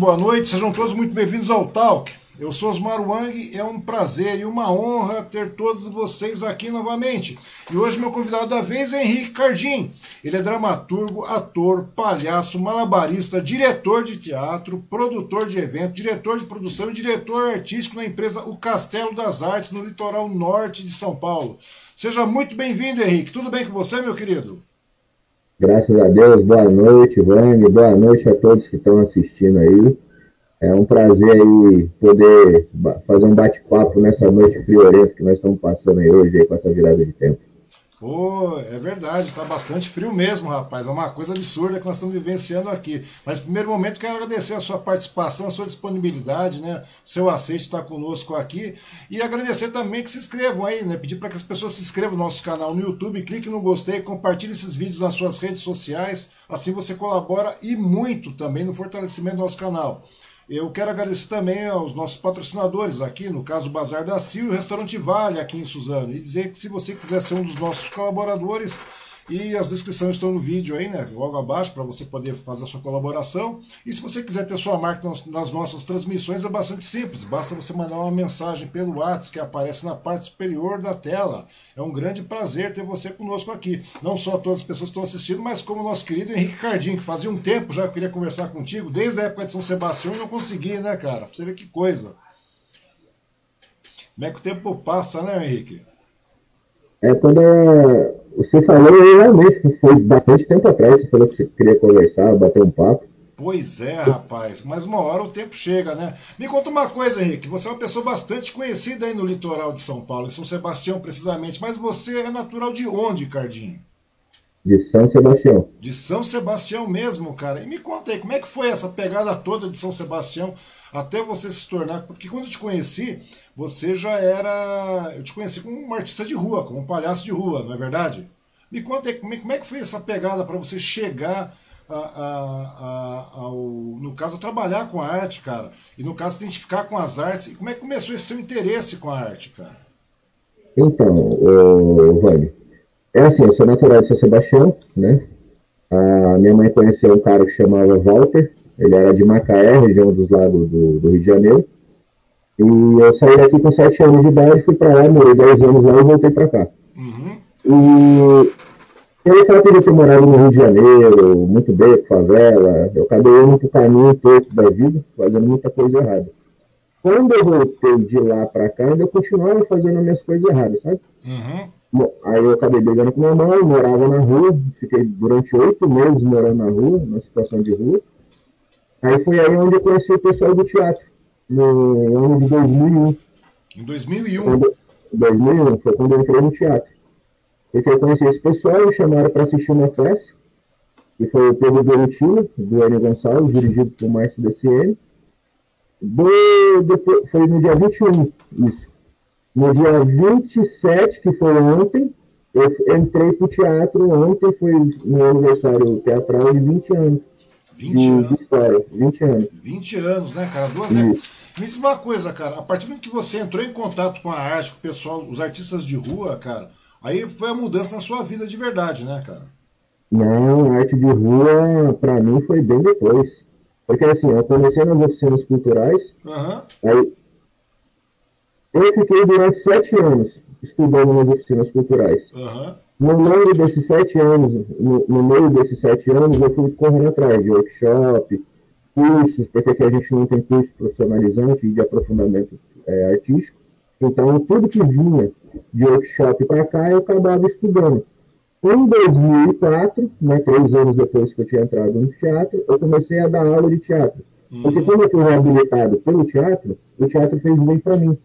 Boa noite, sejam todos muito bem-vindos ao Talk. Eu sou Osmar Wang, é um prazer e uma honra ter todos vocês aqui novamente. E hoje meu convidado da vez é Henrique Cardim. Ele é dramaturgo, ator, palhaço, malabarista, diretor de teatro, produtor de evento, diretor de produção e diretor artístico na empresa O Castelo das Artes, no litoral norte de São Paulo. Seja muito bem-vindo, Henrique. Tudo bem com você, meu querido? Graças a Deus, boa noite, Wang, boa noite a todos que estão assistindo aí. É um prazer aí poder fazer um bate-papo nessa noite friorenta que nós estamos passando aí hoje aí com essa virada de tempo. Pô, é verdade, está bastante frio mesmo, rapaz. É uma coisa absurda que nós estamos vivenciando aqui. Mas, primeiro momento, quero agradecer a sua participação, a sua disponibilidade, né? O seu aceite estar conosco aqui. E agradecer também que se inscrevam aí, né? Pedir para que as pessoas se inscrevam no nosso canal no YouTube, clique no gostei, compartilhe esses vídeos nas suas redes sociais. Assim você colabora e muito também no fortalecimento do nosso canal. Eu quero agradecer também aos nossos patrocinadores aqui, no caso o Bazar da Sil e o Restaurante Vale aqui em Suzano. E dizer que se você quiser ser um dos nossos colaboradores, e as descrições estão no vídeo aí, né? Logo abaixo, para você poder fazer a sua colaboração. E se você quiser ter sua marca nas nossas transmissões, é bastante simples. Basta você mandar uma mensagem pelo WhatsApp que aparece na parte superior da tela. É um grande prazer ter você conosco aqui. Não só todas as pessoas que estão assistindo, mas como o nosso querido Henrique Cardinho, que fazia um tempo já que eu queria conversar contigo, desde a época de São Sebastião, e não consegui, né, cara? Pra você ver que coisa. Como é que o tempo passa, né, Henrique? É quando você falou realmente, foi bastante tempo atrás, você falou que você queria conversar, bater um papo. Pois é, rapaz, mas uma hora o tempo chega, né? Me conta uma coisa, Henrique, você é uma pessoa bastante conhecida aí no litoral de São Paulo, em São Sebastião precisamente, mas você é natural de onde, Cardinho? De São Sebastião. De São Sebastião mesmo, cara. E me conta aí, como é que foi essa pegada toda de São Sebastião até você se tornar. Porque quando eu te conheci, você já era. Eu te conheci como um artista de rua, como um palhaço de rua, não é verdade? Me conta aí, como é, é que foi essa pegada para você chegar a, a, a, ao, no caso, a trabalhar com a arte, cara. E no caso, identificar com as artes. E como é que começou esse seu interesse com a arte, cara? Então, Vale, é assim, eu sou natural de São Sebastião, né? A minha mãe conheceu um cara que chamava Walter, ele era de Macaé, região dos lagos do, do Rio de Janeiro. E eu saí daqui com 7 anos de idade, fui para lá, morei 10 anos lá e voltei para cá. Uhum. E pelo fato de eu ter morado no Rio de Janeiro, muito beco, favela, eu acabei indo para o caminho todo da vida, fazendo muita coisa errada. Quando eu voltei de lá para cá, ainda continuava fazendo as minhas coisas erradas, sabe? Uhum. Bom, aí eu acabei brigando com minha mãe, morava na rua, fiquei durante oito meses morando na rua, numa situação de rua. Aí foi aí onde eu conheci o pessoal do teatro, no ano de 2001. Em 2001? Quando, 2001, foi quando eu entrei no teatro. Porque eu conheci esse pessoal, me chamaram para assistir uma peça, que foi o Pedro Dorotino, do Enio Gonçalves, dirigido por Márcio DCN. Do, depois, foi no dia 21, isso. No dia 27, que foi ontem, eu entrei para o teatro ontem, foi meu aniversário teatral de 20 anos. 20 de, anos. De história, 20 anos. 20 anos, né, cara? Duas Me diz uma coisa, cara. A partir do momento que você entrou em contato com a arte, com o pessoal, os artistas de rua, cara, aí foi a mudança na sua vida de verdade, né, cara? Não, a arte de rua, para mim, foi bem depois. Porque assim, eu comecei nas oficinas culturais, uhum. aí eu fiquei durante sete anos estudando nas oficinas culturais. Uhum. No meio desses sete anos, no, no, meio desses sete anos, eu fui correndo atrás de workshop, cursos, porque aqui a gente não tem curso profissionalizante de aprofundamento é, artístico. Então, tudo que vinha de workshop para cá, eu acabava estudando. Em 2004, né, três anos depois que eu tinha entrado no teatro, eu comecei a dar aula de teatro. Porque uhum. quando eu fui reabilitado pelo teatro, o teatro fez bem para mim.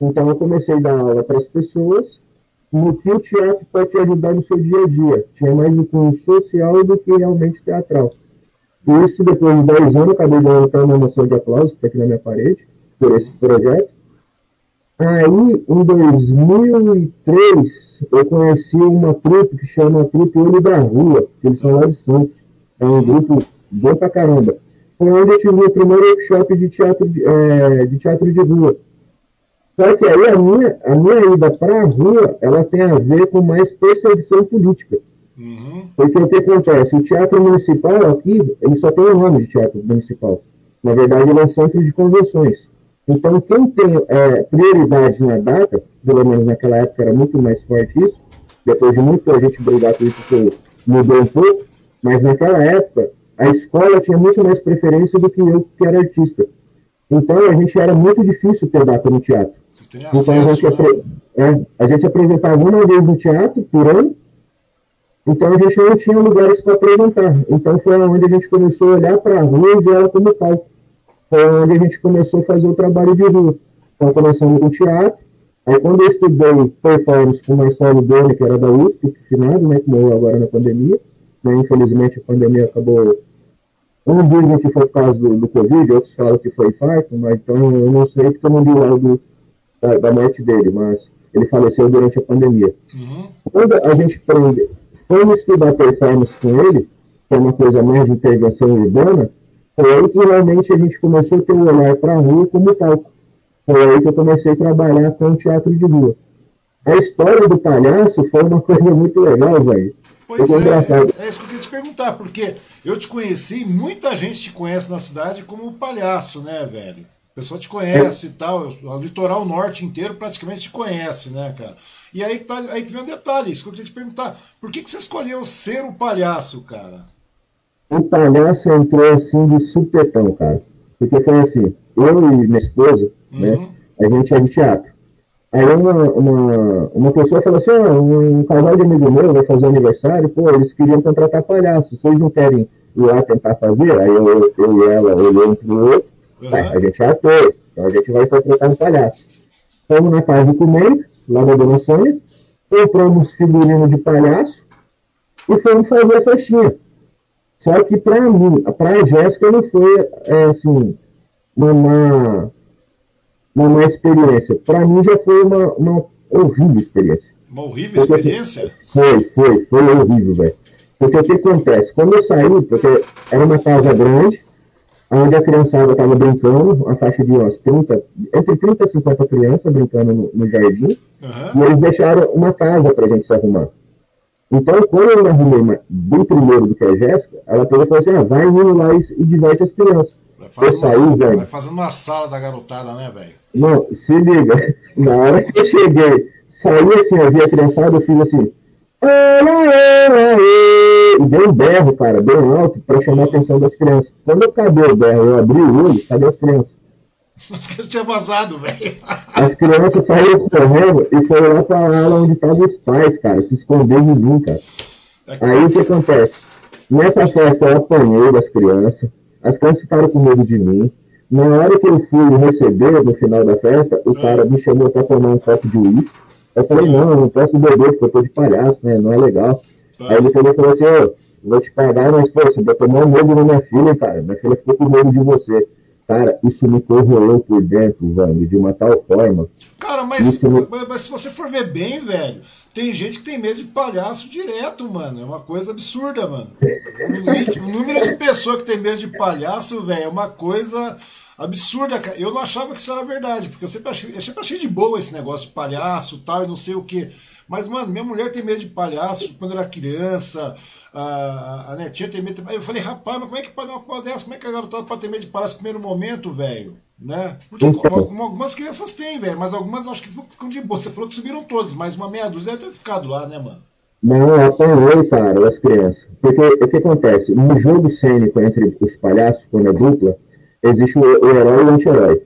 Então eu comecei a dar aula para as pessoas no que o teatro pode te ajudar no seu dia a dia. Tinha mais o cunho social do que realmente teatral. Isso, depois de 10 anos, acabei ganhando até uma moção de aplauso tá aqui na minha parede, por esse projeto. Aí, em 2003, eu conheci uma trupe que chama Trupe Olho da Rua, que eles são lá de Santos. É um grupo bom pra caramba. Foi onde eu tive o primeiro workshop de teatro de, é, de, teatro de rua só que aí a minha, a minha ida para a rua, ela tem a ver com mais perseguição política. Uhum. Porque o que acontece? O teatro municipal aqui, ele só tem o nome de teatro municipal. Na verdade, ele é um centro de convenções. Então, quem tem é, prioridade na data, pelo menos naquela época era muito mais forte isso, depois de muita gente brigar com isso, isso mudou um pouco, mas naquela época, a escola tinha muito mais preferência do que eu, que era artista. Então, a gente era muito difícil ter data no teatro. então, acesso, a, gente né? é, a gente apresentava uma vez no teatro por ano, então a gente não tinha lugares para apresentar. Então, foi onde a gente começou a olhar para a rua e ver ela como tal. Foi onde a gente começou a fazer o trabalho de rua. Então, começando com teatro. Aí, quando eu estudei performance com o Marcelo Doni, que era da USP, finado, né, que morreu agora na pandemia, né, infelizmente a pandemia acabou Uns dizem que foi por causa do, do Covid, outros falam que foi infarto, mas então eu não sei porque eu não vi o da, da morte dele, mas ele faleceu durante a pandemia. Uhum. Quando a gente prende, fomos estudar performance com ele, que é uma coisa mais de intervenção urbana, foi aí que realmente a gente começou a ter um olhar para a rua como palco. Foi aí que eu comecei a trabalhar com o teatro de rua. A história do palhaço foi uma coisa muito legal, velho. Pois é, é isso que eu queria te perguntar, porque eu te conheci, muita gente te conhece na cidade como palhaço, né, velho? O pessoal te conhece e tal, o litoral norte inteiro praticamente te conhece, né, cara? E aí, tá, aí que vem um detalhe, isso que eu queria te perguntar. Por que, que você escolheu ser o palhaço, cara? O palhaço entrou assim de supetão, cara. Porque foi assim, eu e minha esposa, né, uhum. né, a gente é de teatro. Aí uma, uma, uma pessoa falou assim, ah, um casal de amigo meu vai fazer aniversário, pô, eles queriam contratar palhaço, vocês não querem ir lá tentar fazer? Aí eu, eu e ela olhou um pro outro, uhum. a gente é ator, então a gente vai contratar um palhaço. Fomos na casa do comer, lá da Dona Sônia, compramos figurino de palhaço e fomos fazer a festinha. Só que para mim, para a Jéssica não foi, é, assim, uma uma má experiência. Para mim já foi uma, uma horrível experiência. Uma horrível porque, experiência? Foi, foi, foi horrível, velho. Porque o que acontece? Quando eu saí, porque era uma casa grande, onde a criançada estava brincando, a faixa de umas 30, entre 30 e 50 crianças brincando no, no jardim, uhum. e eles deixaram uma casa para a gente se arrumar. Então, quando eu me arrumei bem primeiro do que a Jéssica, ela pegou e falou assim: ah, vai indo lá e, e diverte as crianças. Vai fazendo, saí, uma, vai fazendo uma sala da garotada, né, velho? Não, se liga. Na hora que eu cheguei, saí assim, eu vi a criançada, eu fiz assim. E deu um berro, cara, bem alto, para chamar a atenção das crianças. Quando eu acabei o berro, eu abri o olho, cadê as crianças? As crianças tinham vazado, velho. As crianças saíram correndo e foram lá pra aula onde estavam os pais, cara, se esconder de mim, cara. Aí o que acontece? Nessa festa eu apanhei das crianças, as crianças ficaram com medo de mim. Na hora que eu fui receber no final da festa, o cara me chamou para tomar um copo de uísque. Eu falei, não, eu não posso beber porque eu tô de palhaço, né? Não é legal. Aí ele falou assim, ô, vou te pagar, mas pô, você tomar um medo na minha filha, cara. Minha filha ficou com medo de você. Cara, isso me corroeu por dentro, velho, de uma tal forma. Cara, mas, me... mas, se você for ver bem, velho, tem gente que tem medo de palhaço direto, mano. É uma coisa absurda, mano. O número de pessoas que tem medo de palhaço, velho, é uma coisa absurda, cara. Eu não achava que isso era verdade, porque eu sempre achei, eu sempre achei de boa esse negócio de palhaço tal, e não sei o que. Mas, mano, minha mulher tem medo de palhaço quando era criança, a, a netinha tem medo de... Eu falei, rapaz, mas como é que pode uma coisa dessa? Como é que a garotada pode ter medo de palhaço no primeiro momento, velho? Né? Porque algumas crianças têm, velho, mas algumas acho que ficam de boa. Você falou que subiram todas, mas uma meia dúzia deve ter ficado lá, né, mano? Não, eu apanhei, cara, as crianças. Porque o que acontece? No jogo cênico entre os palhaços, quando é dupla, existe o, o herói e o anti-herói.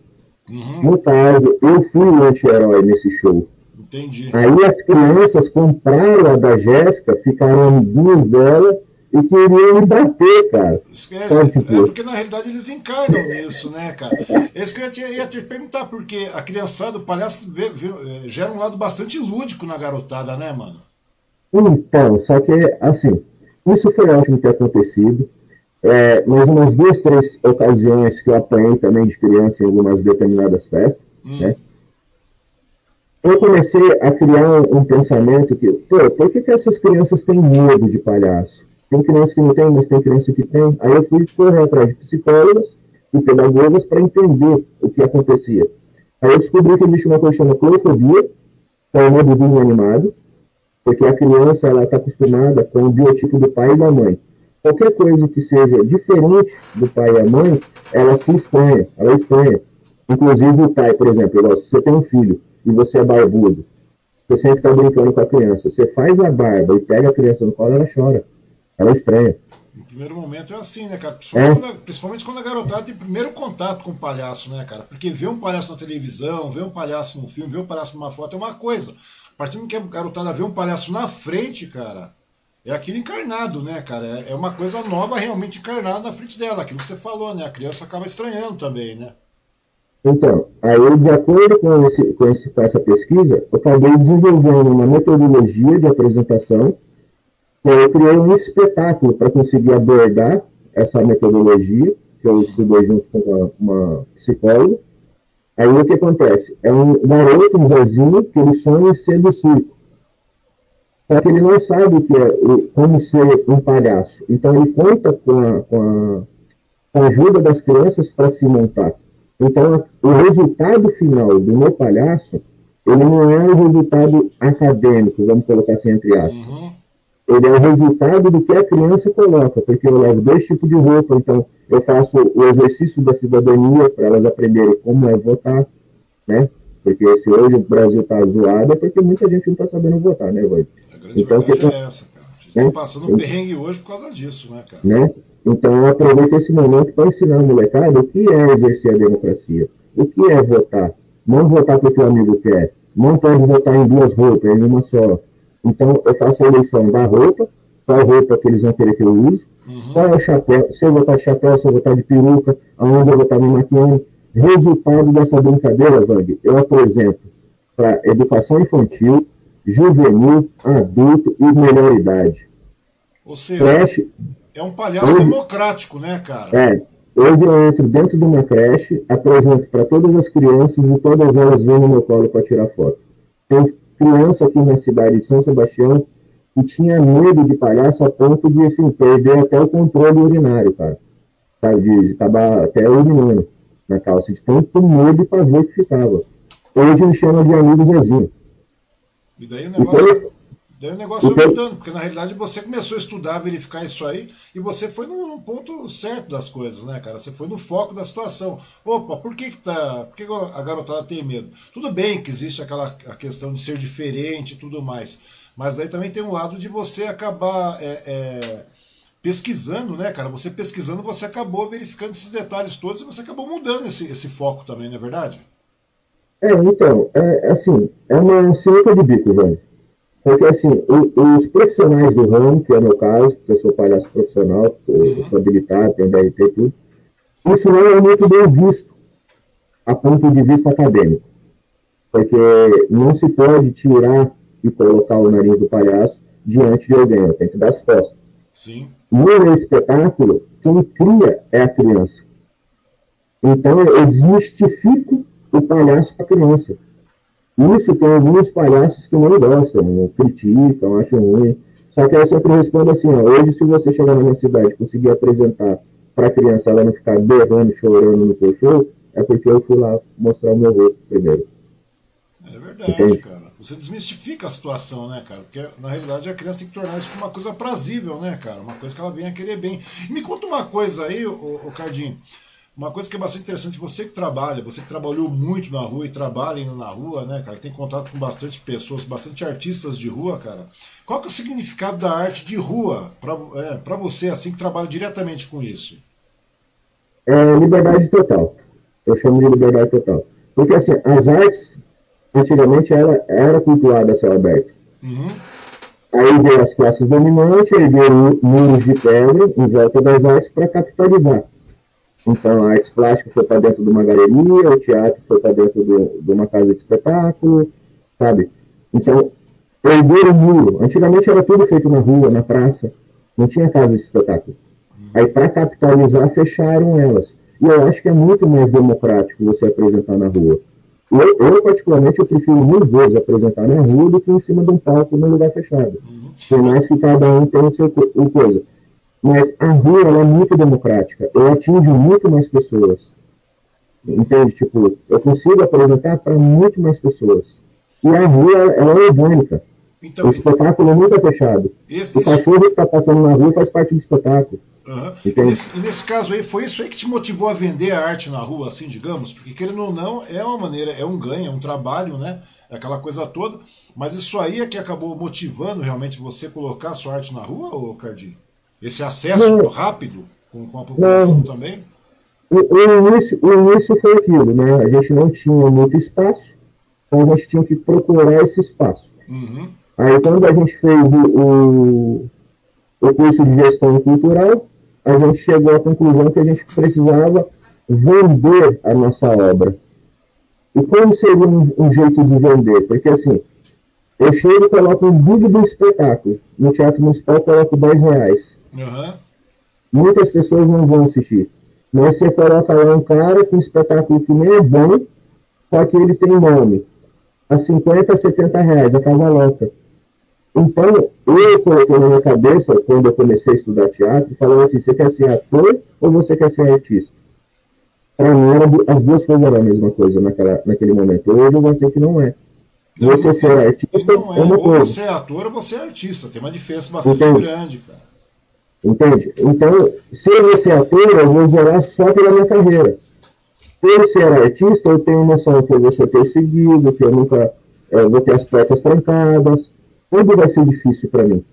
Uhum. No caso, eu fui o anti-herói nesse show. Entendi. Aí as crianças compraram a da Jéssica, ficaram amiguinhos dela e queriam me bater, cara. Esquece. É porque na realidade eles encarnam nisso, né, cara? Esse que eu ia te, ia te perguntar, porque a criançada, o palhaço vê, vê, é, gera um lado bastante lúdico na garotada, né, mano? Então, só que assim, isso foi ótimo ter acontecido. É, mas umas duas, três ocasiões que eu apanhei também de criança em algumas determinadas festas, hum. né? eu comecei a criar um, um pensamento que, pô, por que, que essas crianças têm medo de palhaço? Tem criança que não tem, mas tem criança que tem. Aí eu fui correr atrás de psicólogas e pedagogas para entender o que acontecia. Aí eu descobri que existe uma coisa chamada clorofobia, que é o medo do animado, Porque a criança ela está acostumada com o biotipo do pai e da mãe. Qualquer coisa que seja diferente do pai e a mãe, ela se estranha, ela estranha. Inclusive o pai, por exemplo, se você tem um filho e você é barbudo, você sempre está brincando com a criança, você faz a barba e pega a criança no colo, ela chora, ela estranha. No primeiro momento é assim, né, cara? Principalmente, é. quando, a, principalmente quando a garotada tem primeiro contato com o palhaço, né, cara? Porque ver um palhaço na televisão, ver um palhaço num filme, ver um palhaço numa foto é uma coisa. A partir do que a garotada vê um palhaço na frente, cara, é aquilo encarnado, né, cara? É, é uma coisa nova realmente encarnada na frente dela, aquilo que você falou, né? A criança acaba estranhando também, né? Então, aí, de acordo com, esse, com, esse, com essa pesquisa, eu acabei desenvolvendo uma metodologia de apresentação eu criei um espetáculo para conseguir abordar essa metodologia, que eu estudei junto com uma, uma psicóloga. Aí o que acontece? É um garoto, um Zezinho, que ele sonha em ser do circo. Só que ele não sabe o que é, como ser um palhaço. Então ele conta com a, com a, com a ajuda das crianças para se montar. Então o resultado final do meu palhaço, ele não é o resultado acadêmico, vamos colocar assim entre aspas. Uhum ele é o resultado do que a criança coloca, porque eu levo dois tipos de roupa, então eu faço o exercício da cidadania para elas aprenderem como é votar, né? Porque se hoje o Brasil está zoado é porque muita gente não está sabendo votar, né, Void? A grande então, verdade que, é essa, cara. A gente está né? passando um perrengue hoje por causa disso, né, cara? Né? Então eu aproveito esse momento para ensinar a molecada o que é exercer a democracia, o que é votar. Não votar porque o amigo quer, não pode votar em duas roupas, em uma só então, eu faço a eleição da roupa, qual roupa que eles vão querer que eu use, uhum. qual é o chapéu, se eu votar de chapéu, se eu votar de peruca, aonde eu vou estar me maquiando. Resultado dessa brincadeira, Vang, eu apresento para educação infantil, juvenil, adulto e melhor idade. Ou seja, creche, é um palhaço hoje, democrático, né, cara? É. Hoje eu entro dentro de uma creche, apresento para todas as crianças e todas elas vêm no meu colo para tirar foto. Tem criança aqui na cidade de São Sebastião que tinha medo de palhaço a ponto de assim, perder até o controle urinário, cara. Sabe, de acabar até urinando na calça, de tanto medo para ver que ficava. Hoje me chama de amigo Zezinho. E daí o negócio. Então, Daí o negócio foi mudando, porque na realidade você começou a estudar, verificar isso aí, e você foi no, no, ponto certo das coisas, né, cara? Você foi no foco da situação. Opa, por que, que, tá, por que a garotada tem medo? Tudo bem que existe aquela a questão de ser diferente e tudo mais, mas daí também tem um lado de você acabar é, é, pesquisando, né, cara? Você pesquisando, você acabou verificando esses detalhes todos e você acabou mudando esse, esse foco também, não é verdade? É, então, é, assim, é uma sinuca de bico, velho. Porque, assim, os profissionais do ramo, que é o meu caso, que eu sou palhaço profissional, eu sou habilitado, tenho DRT e tudo, isso não é muito bem visto a ponto de vista acadêmico. Porque não se pode tirar e colocar o nariz do palhaço diante de alguém, tem que dar as costas. Sim. No espetáculo, quem cria é a criança. Então, eu desmistifico o palhaço para a criança. Isso tem alguns palhaços que não gostam, criticam, acham ruim. Só que eu sempre respondo assim: ó, hoje, se você chegar na minha cidade e conseguir apresentar para a criança ela não ficar berrando, chorando no seu show, é porque eu fui lá mostrar o meu rosto primeiro. É verdade, Entende? cara. Você desmistifica a situação, né, cara? Porque na realidade a criança tem que tornar isso uma coisa prazível, né, cara? Uma coisa que ela venha querer bem. Me conta uma coisa aí, o Cardinho. Uma coisa que é bastante interessante, você que trabalha, você que trabalhou muito na rua e trabalha ainda na rua, né, cara, que tem contato com bastante pessoas, bastante artistas de rua, cara. Qual que é o significado da arte de rua para é, você, assim, que trabalha diretamente com isso? É liberdade total. Eu chamo de liberdade total. Porque, assim, as artes, antigamente, ela era cultuada a céu aberto. Uhum. Aí veio as classes dominantes, aí veio muros de pedra em volta das artes para capitalizar. Então, a arte plástica foi para dentro de uma galeria, o teatro foi para dentro de, de, uma casa de espetáculo, sabe? Então, perderam o muro. Antigamente era tudo feito na rua, na praça, não tinha casa de espetáculo. Aí, para capitalizar, fecharam elas. E eu acho que é muito mais democrático você apresentar na rua. Eu, eu particularmente, eu prefiro mil vezes apresentar na rua do que em cima de um palco num lugar fechado. Uhum. Por mais que cada um tenha o seu o coisa. Mas a rua é muito democrática, eu atingo muito mais pessoas. Entende? Tipo, eu consigo apresentar para muito mais pessoas. E a rua, ela é orgânica. Então, o espetáculo nunca é fechado. Esse, o cachorro que está passando na rua faz parte do espetáculo. Uhum. E, nesse, nesse, caso aí, foi isso aí que te motivou a vender a arte na rua, assim, digamos? Porque querendo ou não, é uma maneira, é um ganho, é um trabalho, né? É aquela coisa toda. Mas isso aí é que acabou motivando realmente você colocar a sua arte na rua, ô Cardi? Esse acesso não. rápido com, com, a população não. também? O, início, o início foi aquilo, né? A gente não tinha muito espaço, então a gente tinha que procurar esse espaço. Uhum. Aí quando a gente fez o, o, o curso de gestão cultural, a gente chegou à conclusão que a gente precisava vender a nossa obra. E como seria um, um jeito de vender? Porque assim, eu chego e coloco um vídeo do espetáculo. No Teatro Municipal eu coloco 10 reais. Uhum. Muitas pessoas não vão assistir. Mas você coloca lá um cara com um espetáculo que nem é bom, só que ele tem nome. A 50, 70 reais, a Casa Louca. Então, eu coloquei na minha cabeça, quando eu comecei a estudar teatro, falando assim: você quer ser ator ou você quer ser artista? Para mim, as duas coisas eram a mesma coisa naquela, naquele momento. Hoje eu já sei que não é. Você não, ser artista não é, é uma ou coisa. você é ator ou você é artista. Tem uma diferença bastante Entende? grande, cara. Entende? Então, se eu vou ser ator, eu vou zerar só pela minha carreira. Por ser artista, eu tenho noção que eu vou ser perseguido, que eu nunca é, vou ter as portas trancadas, tudo vai ser difícil para mim.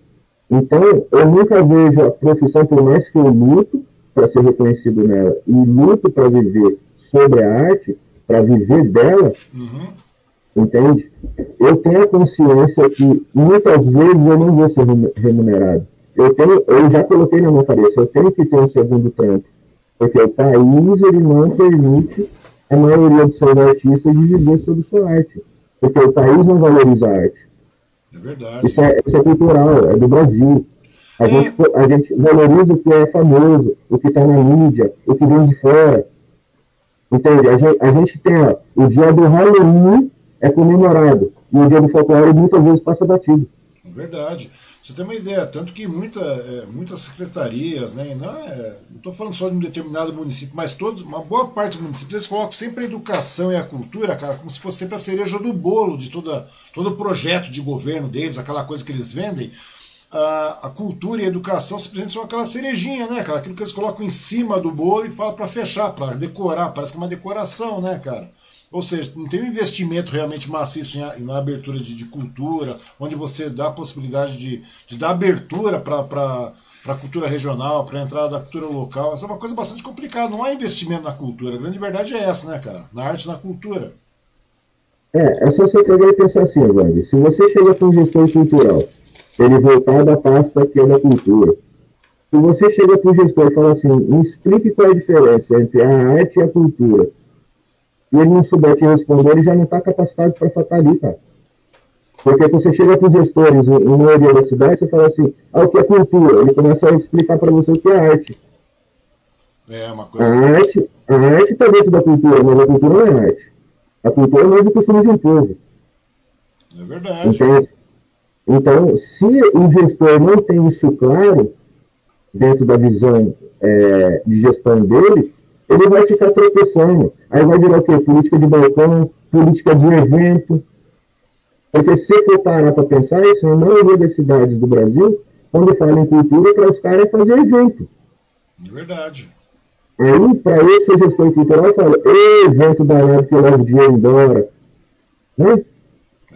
Então, eu nunca vejo a profissão, por mais que eu luto para ser reconhecido nela e luto para viver sobre a arte, para viver dela, uhum. entende? Eu tenho a consciência que muitas vezes eu não vou ser remunerado. Eu, tenho, eu já coloquei na minha cabeça, eu tenho que ter um segundo trampo, porque o país ele não permite a maioria dos seus artistas de viver sobre sua arte, porque o país não valoriza a arte. É verdade. Isso é, isso é cultural, é do Brasil. A, é. Gente, a gente valoriza o que é famoso, o que está na mídia, o que vem de fora. Entende? A gente, a gente tem ó, o dia do Halloween é comemorado, e o dia do folclore muitas vezes passa batido. É verdade. Você tem uma ideia, tanto que muita, é, muitas secretarias, né, não é, estou falando só de um determinado município, mas todos, uma boa parte dos municípios, eles colocam sempre a educação e a cultura, cara, como se fosse sempre a cereja do bolo de toda, todo o projeto de governo deles, aquela coisa que eles vendem. A, a cultura e a educação simplesmente são aquela cerejinha, né, cara? Aquilo que eles colocam em cima do bolo e falam para fechar, para decorar, parece que é uma decoração, né, cara? Ou seja, não tem um investimento realmente maciço em, na abertura de, de cultura, onde você dá a possibilidade de, de dar abertura para a cultura regional, para a entrada da cultura local. Essa é uma coisa bastante complicada. Não há investimento na cultura. A grande verdade é essa, né, cara? Na arte na cultura. É, é só você pegar e pensar assim, Wagner. Se você chega com um gestor cultural, ele voltar da pasta que é da cultura. Se você chega para o gestor e fala assim, me explique qual é a diferença entre a arte e a cultura e ele não souber te responder, ele já não está capacitado para estar ali, cara. Porque você chega com os gestores em maioria da cidade, você fala assim, ah, o que é cultura? Ele começa a explicar para você o que é arte. É, uma coisa... A arte, a arte está dentro da cultura, mas a cultura não é arte. A cultura é mais o costume de um povo. É verdade. Entende? Então, se o gestor não tem isso claro, dentro da visão é, de gestão dele, ele vai ficar tropeçando. Aí vai virar o quê? Política de balcão, política de evento. Porque se for parar para pensar isso, a maioria das cidades do Brasil, quando falam em cultura, para os caras é fazer evento. É verdade. Aí, para eu ser gestor cultural, fala, evento danado que eu levo dinheiro embora. Né?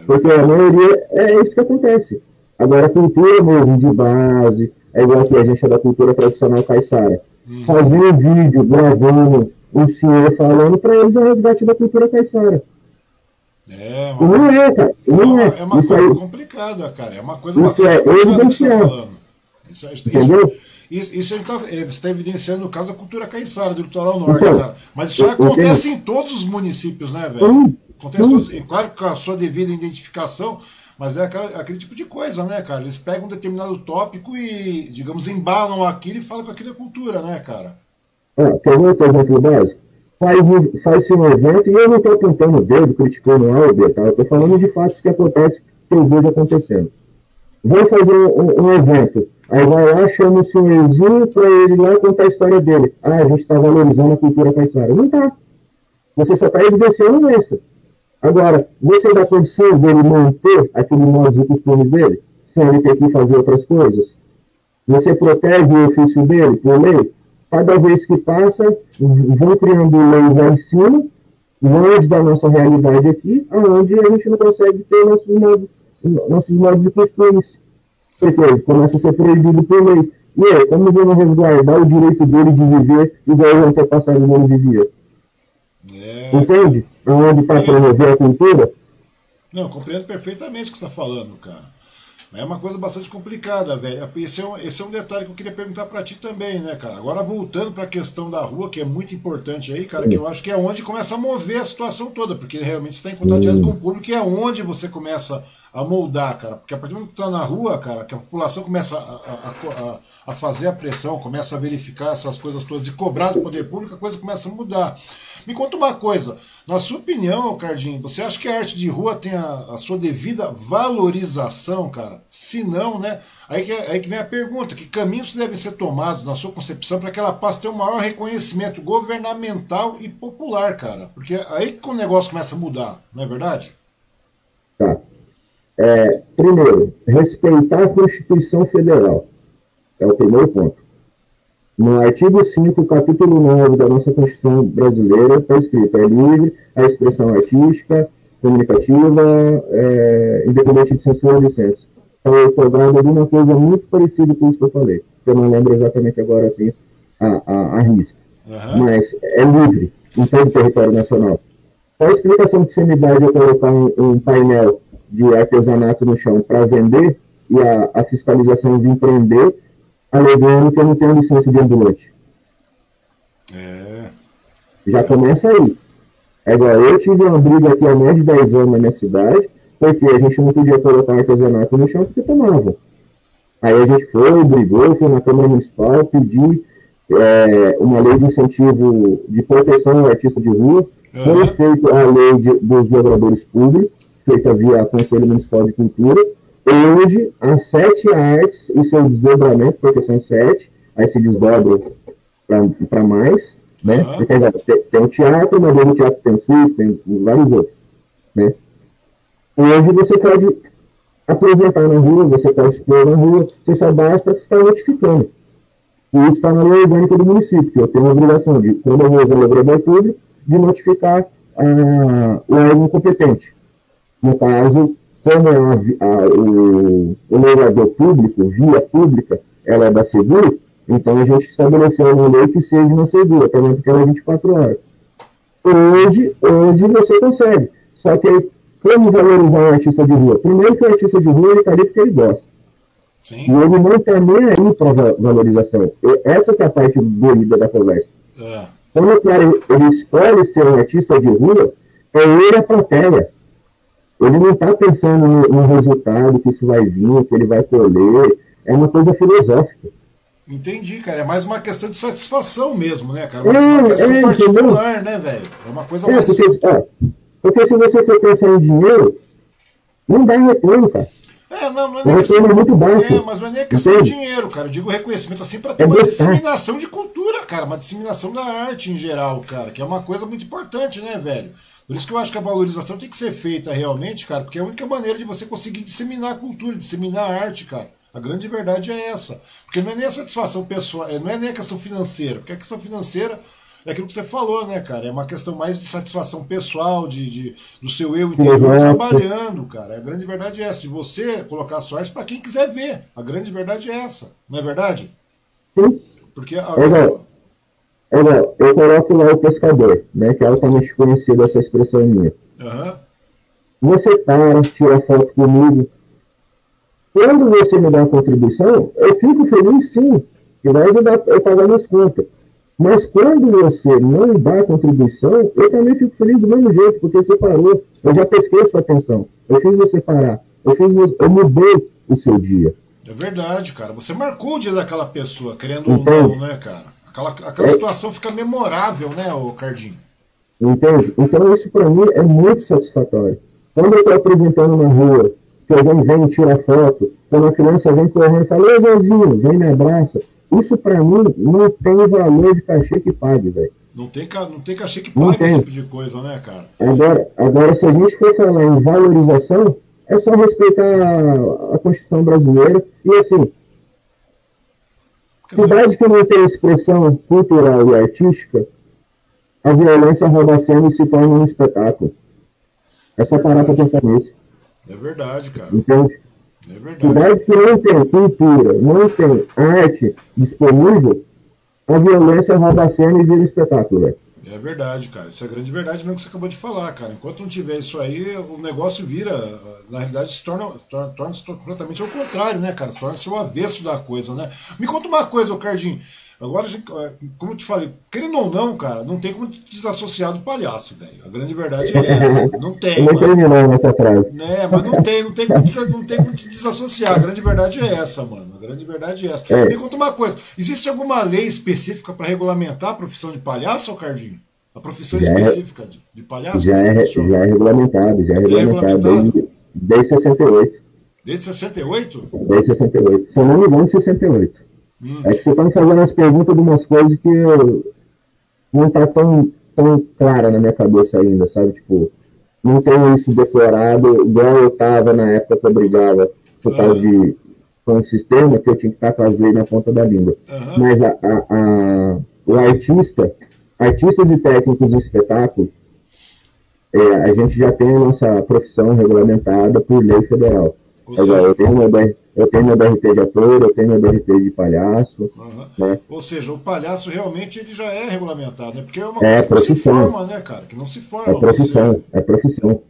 Porque a maioria é isso que acontece. Agora, a cultura mesmo, de base, é igual que a gente é da cultura tradicional caiçara hum. fazer um vídeo gravando um senhor falando para eles o resgate da cultura caiçara. É, uma não coisa, é, cara. Não é, é uma isso coisa aí, complicada, cara. É uma coisa bastante é, complicada que você está falando. Isso, isso, Entendeu? Isso, isso tá, é, você está evidenciando no caso a cultura caiçara do litoral norte, então, cara. Mas isso acontece em todos os municípios, né, velho? Acontece todos, claro com a sua devida identificação, mas é aquela, aquele tipo de coisa, né, cara? Eles pegam um determinado tópico e, digamos, embalam aquilo e falam com aquilo é cultura, né, cara? Ah, quer ver outro exemplo básico? Faz-se faz um evento, e eu não estou apontando o dedo, criticando A ou B, tá? Eu estou falando de fatos que acontecem, que eu vejo acontecendo. Vamos fazer um, um, evento. Aí vai lá, chama o senhorzinho para ele lá contar a história dele. Ah, a gente está valorizando a cultura caiçara. Não está. Você só está evidenciando um extra. Agora, você dá condição dele manter aquele modo de costume dele, sem ele ter que fazer outras coisas? Você protege o ofício dele por lei? Cada vez que passa, vão criando leis lá em cima, longe da nossa realidade aqui, onde a gente não consegue ter nossos modos, nossos modos e costumes. Porque começa a ser proibido por lei. E aí, como vamos resguardar o direito dele de viver igual o antepassado dele vivia? É... Entende? Onde está promover a cultura? Não, compreendo perfeitamente o que você está falando, cara. É uma coisa bastante complicada, velho. Esse é um, esse é um detalhe que eu queria perguntar para ti também, né, cara? Agora voltando para a questão da rua, que é muito importante aí, cara, que eu acho que é onde começa a mover a situação toda, porque realmente você está em contato direto com o público e é onde você começa a moldar, cara. Porque a partir do momento que tá na rua, cara, que a população começa a, a, a, a fazer a pressão, começa a verificar essas coisas todas e cobrar do poder público, a coisa começa a mudar. Me conta uma coisa, na sua opinião, Cardinho, você acha que a arte de rua tem a, a sua devida valorização, cara? Se não, né? Aí que, aí que vem a pergunta: que caminhos devem ser tomados, na sua concepção, para que ela passe a ter um maior reconhecimento governamental e popular, cara? Porque aí que o negócio começa a mudar, não é verdade? É, primeiro, respeitar a Constituição Federal. É o primeiro ponto. No artigo 5, capítulo 9 da nossa Constituição brasileira, está escrito: é livre a expressão artística, comunicativa, é, independente de censura ou licença. Então, eu estou dando alguma coisa muito parecida com isso que eu falei, que eu não lembro exatamente agora assim a, a, a risca. Uhum. Mas é livre em todo o território nacional. Qual a explicação que você me dá de eu colocar um, um painel de artesanato no chão para vender e a, a fiscalização vir prender alegando que eu não tenho licença de ambulante. É. Já começa aí. Agora, eu tive uma briga aqui há mais de 10 anos na minha cidade, porque a gente não podia colocar artesanato no chão porque tomavam. Aí a gente foi, brigou, foi na Câmara Municipal, pedir é, uma lei de incentivo de proteção ao artista de rua. Uhum. Foi feita a lei de, dos dobradores públicos, feita via Conselho Municipal de Cultura, Hoje, as sete artes e seu desdobramento, porque são sete, aí se desdobram para mais, né? Uhum. Tem, tem o teatro, mas do teatro tem o circo, tem vários outros, né? Hoje você pode apresentar na rua, você pode expor na rua, você só basta estar notificando. E isso está na lei orgânica do município, que eu tenho a obrigação de, quando eu vou usar o público, de notificar ah, o órgão competente. No caso, como a, a, o, o leilador público, via pública, ela é da Seguro, então a gente estabeleceu uma lei que seja na Segura, também porque ela é 24 horas. Hoje, hoje você consegue. Só que como valorizar um artista de rua? Primeiro que o artista de rua ele está ali porque ele gosta. Sim. E ele não está nem aí para valorização. Essa é a parte doida da conversa. É. Quando o cara ele escolhe ser um artista de rua, é ele a plateia. Ele não está pensando no, no, resultado, que isso vai vir, que ele vai colher. É uma coisa filosófica. Entendi, cara. É mais uma questão de satisfação mesmo, né, cara? Uma, é, uma questão é, particular, né, velho? É uma coisa é, mais. Porque, é, porque se você for pensar em dinheiro, não dá retorno, cara. É, não, não é nem questão, é muito baixo. É, mas não é nem questão de dinheiro, cara. Eu digo reconhecimento assim para ter é uma disseminação de cultura, cara, uma disseminação da arte em geral, cara, que é uma coisa muito importante, né, velho? Por isso que eu acho que a valorização tem que ser feita realmente, cara, porque é a única maneira de você conseguir disseminar a cultura, disseminar a arte, cara. A grande verdade é essa. Porque não é nem a satisfação pessoal, é, não é nem a questão financeira, porque a questão financeira é aquilo que você falou, né, cara? É uma questão mais de satisfação pessoal, de, de do seu eu interior uhum. trabalhando, cara. A grande verdade é essa, de você colocar sua para quem quiser ver. A grande verdade é essa, não é verdade? Sim. Porque a. Olha, eu coloco lá o pescador, né, que é altamente conhecido essa expressão minha. Uhum. Você para, tira foto comigo. Quando você me dá uma contribuição, eu fico feliz sim, que vai ajudar a pagar minhas contas. Mas quando você não dá contribuição, eu também fico feliz do mesmo jeito, porque você parou. Eu já pesquei a sua atenção. Eu fiz você parar. Eu, fiz, eu mudei o seu dia. É verdade, cara. Você marcou o dia daquela pessoa, querendo ou não, né, cara? Aquela, aquela é. situação fica memorável, né, o Cardinho? Entende? Então isso para mim é muito satisfatório. Quando eu estou apresentando na rua, que alguém vem e tira foto, quando a criança vem correndo e fala, ô Zezinho, vem me abraça. Isso para mim não tem valor de cachê que pague, velho. Não tem, não tem cachê que pague esse tipo de coisa, né, cara? Agora, agora, se a gente for falar em valorização, é só respeitar a, a Constituição brasileira e assim. Cidade que não tem expressão cultural e artística, a violência rouba a cena e se torna um espetáculo. É só parar para pensar nisso. É verdade, cara. Entende? É. Cidades que não tem cultura, não tem arte disponível, a violência rouba a cena e vira espetáculo, velho. É verdade, cara. Isso é grande verdade mesmo que você acabou de falar, cara. Enquanto não tiver isso aí, o negócio vira, na realidade, se torna, torna, torna-se completamente ao contrário, né, cara? Torna-se o avesso da coisa, né? Me conta uma coisa, Cardinho. Agora, é, como eu te falei, querendo ou não, cara, não tem como te desassociar do palhaço, velho. A grande verdade é essa. Não tem. Não terminou nessa frase. É, mas não tem, não tem, como te, não tem como te desassociar. A grande verdade é essa, mano. A grande verdade é essa. É. Me conta uma coisa: existe alguma lei específica para regulamentar a profissão de palhaço, ou Cardinho? A profissão já é- específica é, de, de, palhaço? Já é, já é regulamentado, já é, é regulamentado, é desde, desde 68. Desde 68? Desde 68. Se eu não me engano, 68. Hum. É que você está me fazendo as perguntas de umas coisas que não está tão, tão clara na minha cabeça ainda, sabe? Tipo, não tenho isso decorado, igual eu estava na época que eu brigava por causa de com o sistema, que eu tinha que estar com as leis na ponta da língua. Uhum. Mas a, a, a, o artista, artistas e técnicos de espetáculo, é, a gente já tem a nossa profissão regulamentada por lei federal. Agora, eu tenho meu eu tenho meu DRT de ator, eu tenho meu DRT de palhaço. Uhum. Né? Ou seja, o palhaço realmente ele já é regulamentado, né? Porque é uma é coisa que profissão. não se forma, né, cara? Que não se forma. É profissão, você... é profissão.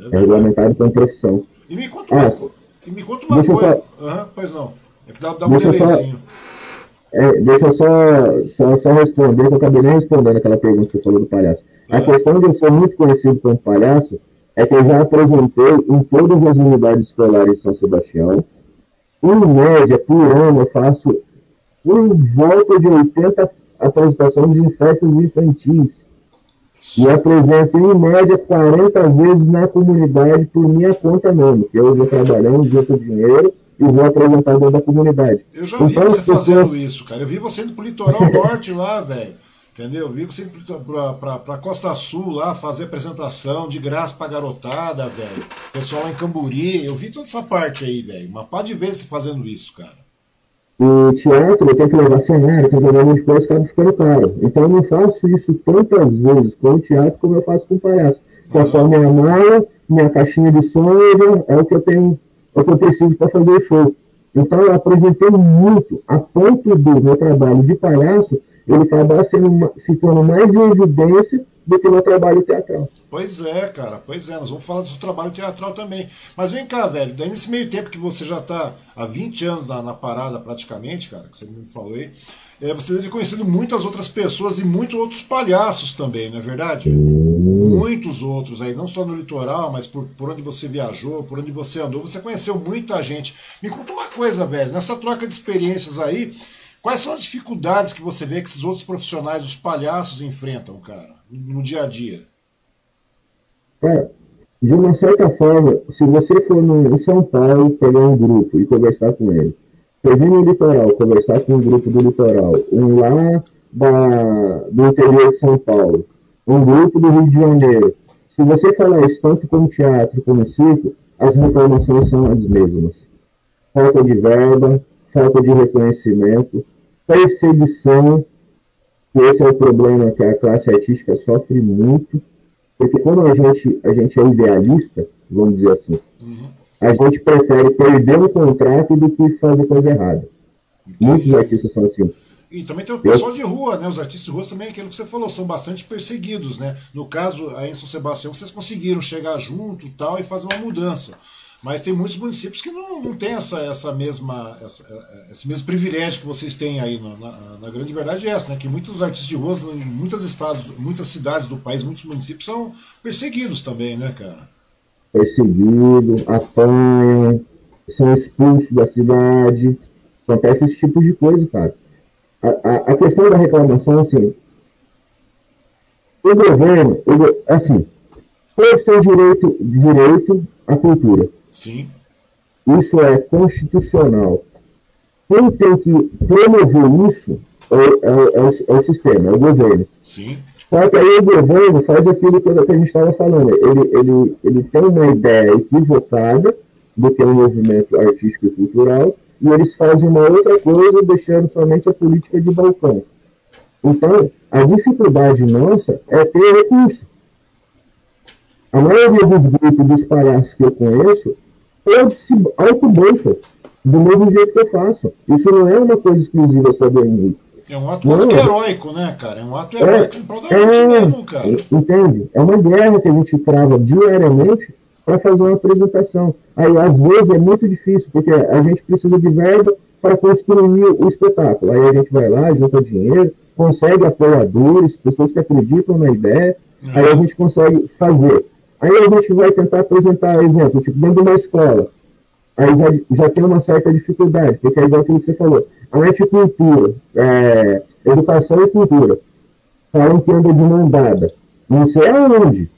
É, é regulamentado como profissão. E me conta uma, ah, e me conta uma coisa. Só... Uhum, pois não. É que dá, dá um delayzinho. Só... É, deixa eu só, só, só responder, que eu acabei nem respondendo aquela pergunta que você falou do palhaço. Uhum. A questão de eu ser muito conhecido como palhaço é que eu já apresentei em todas as unidades escolares de São Sebastião, em média, por ano, eu faço em volta de 80 apresentações em festas infantis. E apresento, em média, 40 vezes na comunidade por minha conta mesmo, que eu vou trabalhando, junto dinheiro e vou apresentar dentro da comunidade. Eu já vi então, você fazendo isso, cara. Eu vi você indo pro litoral norte lá, velho. Entendeu? Vi você pra, pra, pra Costa Sul lá fazer apresentação de graça pra garotada, velho. Pessoal lá em Camburi. Eu vi toda essa parte aí, velho. Uma pá de vezes fazendo isso, cara. O teatro, tenho que levar cenário, tenho que levar muitas coisas, acaba ficando caro. Então eu não faço isso tantas vezes com o teatro como eu faço com o palhaço. Só só minha mala, minha caixinha de som, é o que eu tenho, é o que eu preciso para fazer o show. Então eu apresentei muito, a ponto do meu trabalho de palhaço ele acaba sendo, ficando mais em evidência do que no trabalho teatral. Pois é, cara, pois é, nós vamos falar do seu trabalho teatral também. Mas vem cá, velho, daí nesse meio tempo que você já está há 20 anos na, na, parada praticamente, cara, que você me falou aí, é, você deve ter conhecido muitas outras pessoas e muitos outros palhaços também, não é verdade? Muitos outros aí, não só no litoral, mas por, por onde você viajou, por onde você andou, você conheceu muita gente. Me conta uma coisa, velho, nessa troca de experiências aí, Quais são as dificuldades que você vê que esses outros profissionais, os palhaços, enfrentam, cara, no dia a dia? É, de uma certa forma, se você for no, em São Paulo pegar um grupo e conversar com ele, vir no litoral, conversar com um grupo do litoral, um lá da, do interior de São Paulo, um grupo do Rio de Janeiro, se você falar isso tanto como teatro como circo, as reclamações são as mesmas. Falta de verba, falta de reconhecimento, perseguição, que esse é o problema que a classe artística sofre muito, porque quando a gente, a gente é idealista, vamos dizer assim, uhum. a gente prefere perder um contrato do que fazer coisa errada. Entendi. Muitos artistas são assim. E também tem o pessoal de rua, né? Os artistas de rua também, aquilo que você falou, são bastante perseguidos, né? No caso, aí em São Sebastião, vocês conseguiram chegar junto tal e fazer uma mudança. Mas tem muitos municípios que não, não têm essa, essa mesma, essa, esse mesmo privilégio que vocês têm aí. Na, na, grande verdade é essa, né? Que muitos artistas de rua, em muitos estados, muitas cidades do país, muitos municípios são perseguidos também, né, cara? Perseguidos, apanham, são expulsos da cidade. Acontece esse tipo de coisa, cara. A, a, a questão da reclamação, assim, o governo, o, assim, todos têm direito, direito à cultura Sim. Isso é constitucional. quem tem que promover isso é, é, é, o, é o sistema, é o governo. Sim. Só que aí o governo faz aquilo que a gente estava falando. Ele, ele, ele tem uma ideia equivocada do que é um movimento artístico e cultural, e eles fazem uma outra coisa, deixando somente a política de balcão. Então, a dificuldade nossa é ter recurso. A maioria dos grupos dos palhaços que eu conheço, todos se autobancam, do mesmo jeito que eu faço. Isso não é uma coisa exclusiva só do mim. É um ato quase que heróico, né, cara? É um ato heróico é, em prol da é, mesmo, cara. Entende? É uma guerra que a gente trava diariamente para fazer uma apresentação. Aí, às vezes, é muito difícil, porque a gente precisa de verba para construir o espetáculo. Aí a gente vai lá, junta dinheiro, consegue apoiadores, pessoas que acreditam na ideia, aí a gente consegue fazer. Aí a gente vai tentar apresentar exemplo, tipo, dentro de uma escola. Aí já, já tem uma certa dificuldade, porque é igual aquilo que você falou. Arte e cultura, é, educação e cultura. Falam que anda de mão dada. Não sei aonde.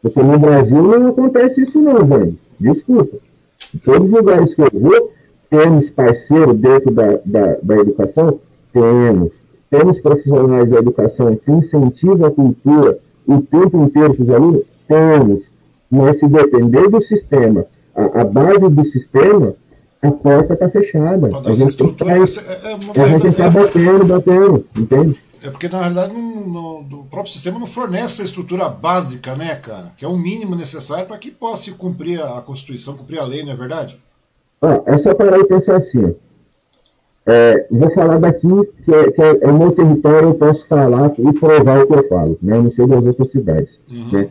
Porque no Brasil não acontece isso não, velho. Desculpa. Em todos os lugares que eu vou, temos parceiro dentro da, da, da educação? Temos. Temos profissionais da educação que incentivam a cultura o tempo inteiro para os alunos? Temos. Mas se depender do sistema, a, a base do sistema, a porta está fechada. A gente está é, é, tá batendo, batendo, entende? É porque, na realidade, no, no, o próprio sistema não fornece essa estrutura básica, né, cara? Que é o mínimo necessário para que possa cumprir a Constituição, cumprir a lei, não é verdade? Ah, é só parar e pensar assim. É, vou falar daqui, que, é, que é, é, o meu território, eu posso falar e provar o que eu falo, né? Eu não sei das outras cidades. Uhum. Né?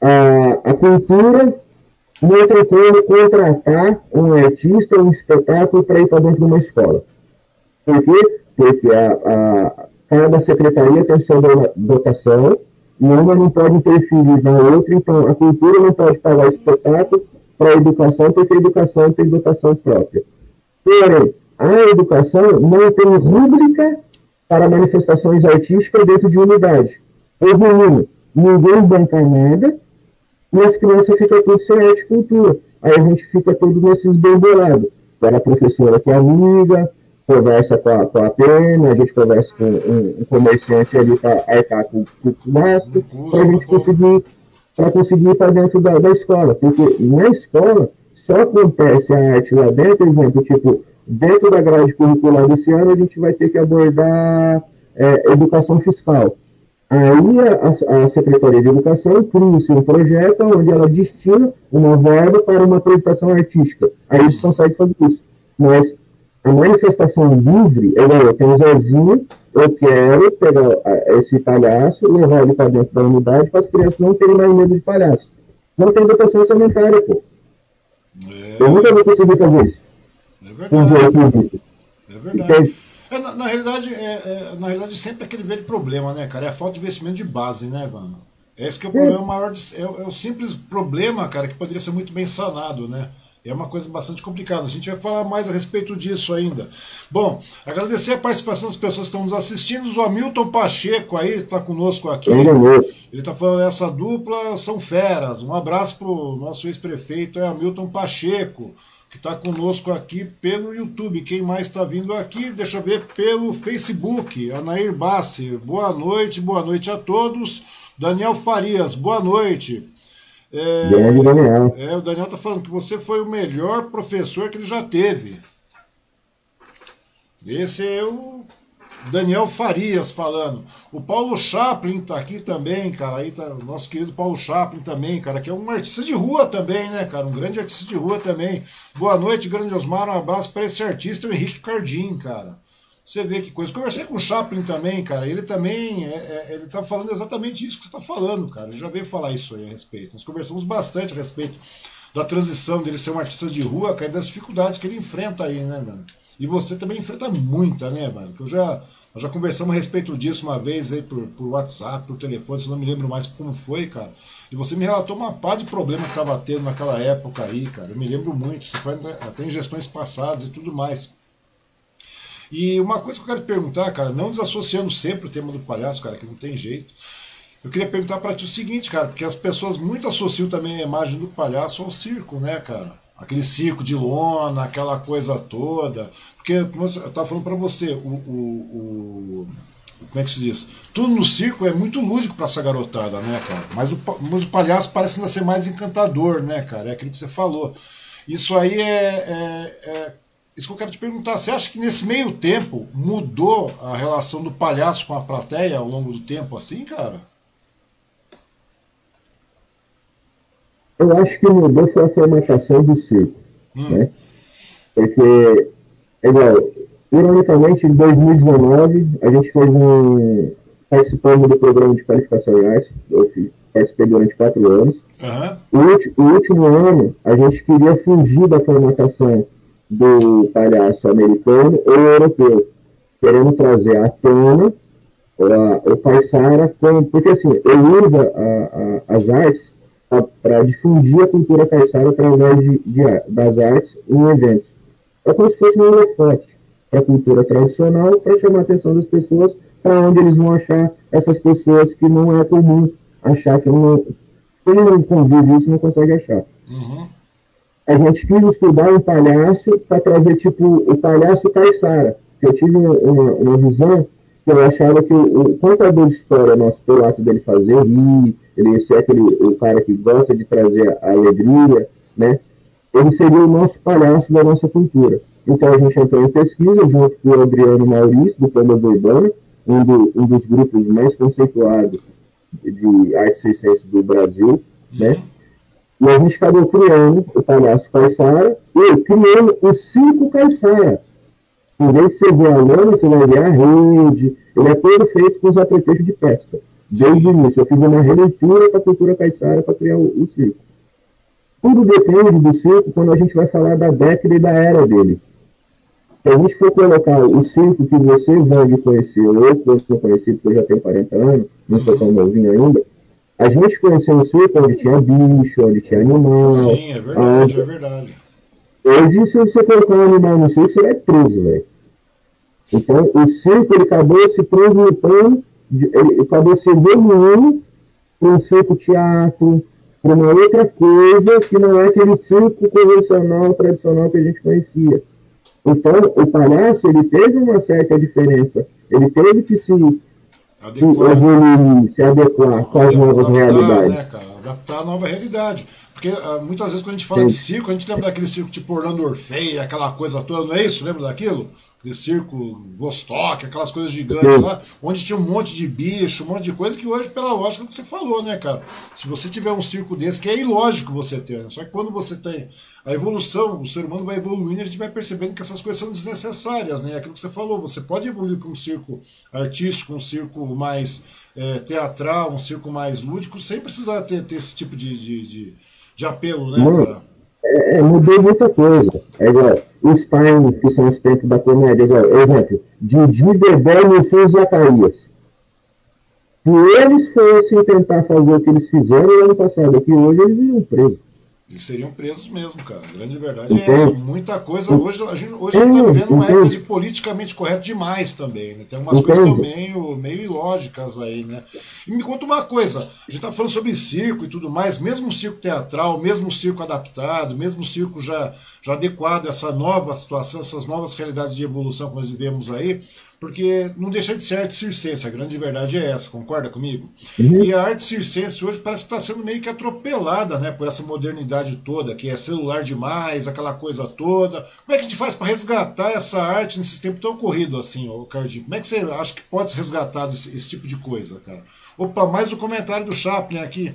A, a cultura não tem como contratar um artista, um espetáculo para ir para dentro de uma escola. Por quê? Porque a, a, cada secretaria tem sua dotação e uma não pode interferir na outra, então a cultura não pode pagar espetáculo para a educação, porque a educação tem dotação própria. Porém, a educação não tem rúbrica para manifestações artísticas dentro de unidade. Resumindo, ninguém banca nada e as crianças ficam tudo sem arte e cultura. Aí a gente fica todo nesses bem bolado. Para a professora que é amiga, conversa com a, com a pena, a gente conversa com um, um comerciante ali para arcar com, com o gasto, para a gente conseguir para conseguir ir para dentro da, da escola. Porque na escola só acontece a arte lá dentro, exemplo, tipo, dentro da grade curricular desse ano a gente vai ter que abordar é, educação fiscal. Aí a, a, Secretaria de Educação cria um projeto onde ela destina uma verba para uma apresentação artística. Aí eles conseguem fazer isso. Mas a manifestação livre, eu, eu tenho um Zezinho, eu quero pegar esse palhaço, levar ele para dentro da unidade para as crianças não terem mais medo de palhaço. Não tem dotação orçamentária, pô. É... Eu nunca vou conseguir fazer isso. É verdade. É verdade. É, na, na, realidade, é, é, na realidade, sempre aquele velho problema, né, cara? É a falta de investimento de base, né, mano? Esse que é o problema maior, de, é, é o simples problema, cara, que poderia ser muito bem sanado, né? É uma coisa bastante complicada. A gente vai falar mais a respeito disso ainda. Bom, agradecer a participação das pessoas que estão nos assistindo. O Hamilton Pacheco aí está conosco aqui. Ele está falando essa dupla são feras. Um abraço para o nosso ex-prefeito, é Hamilton Pacheco, que está conosco aqui pelo YouTube. Quem mais está vindo aqui? Deixa eu ver pelo Facebook. Anair Bassi. Boa noite, boa noite a todos. Daniel Farias, boa noite. É, Daniel. É, o Daniel tá falando que você foi o melhor professor que ele já teve. Esse é o Daniel Farias falando. O Paulo Chaplin tá aqui também, cara. Aí tá o nosso querido Paulo Chaplin também, cara, que é um artista de rua também, né, cara? Um grande artista de rua também. Boa noite, grande Osmar. Um abraço para esse artista, o Henrique Cardim, cara. Você vê que coisa. Conversei com o Chaplin também, cara. Ele também, é, é, ele tá falando exatamente isso que você tá falando, cara. Ele já veio falar isso aí a respeito. Nós conversamos bastante a respeito da transição dele ser um artista de rua, cara, das dificuldades que ele enfrenta aí, né, mano? E você também enfrenta muita, né, mano? Que eu já, nós já conversamos a respeito disso uma vez aí por, por WhatsApp, por telefone, se não me lembro mais como foi, cara. E você me relatou uma pá de problema que tava tendo naquela época aí, cara. Eu me lembro muito. Isso foi até em gestões passadas e tudo mais. E uma coisa que eu quero perguntar, cara, não desassociando sempre o tema do palhaço, cara, que não tem jeito. Eu queria perguntar para ti o seguinte, cara, porque as pessoas muito associam também a imagem do palhaço ao circo, né, cara? aquele circo de lona, aquela coisa toda. Porque, como eu estava falando para você, o, o, o, Como é que se diz? Tudo no circo é muito lúdico para essa garotada, né, cara? Mas o, mas o palhaço parece ainda ser mais encantador, né, cara? É aquilo que você falou. Isso aí é, é, é isso que eu quero te perguntar. Você acha que nesse meio tempo mudou a relação do palhaço com a plateia ao longo do tempo, assim, cara? Eu acho que mudou foi a formatação do circo. Hum. Né? Porque, é igual, ironicamente, em 2019, a gente fez um. participando do programa de qualificação em arte, eu participei durante quatro anos. Uhum. O, o, último ano, a gente queria fugir da formatação do palhaço americano ou europeu, querendo trazer à tona a, o Paisara, porque assim, ele usa a, a, as artes para difundir a cultura caiçara através de, de, das artes em eventos. É como se fosse um holofote para a cultura tradicional, para chamar a atenção das pessoas para onde eles vão achar essas pessoas que não é comum achar que não, quem não convive isso não consegue achar. Uhum. A gente quis estudar um palhaço para trazer tipo o palhaço caiçara. Eu tive uma, uma visão que eu achava que o, o contador de história nosso, pelo ato dele fazer rir, ele ser aquele o cara que gosta de trazer a alegria, né? Ele seria o nosso palhaço da nossa cultura. Então a gente entrou em pesquisa junto com o Adriano Maurício, do Panda Urbana, um, do, um dos grupos mais conceituados de arte circense do Brasil, né? E a gente acabou criando o palhaço Caissara e criando o Cinco Caissara. Em vez de você ver a lona, você vai ver a rede. Ele é todo feito com os apetrechos de pesca. Desde o início, eu fiz uma releitura para a cultura caiçara para criar o, o, circo. Tudo depende do circo quando a gente vai falar da década e da era dele. Se a gente for colocar o circo que você vai conhecer, ou que eu conheci, porque eu já tenho 40 anos, não sou tão novinho ainda, a gente conheceu um circo onde tinha bicho, onde tinha animal. Sim, é verdade, onde... é verdade. Hoje, se você colocar um animal no circo, você vai preso, velho. Então, o circo ele acabou se transmutando ele acabou se evoluindo para um circo teatro, para uma outra coisa que não é aquele circo convencional, tradicional que a gente conhecia. Então, o palhaço, ele teve uma certa diferença. Ele teve que se, adequar, se evoluir, se adequar as novas adaptar, realidades. Né, cara? Adaptar a nova realidade. Porque uh, muitas vezes quando a gente fala Sim. de circo, a gente lembra daquele circo tipo Orlando Orfei, aquela coisa toda, não é isso? Lembra daquilo? Aquele circo Vostok, aquelas coisas gigantes lá, onde tinha um monte de bicho, um monte de coisa que hoje, pela lógica que você falou, né, cara? Se você tiver um circo desse, que é ilógico você ter, né? Só que quando você tem a evolução, o ser humano vai evoluindo e a gente vai percebendo que essas coisas são desnecessárias, né? Aquilo que você falou, você pode evoluir para um circo artístico, um circo mais é, teatral, um circo mais lúdico, sem precisar ter, ter esse tipo de, de, de de apelo, né, cara? É, é, mudou muita coisa. É os Time, que são os tempos da comédia, igual, exemplo, Didi, Dedé e o Zacarias. Se eles fossem tentar fazer o que eles fizeram no ano passado aqui, hoje eles iam presos. Eles seriam presos mesmo, cara. A grande verdade é essa. Muita coisa. Hoje a gente hoje está vivendo uma época de politicamente correto demais também. Né? Tem umas coisas meio, meio ilógicas aí, né? E me conta uma coisa: a gente está falando sobre circo e tudo mais, mesmo o circo teatral, mesmo o circo adaptado, mesmo o circo já, já adequado a essa nova situação, essas novas realidades de evolução que nós vivemos aí porque não deixa de ser arte circense, a grande verdade é essa, concorda comigo? Uhum. E a arte circense hoje parece que está sendo meio que atropelada né, por essa modernidade toda, que é celular demais, aquela coisa toda. Como é que a gente faz para resgatar essa arte nesses tempos tão corridos assim, ô Cardinho? Como é que você acha que pode ser resgatado esse, esse tipo de coisa, cara? Opa, mais um comentário do Chaplin aqui.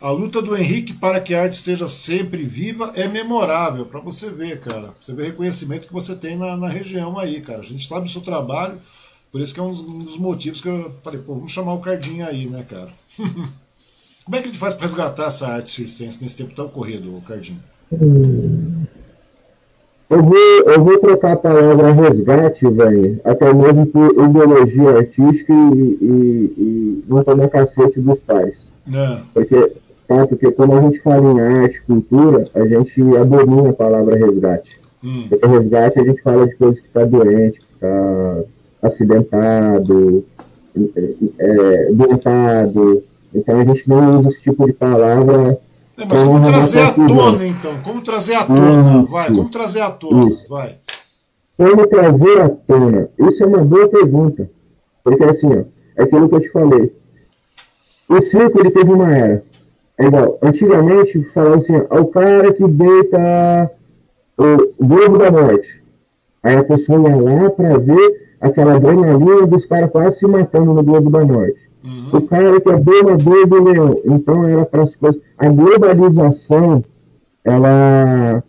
A luta do Henrique para que a arte esteja sempre viva é memorável, para você ver, cara. Você vê o reconhecimento que você tem na, na, região aí, cara. A gente sabe o seu trabalho, por isso que é um dos, um dos motivos que eu falei, pô, vamos chamar o Cardinho aí, né, cara? Como é que a gente faz para resgatar essa arte circense nesse tempo tão corrido, Cardinho? Eu vou, eu vou trocar a palavra resgate, velho, até mesmo por ideologia artística e, e, e não tomar cacete dos pais. É. Porque tá? Porque quando a gente fala em arte, cultura, a gente abomina a palavra resgate. Hum. Porque resgate a gente fala de coisa que está doente, que está acidentado, é, doentado. Então a gente não usa esse tipo de palavra É, mas como trazer à tona, então? Como trazer à tona? Vai, como trazer à tona? Isso. Vai. Como trazer à tona? Isso é uma boa pergunta. Porque assim, ó, é aquilo que eu te falei. O circo ele teve uma era. Igual, antigamente falava assim, o cara que deita o Globo da Morte. Aí a pessoa ia lá para ver aquela adrenalina dos caras quase se matando no Globo da Morte. Uhum. O cara que é domador do leão. Então era para as coisas. A globalização, ela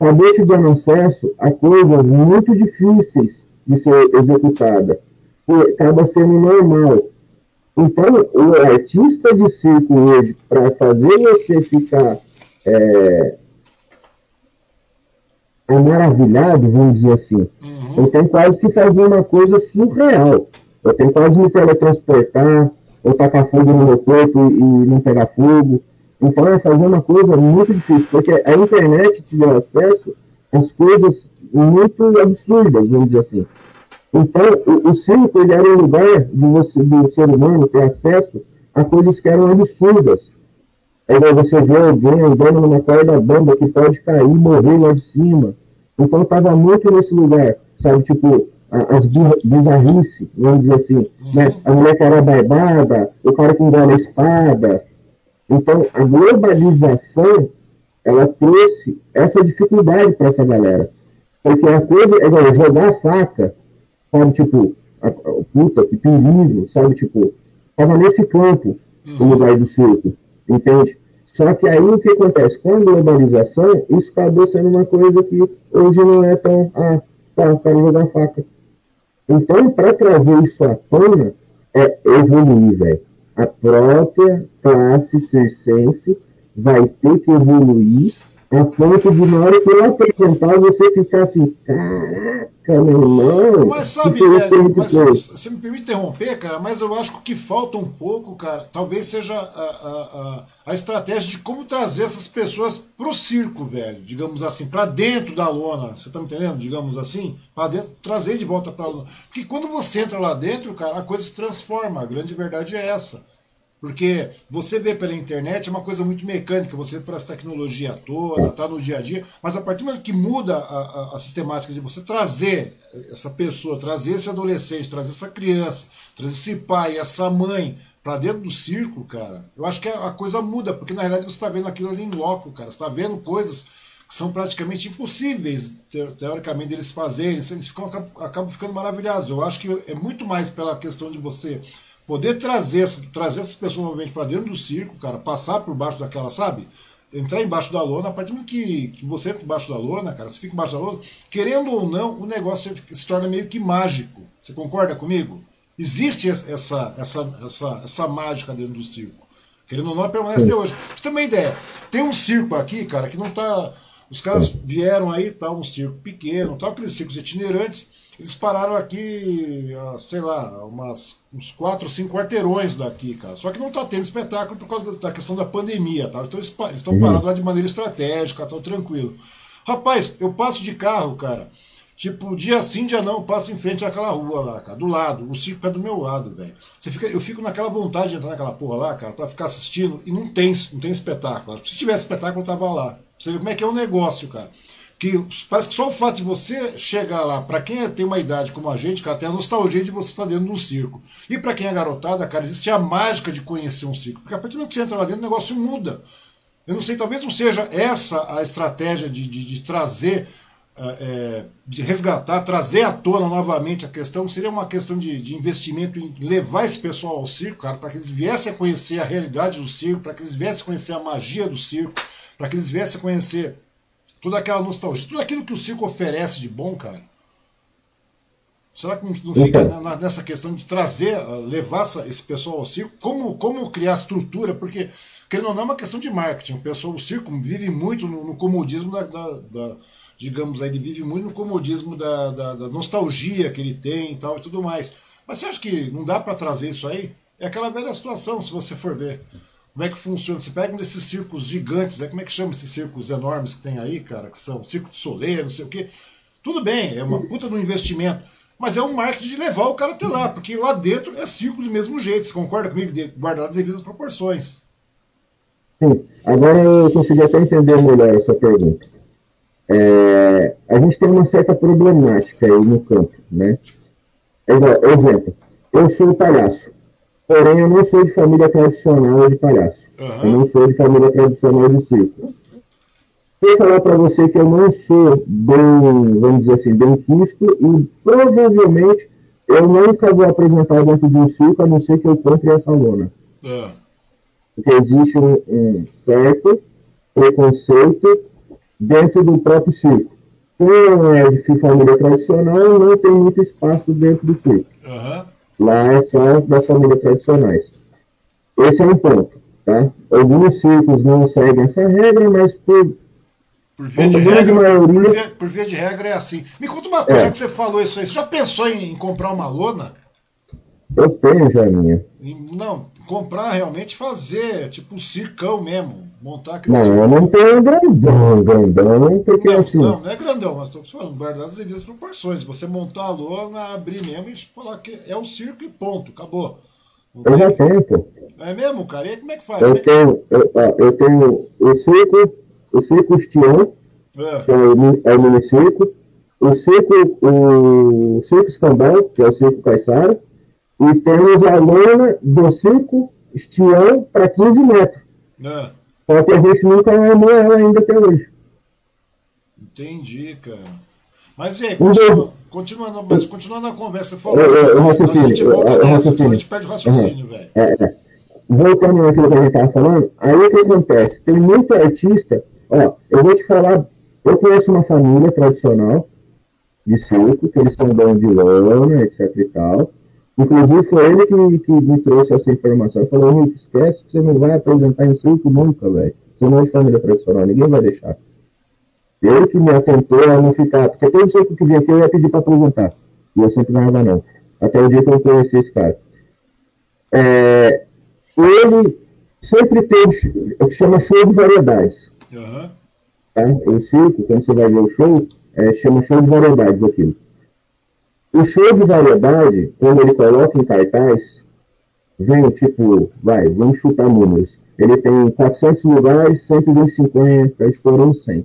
acabou te dando acesso a coisas muito difíceis de ser executada. E acaba sendo normal. Então, o artista de circo hoje, para fazer você ficar é, maravilhado, vamos dizer assim, uhum. eu tenho quase que fazer uma coisa surreal. Eu tenho quase me teletransportar, ou tacar fogo no meu corpo e não pegar fogo. Então é fazer uma coisa muito difícil, porque a internet te deu acesso às coisas muito absurdas, vamos dizer assim. Então, o, o circo ele era um lugar de você, do ser humano ter acesso a coisas que eram absurdas. É igual você ver alguém andando numa corda bamba que pode cair morrer lá de cima. Então, estava muito nesse lugar, sabe? Tipo, as bizarrices, vamos dizer assim, né? a mulher que era barbada, o cara que engana a espada. Então, a globalização, ela trouxe essa dificuldade para essa galera. Porque a coisa é igual, jogar a faca, sabe, tipo, a, a, puta, que perigo, sabe, tipo, tava nesse campo, uhum. o lugar do circo, entende? Só que aí o que acontece? Com a globalização, isso acabou sendo uma coisa que hoje não é tão, ah, tá, quero jogar faca. Então, para trazer isso à tona, é evoluir, velho. A própria classe circense vai ter que evoluir a ponto de, na hora que eu apresentar, você ficar assim, caraca, meu irmão. Mas sabe, velho, mas você me permite interromper, cara, mas eu acho que o que falta um pouco, cara, talvez seja a, a, a, a estratégia de como trazer essas pessoas pro circo, velho, digamos assim, para dentro da lona, você tá me entendendo? Digamos assim, para dentro, trazer de volta pra lona. Porque quando você entra lá dentro, cara, a coisa se transforma, a grande verdade é essa. Porque você vê pela internet é uma coisa muito mecânica, você por essa tecnologia toda, tá no dia a dia, mas a partir do momento que muda a, a, a, sistemática de você trazer essa pessoa, trazer esse adolescente, trazer essa criança, trazer esse pai, essa mãe para dentro do círculo, cara, eu acho que a coisa muda, porque na realidade você está vendo aquilo ali em loco, cara, você está vendo coisas que são praticamente impossíveis, teoricamente, deles fazerem, eles ficam, acabam, acabam ficando maravilhados. Eu acho que é muito mais pela questão de você Poder trazer, trazer essas pessoas novamente para dentro do circo, cara, passar por baixo daquela, sabe? Entrar embaixo da lona, a partir do momento que, que você entra embaixo da lona, cara, você fica embaixo da lona, querendo ou não, o negócio se torna meio que mágico. Você concorda comigo? Existe essa, essa, essa, essa mágica dentro do circo. Querendo ou não, permanece até hoje. Você ter uma ideia, tem um circo aqui, cara, que não tá. Os caras vieram aí, tá, um circo pequeno, tá, aqueles circos itinerantes eles pararam aqui, sei lá, umas, uns 4, 5 quarteirões daqui, cara. Só que não está tendo espetáculo por causa da questão da pandemia, tá? Então eles estão uhum. parados lá de maneira estratégica, estão tranquilo. Rapaz, eu passo de carro, cara. Tipo, dia sim, dia não, eu passo em frente àquela rua lá, cara, do lado. O circo é do meu lado, velho. Fica, eu fico naquela vontade de entrar naquela porra lá, cara, pra ficar assistindo. E não tem, não tem espetáculo. Se tivesse espetáculo, eu tava lá. Você vê como é que é o negócio, cara que parece que só o fato de você chegar lá, para quem tem uma idade como a gente, cara, tem a nostalgia de você estar dentro de um circo. E para quem é garotada, cara, existe a mágica de conhecer um circo. Porque a partir do momento que você entra lá dentro, o negócio muda. Eu não sei, talvez não seja essa a estratégia de, de, de trazer, é, de resgatar, trazer à tona novamente a questão. Seria uma questão de, de investimento em levar esse pessoal ao circo, cara, para que eles viessem a conhecer a realidade do circo, para que eles viessem a conhecer a magia do circo, para que eles viessem a conhecer toda aquela nostalgia, tudo aquilo que o circo oferece de bom, cara. Será que não fica então. nessa questão de trazer, ah, levar esse pessoal ao circo? Como, como criar estrutura? Porque, querendo ou não, é uma questão de marketing. O pessoal, o circo vive muito no, no comodismo da, da, da, digamos aí, ele vive muito no comodismo da, da, da, nostalgia que ele tem e tal e tudo mais. Mas você acha que não dá para trazer isso aí? É aquela velha situação, se você for ver. Como é que funciona? Você pega um desses circos gigantes, né? como é que chama esses circos enormes que tem aí, cara? Que são circo de Soleil, não sei o quê. Tudo bem, é uma puta no investimento. Mas é um marketing de levar o cara até lá, porque lá dentro é circo do mesmo jeito. Você concorda comigo? Guardar as devidas proporções. Sim, agora eu consegui até entender melhor a sua pergunta. É, a gente tem uma certa problemática aí no campo, né? Exemplo, eu sou palhaço, porém eu não sou de família tradicional de palhaço. Uhum. Eu não sou de família tradicional de circo. Se eu falar para você que eu não sou bem, vamos dizer assim, bem quisto, e provavelmente eu nunca vou apresentar dentro de um circo, a não ser que eu compre essa lona. Uhum. Porque existe um, um certo preconceito dentro do próprio circo. Quem é de família tradicional não tem muito espaço dentro do circo. Uhum. Lá é só das famílias tradicionais. Esse é um ponto. Tá? Alguns circos não seguem essa regra, mas por, por via, de regra, maioria... por, via, por via de regra é assim. Me conta uma coisa, é. já que você falou isso aí. Você já pensou em, comprar uma lona? Eu tenho já minha. Não, comprar realmente fazer, tipo um circão mesmo. Montar Não, eu não tenho grandão, grandão, porque não, assim. Não, não é grandão, mas estou falando, guardar as devidas proporções. Você montar a lona, abrir mesmo e falar que é um circo e ponto, acabou. Não eu já tenho, pô. É mesmo, cara? E aí como é que faz? Eu, é tenho, eu, eu, tenho o circo, o circo Estião, é. que é o, é o município, o circo, o circo que é o circo Caissara, e temos a lona do circo Estião para 15 metros. É. Só que a gente nunca armou ela ainda até hoje. Entendi, cara. Mas e aí, continua, continuando, mas continuando a conversa, falou assim, eu, a gente volta nessa, a gente perde o raciocínio, uhum. velho. É, é. Voltando naquilo que a gente estava falando, aí o que acontece? Tem muito artista, ó, eu vou te falar, eu conheço uma família tradicional de circo, que eles são donos de lona, etc e tal, Inclusive, foi ele que, que me trouxe essa informação. Falou: Henrique, esquece que você não vai apresentar em circo nunca, velho. Você não é família tradicional, ninguém vai deixar. Ele que me atentou a não ficar. Porque todo circo que vinha aqui eu ia pedir para apresentar. E eu sempre ganhava não. Até o dia que eu conheci esse cara. É, ele sempre teve o que chama show de variedades. Uhum. Tá? O circo, quando você vai ver o show, é, chama show de variedades aquilo. O show de variedade, quando ele coloca em cartaz, vem tipo, vai, vamos chutar números. Ele tem 400 lugares, sempre vem 50, estourou 100.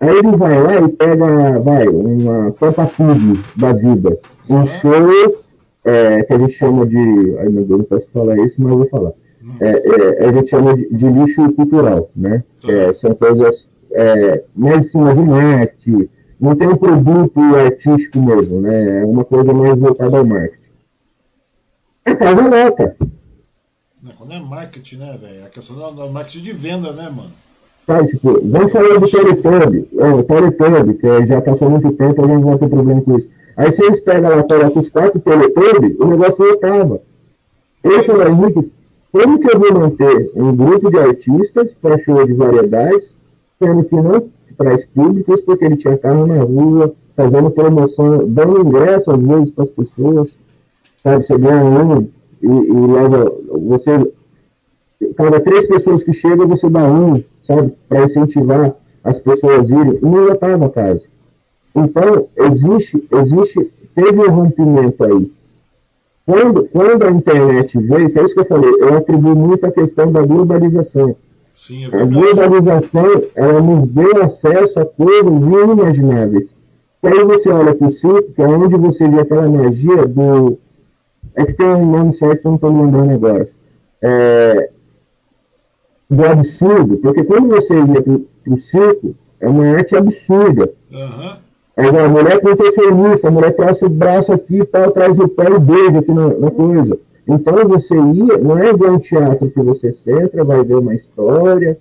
Aí ele vai lá e pega, vai, uma Copa Pub da vida. Um show é, que a gente chama de. Ai meu Deus, não posso falar isso, mas eu vou falar. É, é, a gente chama de, de lixo cultural, né? É, são coisas é, mais em cima de net, não tem um produto artístico mesmo, né? É uma coisa mais voltada ao marketing. É casa nota. Quando é marketing, né, velho? A questão do marketing de venda, né, mano? Tá, tipo, vamos falar do Teletubby. É, o Teletubby, que já passou muito tempo, a gente não vai ter problema com isso. Aí vocês pegam lá, colocam os quatro Teletubby, o negócio acaba. Esse é muito. Como que eu vou manter um grupo de artistas para show de variedades, sendo que não traz públicos, porque ele tinha carro na rua, fazendo promoção, dando ingresso às vezes para as pessoas, sabe? Você ganha um e, e leva, você, cada três pessoas que chegam, você dá um, sabe? Para incentivar as pessoas a irem, não lotava casa. Então, existe, existe, teve um rompimento aí. Quando, quando a internet veio, que é isso que eu falei, eu atribuo muito a questão da globalização. Sim, é a globalização ela nos deu acesso a coisas inimagináveis. E aí você olha para o circo, que é onde você vê aquela magia do. É que tem um nome certo que eu não estou lembrando agora. É... Do absurdo, porque quando você ia para o circo, é uma arte absurda. Uhum. Aí a mulher contorcionista, a mulher traz o braço aqui, tal, traz o pé e beija aqui na, na coisa. Então você ia, não é igual um teatro que você senta, vai ver uma história.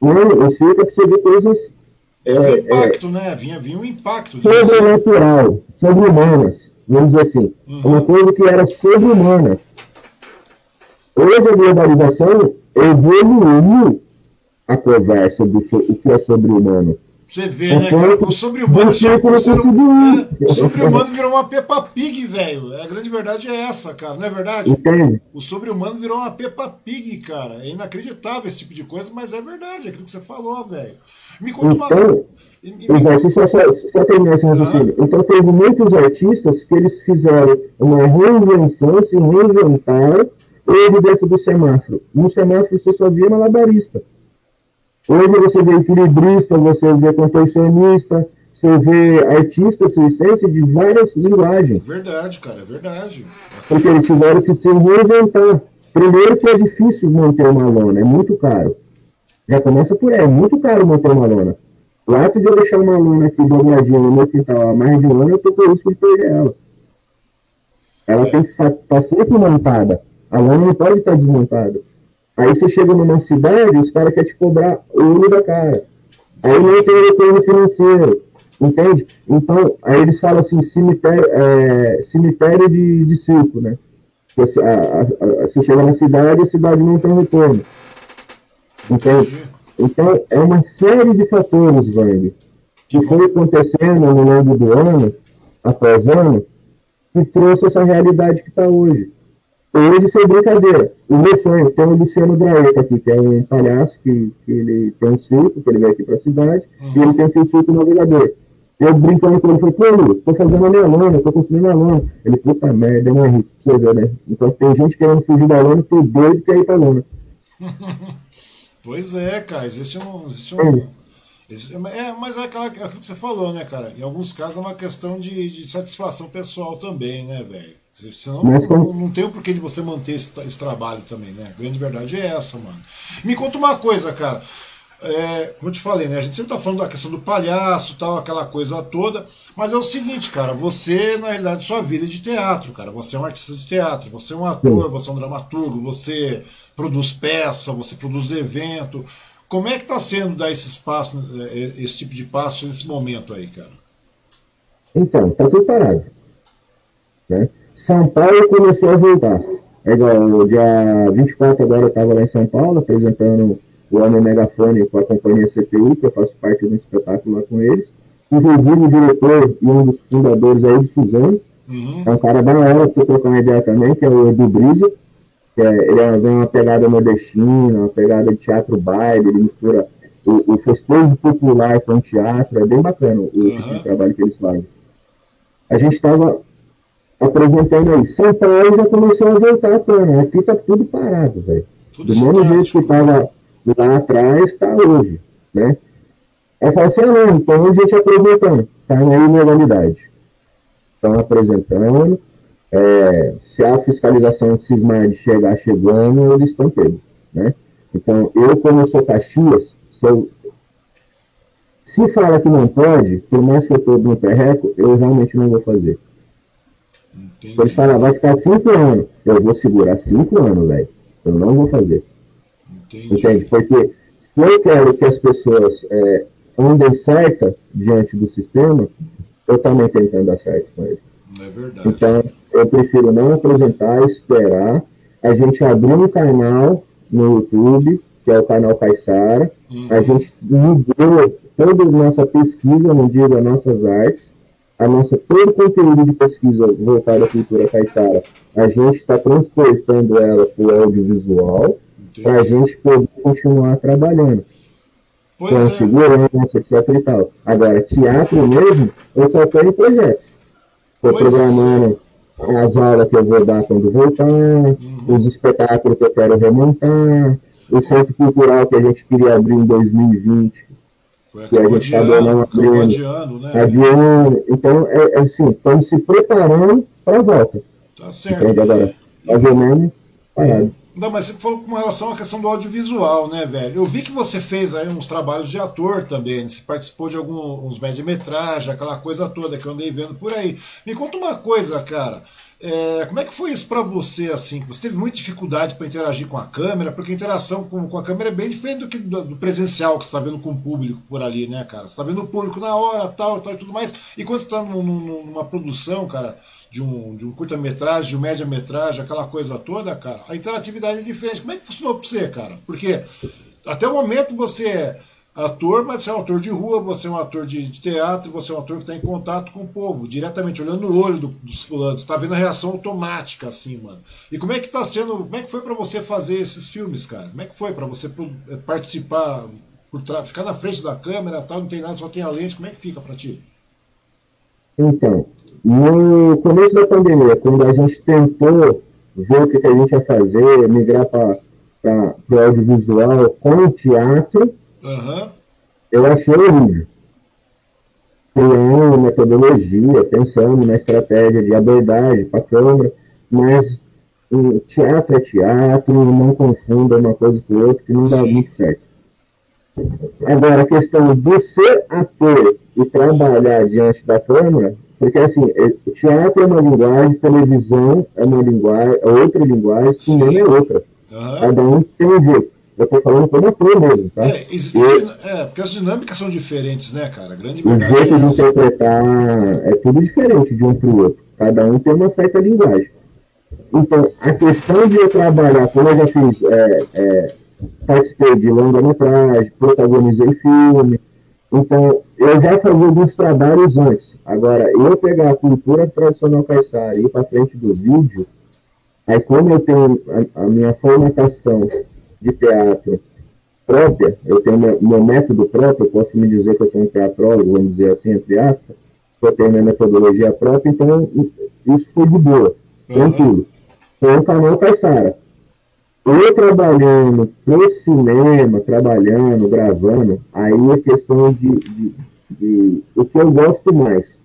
Não, você ia para você ver coisas. É, um é, impacto, é, né? Vinha, vinha um impacto. Sobrenatural, sobre-humanas, vamos dizer assim. Uhum. Uma coisa que era sobre-humana. Hoje a globalização evoluiu a conversa do o que é sobre-humano. Você vê, né, cara? O sobre-humano chegou ser um, é, O sobre-humano virou uma Peppa Pig, velho. A grande verdade é essa, cara, não é verdade? O sobre-humano virou uma Peppa Pig, cara. É inacreditável esse tipo de coisa, mas é verdade, é aquilo que você falou, velho. Me conta uma. Então, me... Só, só, só terminar esse raciocínio. Ah. Então, teve muitos artistas que eles fizeram uma reinvenção, se reinventaram hoje dentro do semáforo. No semáforo você só via malabarista. Hoje você vê equilibrista, você vê contorcionista, você vê artistas circenses de várias linguagens. Verdade, cara, é verdade. Porque eles tiveram que se reinventar. Primeiro que é difícil manter uma lona, é muito caro. Já começa por aí, é muito caro manter uma lona. O ato de eu deixar uma lona aqui dobradinha no meu quintal há mais de um ano, eu tô com risco de perder ela. Ela é. tem que estar tá sempre montada. A lona não pode estar desmontada. Aí você chega numa cidade, os caras querem te cobrar o olho da cara. Aí não tem retorno financeiro. Entende? Então, aí eles falam assim, cemitério, é, cemitério de, de circo, né? Você, a, a, a, você chega na cidade e a cidade não tem retorno. Entende? Então, é uma série de fatores, Vang, que foi acontecendo ao longo do ano, após ano, que trouxe essa realidade que está hoje. Hoje, sem brincadeira, o meu sonho, tem o Luciano Draeta aqui, que é um palhaço que, que ele tem um circo, que ele veio aqui para a cidade, uhum. e ele tem aqui um circo navegador. Eu brincando com ele, falei, pô, Lu, tô fazendo a minha lona, tô construindo a lona. Ele, puta merda, não é vê, né? Então tem gente querendo fugir da lona, tem doido que ir pra lona. pois é, cara, existe um. Existe um... É. É, mas é aquela, aquilo que você falou, né, cara? Em alguns casos é uma questão de, de satisfação pessoal também, né, velho? Senão Mas, não, não tem o porquê de você manter esse, esse, trabalho também, né? A grande verdade é essa, mano. Me conta uma coisa, cara. É, como eu te falei, né? A gente sempre tá falando da questão do palhaço tal, aquela coisa toda. Mas é o seguinte, cara, você, na realidade, sua vida é de teatro, cara. Você é um artista de teatro, você é um ator, você é um dramaturgo, você produz peça, você produz evento. Como é que tá sendo dar esse espaço, é, esse tipo de passo nesse momento aí, cara? Então, tá tudo parado. Né? São Paulo começou a voltar. É igual, dia 24 agora eu estava lá em São Paulo apresentando o Homem Megafone com a companhia CPI, que eu faço parte do espetáculo lá com eles. Inclusive o diretor e um dos fundadores aí de Suzano. Uhum. É um cara da hora de você trocar uma ideia também, que é o Edu Brisa. Que é, ele é, vem uma pegada nordestina, uma pegada de teatro baile, ele mistura o, o festejo popular com o teatro, é bem bacana o, uhum. trabalho que eles fazem. A gente estava apresentando aí. São Paulo já começou a voltar à tona. Aqui tá tudo parado, velho. Do mesmo jeito que estava lá atrás, está hoje, né? Aí fala assim, ah, não, então a gente apresentando, tá na ilegalidade. Estão apresentando, é, se a fiscalização de CISMAD chegar chegando, eles estão pegos, né? Então, eu, como eu sou Caxias, sou, se fala que não pode, por mais que eu estou no perreco, eu realmente não vou fazer. Entendi. Eles falam, vai ficar cinco anos. Eu vou segurar cinco anos, velho. Eu não vou fazer. Entendi. Entende? Porque se eu quero que as pessoas é, andem certa diante do sistema, eu também tenho que andar certo com ele. É verdade. Então, eu prefiro não apresentar, esperar. A gente abrir um canal no YouTube, que é o canal Caissara. Uhum. A gente mudou toda a nossa pesquisa no dia das nossas artes a nossa todo o conteúdo de pesquisa voltado à cultura caiçara, a gente está transportando ela para o audiovisual para a gente poder continuar trabalhando. Pois com é. segurança, etc e tal. Agora, teatro mesmo, eu só tenho projetos. Estou programando as aulas que eu vou dar quando voltar, uhum. os espetáculos que eu quero remontar, o centro cultural que a gente queria abrir em 2020, foi que a gente acabou não abrindo, né? Adiando. Então, é, é assim, estamos se preparando para a volta. Tá certo. Então, agora, mais ou menos, parado. Não, mas você falou com relação à questão do audiovisual, né, velho? Eu vi que você fez aí uns trabalhos de ator também, você participou de alguns média-metragem, aquela coisa toda que eu andei vendo por aí. Me conta uma coisa, cara. É, como é que foi isso para você, assim? Você teve muita dificuldade para interagir com a câmera, porque a interação com, com a câmera é bem diferente do que do, do presencial que você está vendo com o público por ali, né, cara? Você está vendo o público na hora, tal, tal e tudo mais. E quando você está numa produção, cara, de um, de um curta-metragem, de um média-metragem, aquela coisa toda, cara, a interatividade é diferente. Como é que funcionou para você, cara? Porque até o momento você é ator, mas você é um ator de rua, você é um ator de, de teatro, você é um ator que está em contato com o povo, diretamente, olhando no olho do, dos fulanos, está vendo a reação automática, assim, mano. E como é que tá sendo, como é que foi para você fazer esses filmes, cara? Como é que foi para você eh, participar, ficar na frente da câmera tal, não tem nada, só tem a lente, como é que fica para ti? Então, no começo da pandemia, quando a gente tentou ver o que, que a gente ia fazer, migrar para o audiovisual com o teatro, uhum. eu achei horrível. Criando metodologia, pensando na estratégia de abordagem para a câmera, mas o teatro é teatro, não confunda uma coisa com outra, que não dá Sim. muito certo. Agora, a questão de ser ator e trabalhar diante da câmera, porque assim, é, teatro é uma linguagem, televisão é uma linguagem, é outra linguagem, cinema é outra. Uhum. Cada um tem um jeito. Eu estou falando como ator mesmo, tá? É, existe, é, porque as dinâmicas são diferentes, né, cara? A grande o jeito é de interpretar é tudo diferente de um para o outro. Cada um tem uma certa linguagem. Então, a questão de eu trabalhar, como eu já fiz, é, é, participei de longa-metragem, protagonizei filme, então eu já fazia alguns trabalhos antes. Agora, eu pegar a cultura tradicional caiçara e ir para frente do vídeo, aí como eu tenho a, a, minha formatação de teatro própria, eu tenho meu, meu, método próprio, eu posso me dizer que eu sou um teatrólogo, vamos dizer assim, entre aspas, eu tenho minha metodologia própria, então isso foi de boa, tranquilo. Uhum foi o canal Caixara. Eu trabalhando pro cinema, trabalhando, gravando, aí é questão de, de, de, o que eu gosto mais.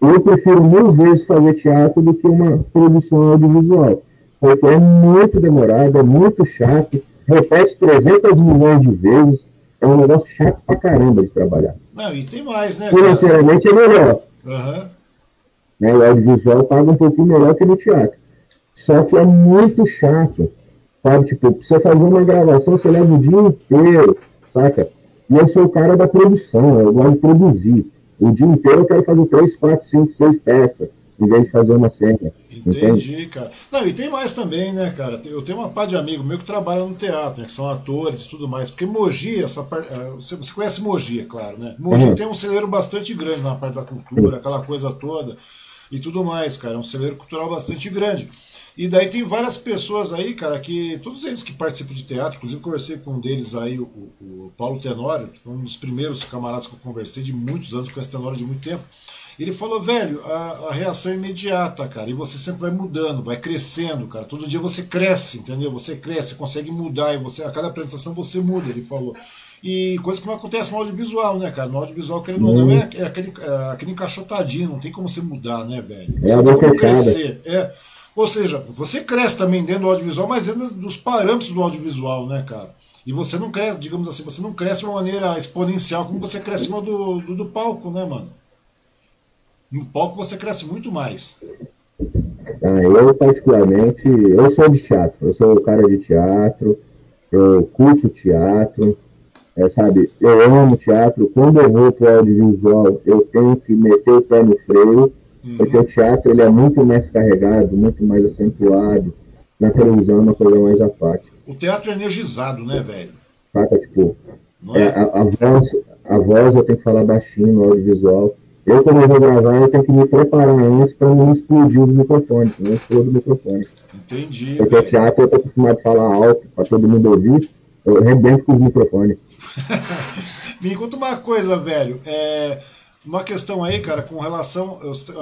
Eu prefiro mil vezes fazer teatro do que uma produção audiovisual, porque é muito demorado, é muito chato, repete 300 milhões de vezes, é um negócio chato pra caramba de trabalhar. Não, e tem mais, né? Financeiramente é melhor. Uhum. Né, o audiovisual paga um pouquinho melhor que no teatro. Só que é muito chato, sabe? Tipo, você fazer uma gravação, você leva o dia inteiro, saca? E eu sou o cara da produção, eu gosto de produzir. O dia inteiro eu quero fazer 3, 4, 5, 6 peças, em vez de fazer uma cena. Entendi, entende? cara. Não, e tem mais também, né, cara? Eu tenho uma par de amigo meu que trabalha no teatro, né, que são atores e tudo mais. Porque Mogi, essa parte. Você, você conhece Mogi, é claro, né? Mogi uhum. tem um celeiro bastante grande na parte da cultura, aquela coisa toda e tudo mais, cara. É um celeiro cultural bastante grande. E daí tem várias pessoas aí, cara, que. Todos eles que participam de teatro, inclusive conversei com um deles aí, o, o Paulo Tenório, foi um dos primeiros camaradas que eu conversei de muitos anos, com esse Tenório de muito tempo. Ele falou, velho, a, a, reação é imediata, cara, e você sempre vai mudando, vai crescendo, cara. Todo dia você cresce, entendeu? Você cresce, consegue mudar, e você a cada apresentação você muda, ele falou. E coisa que não acontece no audiovisual, né, cara? No audiovisual, querendo ou não, é, é, aquele, é aquele encaixotadinho, não tem como você mudar, né, velho? Você é tem como crescer. É. Ou seja, você cresce também dentro do audiovisual, mas dentro dos parâmetros do audiovisual, né, cara? E você não cresce, digamos assim, você não cresce de uma maneira exponencial como você cresce em cima do, do, do palco, né, mano? No palco você cresce muito mais. Ah, eu, particularmente, eu sou de teatro, eu sou o cara de teatro, eu curto teatro, é, sabe? Eu amo teatro. Quando eu vou para o audiovisual, eu tenho que meter o pé no freio Uhum. Porque o teatro ele é muito mais carregado, muito mais acentuado. Na televisão é uma coisa mais apática. O teatro é energizado, né, velho? Saca, tipo, é? É, a, a, voz, a voz eu tenho que falar baixinho no audiovisual. Eu, quando eu vou gravar, eu tenho que me preparar antes para não explodir os microfones, não explodir o microfone. Entendi. Porque o teatro eu tô acostumado a falar alto para todo mundo ouvir, eu rebento com os microfones. me conta uma coisa, velho. É uma questão aí, cara, com relação.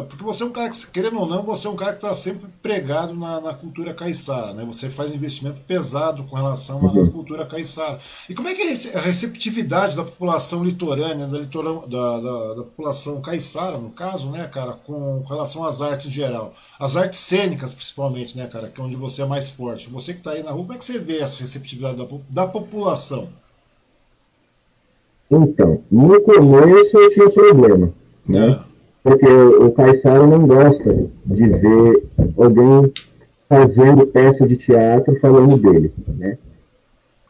Porque você é um cara que, querendo ou não, você é um cara que está sempre pregado na, na, cultura caiçara, né? Você faz investimento pesado com relação à uhum. cultura caiçara. E como é que é a receptividade da população litorânea, da, litorão, da, da, da população caiçara, no caso, né, cara, com, com relação às artes em geral? As artes cênicas, principalmente, né, cara, que é onde você é mais forte. Você que está aí na rua, como é que você vê essa receptividade da, da população? Então, no começo eu tinha problema, né? É. Porque o Caissara não gosta de ver alguém fazendo peça de teatro falando dele, né?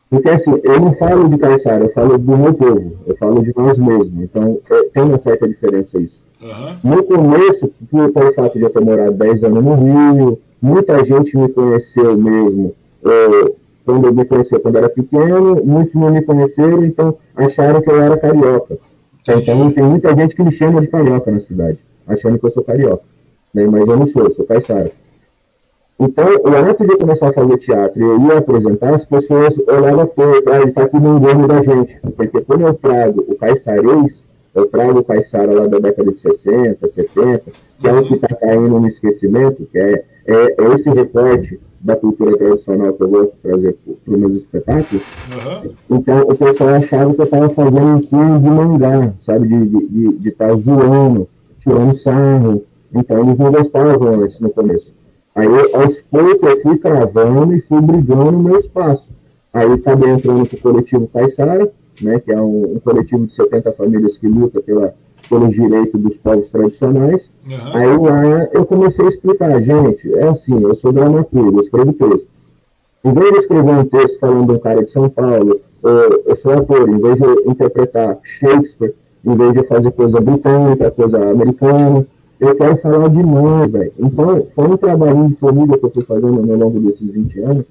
Porque assim, eu não falo de Caissara, eu falo do meu povo, eu falo de nós mesmos. Então, é, tem uma certa diferença isso. Uhum. No começo, por, pelo fato de eu ter morado 10 anos no Rio, muita gente me conheceu mesmo é, quando eu me conheci quando era pequeno, muitos não me conheceram, então acharam que eu era carioca. Então tem muita gente que me chama de carioca na cidade, achando que eu sou carioca. Né? Mas eu não sou, eu sou caiçara. Então, o ato de começar a fazer teatro e eu ia apresentar, as pessoas olhavam para ah, ele está aqui no engano da gente. Porque quando eu trago o caiçarês, eu trago o caiçara lá da década de 60, 70, que é o que está caindo no esquecimento, que é, é, é esse recorte da cultura tradicional que eu gosto de trazer para os meus espetáculos. Uhum. Então o pessoal achava que eu estava fazendo um curso de mangá, sabe? De estar tá zoando, tirando sarro. Então eles não gostavam antes no começo. Aí aos poucos eu fui cravando e fui brigando no meu espaço. Aí acabei entrando para o coletivo Caissara, né, que é um, um, coletivo de 70 famílias que luta pela, pelo direito dos povos tradicionais. Uhum. Aí lá eu comecei a explicar, gente, é assim, eu sou dramaturgo, eu escrevo texto. Em vez de escrever um texto falando de um cara de São Paulo, eu sou ator, em vez de interpretar Shakespeare, em vez de fazer coisa britânica, coisa americana, eu quero falar de nós, velho. Então, foi um trabalho de família que eu fui fazendo ao longo desses 20 anos,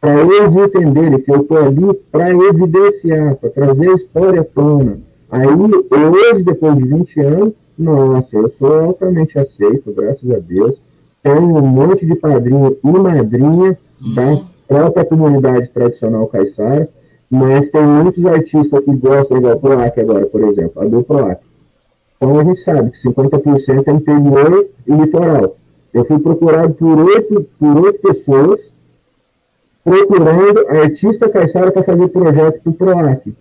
para eles entenderem que eu estou ali para evidenciar, para trazer a história à tona. Aí, hoje, depois de 20 anos, nossa, eu sou altamente aceito, graças a Deus. Tenho um monte de padrinho e madrinha da própria comunidade tradicional caiçara, mas tem muitos artistas que gostam, igual o Proac agora, por exemplo, a do Proac. Então a gente sabe que 50% é interior e litoral. Eu fui procurado por oito, por oito pessoas procurando artista caiçara para fazer projeto para o PROAC.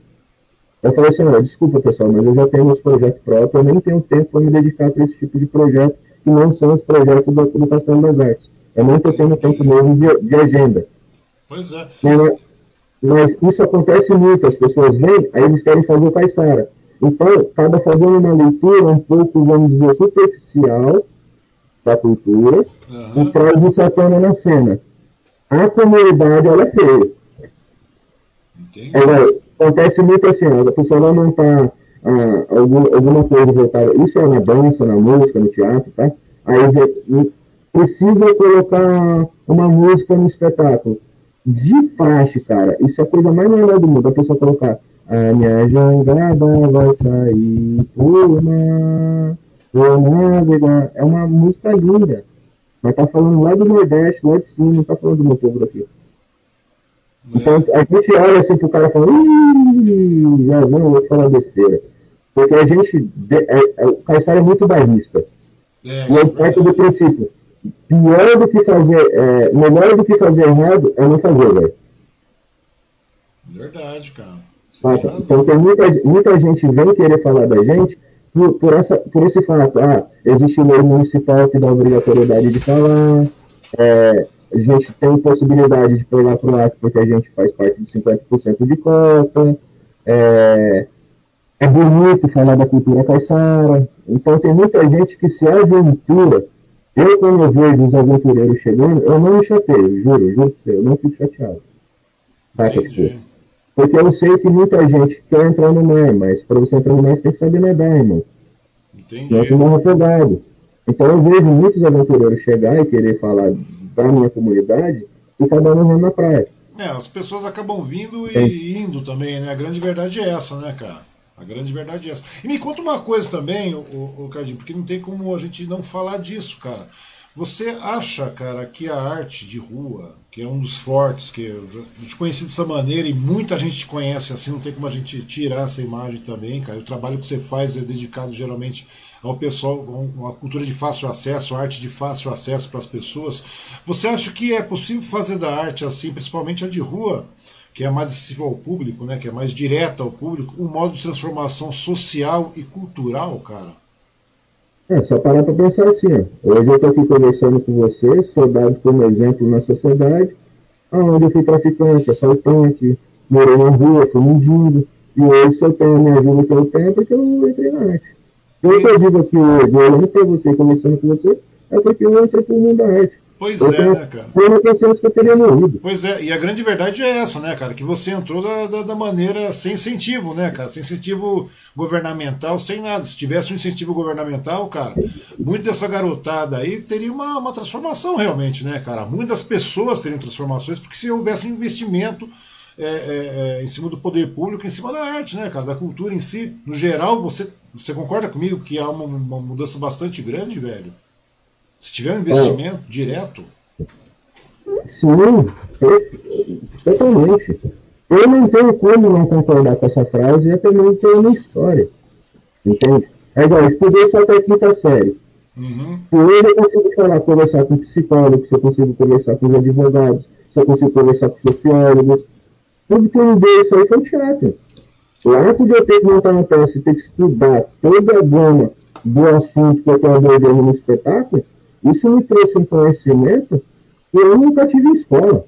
Eu falei assim, olha, desculpa pessoal, mas eu já tenho meus projetos próprios, eu nem tenho tempo para me dedicar para esse tipo de projeto, que não são os projetos do, do Castelo das Artes. Eu não estou tendo tempo mesmo de, de, agenda. Pois é. Mas, mas, isso acontece muito, as pessoas vêm, aí eles querem fazer o Caissara. Então, acaba fazendo uma leitura um pouco, vamos dizer, superficial da cultura uhum. e traz isso à tona na cena. A comunidade, ela é feia. Ela, acontece muito assim, a pessoa vai montar ah, alguma, alguma coisa voltada, isso é na dança, na música, no teatro, tá? Aí precisa colocar uma música no espetáculo. De parte, cara, isso é a coisa mais normal do mundo, a pessoa colocar a minha jangada vai sair por uma, por É uma música linda. Mas tá falando lá do Nordeste, lá de cima, não tá falando do meu povo daqui. Então a gente olha assim pro cara falando, já não vou falar besteira. Porque a gente. É, é, o Caissara é muito bairrista. É, e eu parto do princípio. Pior do que fazer. É, melhor do que fazer errado é não fazer, velho. Verdade, cara. Então tem muita, muita gente vem querer falar da gente por, por, essa, por esse fato. Ah, existe lei municipal que dá obrigatoriedade de falar, é, a gente tem possibilidade de pegar para o ato porque a gente faz parte de 50% de cota, é, é bonito falar da cultura caiçara, então tem muita gente que se aventura. Eu, quando eu vejo os aventureiros chegando, eu não me chateio, juro, juro eu não fico chateado. Tipo, porque eu sei que muita gente quer entrar no mar, mas para você entrar no mar você tem que saber nadar, irmão. Entendi. Não é morre afogado. Então eu vejo muitos aventureiros chegar e querer falar da minha comunidade e cada um na praia. É, as pessoas acabam vindo e é. indo também, né? A grande verdade é essa, né, cara? A grande verdade é essa. E me conta uma coisa também, o, o Cardinho, porque não tem como a gente não falar disso, cara. Você acha, cara, que a arte de rua, que é um dos fortes, que eu te conheci dessa maneira e muita gente te conhece assim, não tem como a gente tirar essa imagem também, cara. O trabalho que você faz é dedicado geralmente ao pessoal, a cultura de fácil acesso, a arte de fácil acesso para as pessoas. Você acha que é possível fazer da arte assim, principalmente a de rua, que é mais acessível ao público, né, que é mais direta ao público, um modo de transformação social e cultural, cara? É, só parar para pensar assim, ó. Hoje eu estou aqui conversando com você, sou dado como exemplo na sociedade, aonde eu fui traficante, assaltante, morei na rua, fui mendigo, e hoje eu tenho a minha vida que eu tenho porque eu entrei na arte. Eu estou vivo aqui hoje, olhando para você, conversando com você, é porque eu entrei para o mundo da arte. Pois eu é, né, cara? Foi que eu teria morrido. Pois é, e a grande verdade é essa, né, cara? Que você entrou da, da, da, maneira sem incentivo, né, cara? Sem incentivo governamental, sem nada. Se tivesse um incentivo governamental, cara, muita dessa garotada aí teria uma, uma transformação realmente, né, cara? Muitas pessoas teriam transformações, porque se houvesse investimento. É, é, é, em cima do poder público, em cima da arte, né, cara, da cultura em si. No geral, você, você concorda comigo que há uma, uma mudança bastante grande, velho? Se tiver um investimento é. direto. Sim, totalmente. Eu não tenho como não concordar com essa frase e até mesmo ter uma história. Entende? É igual, estudei só até a quinta série. Uhum. E hoje eu consigo falar, conversar com psicólogos, eu consigo conversar com advogados, eu consigo conversar com sociólogos. Tudo que eu me dei isso aí foi o teatro. De eu ter que montar uma peça e ter que estudar toda a gama do assunto que eu estou abordando no espetáculo, isso me trouxe um conhecimento que eu nunca tive em escola.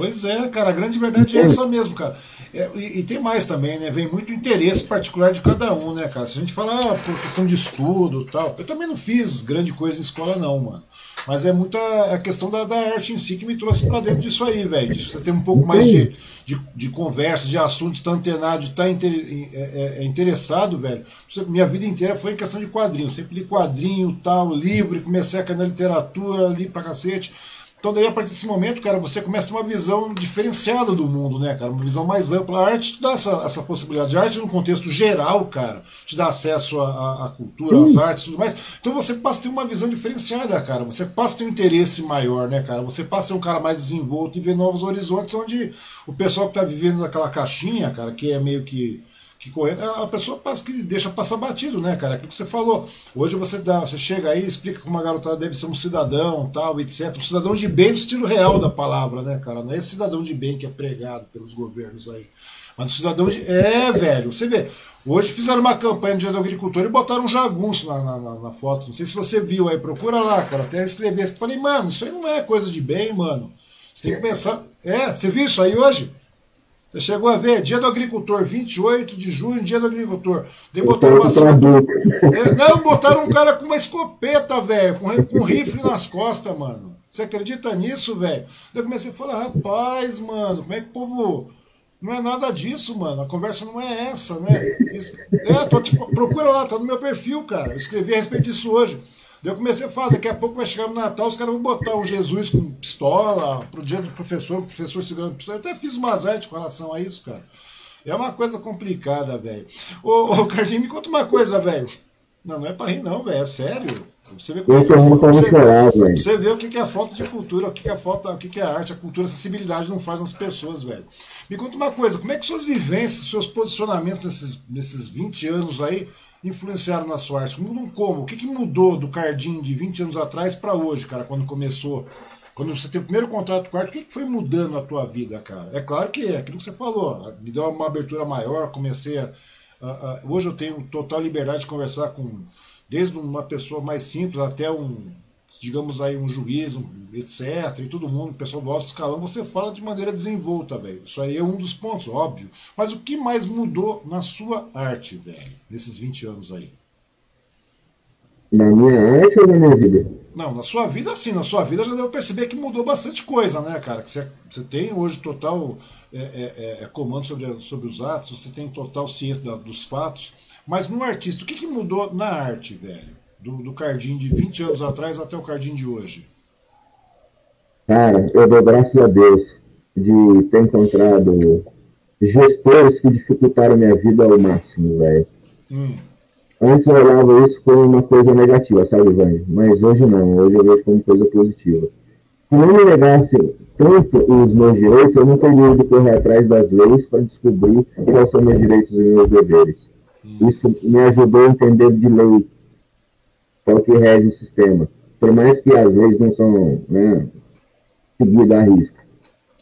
Pois é, cara, a grande verdade é essa mesmo, cara. É, e, e, tem mais também, né? Vem muito interesse particular de cada um, né, cara? Se a gente falar ah, por questão de estudo tal, eu também não fiz grande coisa em escola, não, mano. Mas é muita a questão da, da arte em si que me trouxe para dentro disso aí, velho. Você ter um pouco mais de, de, de conversa, de assunto, de estar antenado, de estar inter, é, é, é, interessado, velho. Minha vida inteira foi em questão de quadrinhos. Sempre li quadrinho, tal, livro, comecei a cair na literatura, li pra cacete. Então daí a partir desse momento, cara, você começa uma visão diferenciada do mundo, né, cara? Uma visão mais ampla. A arte te dá essa, essa possibilidade. A arte no contexto geral, cara, te dá acesso à, à cultura, às artes e tudo mais. Então você passa a ter uma visão diferenciada, cara. Você passa a ter um interesse maior, né, cara? Você passa a ser um cara mais desenvolto e ver novos horizontes onde o pessoal que tá vivendo naquela caixinha, cara, que é meio que que correndo, a pessoa passa que deixa passar batido, né, cara? Aquilo que você falou. Hoje você dá, você chega aí, explica como uma garotada deve ser um cidadão, tal, etc. Um cidadão de bem no sentido real da palavra, né, cara? Não é esse cidadão de bem que é pregado pelos governos aí. Mas o cidadão de. É, velho, você vê. Hoje fizeram uma campanha no Dia do Agricultor e botaram um jagunço na, na, na, foto. Não sei se você viu aí, procura lá, cara. Até escrever. Falei, mano, isso aí não é coisa de bem, mano. Você tem que pensar. É, você viu isso aí hoje? Você chegou a ver, dia do agricultor, 28 de junho, dia do agricultor. Daí botaram uma é, Não, botaram um cara com uma escopeta, velho, com, com um rifle nas costas, mano. Você acredita nisso, velho? Daí eu comecei a falar, rapaz, mano, como é que o povo. Não é nada disso, mano. A conversa não é essa, né? Isso... É, tô te... procura lá, tá no meu perfil, cara. Eu escrevi a respeito disso hoje. Daí eu comecei a falar, daqui a pouco vai chegar no Natal, os caras vão botar um Jesus com pistola, pro dia do professor, o professor segurando pistola. Eu até fiz umas artes com relação a isso, cara. É uma coisa complicada, velho. Ô, ô Cardinho, me conta uma coisa, velho. Não, não é pra rir, não, velho. É sério. Você vê, como é que é, você, você vê o que é a falta de cultura, o que é a falta, o que é a arte, a cultura, a sensibilidade não faz nas pessoas, velho. Me conta uma coisa, como é que suas vivências, seus posicionamentos nesses, nesses 20 anos aí influenciaram na sua arte? Mudam como? O que, que mudou do Cardim de 20 anos atrás para hoje, cara, quando começou? Quando você teve o primeiro contato com a arte, o que, que foi mudando na tua vida, cara? É claro que é aquilo que você falou, me deu uma abertura maior, comecei a, a, a hoje eu tenho total liberdade de conversar com desde uma pessoa mais simples até um digamos aí, um juiz, um, etc., e todo mundo, pessoal do alto escalão, você fala de maneira desenvolta, velho. Isso aí é um dos pontos, óbvio. Mas o que mais mudou na sua arte, velho, nesses 20 anos aí? Na minha arte ou na minha vida? Não, na sua vida sim, na sua vida já deu perceber que mudou bastante coisa, né, cara? Que você, você tem hoje total é, é, é, é comando sobre, sobre os atos, você tem total ciência da, dos fatos. Mas no artista, o que, que mudou na arte, velho? Do, do Cardim de 20 anos atrás até o Cardim de hoje? Cara, eu dou graças a Deus de ter encontrado gestores que dificultaram minha vida ao máximo, velho. Hum. Antes eu olhava isso como uma coisa negativa, sabe, Vânia? Mas hoje não, hoje eu vejo como coisa positiva. Se não me negasse tanto os meus direitos, eu não teria ido correr atrás das leis para descobrir quais são meus direitos e meus deveres. Hum. Isso me ajudou a entender de lei, é o que rege o sistema. Por mais que as leis não são né, seguidas à risca.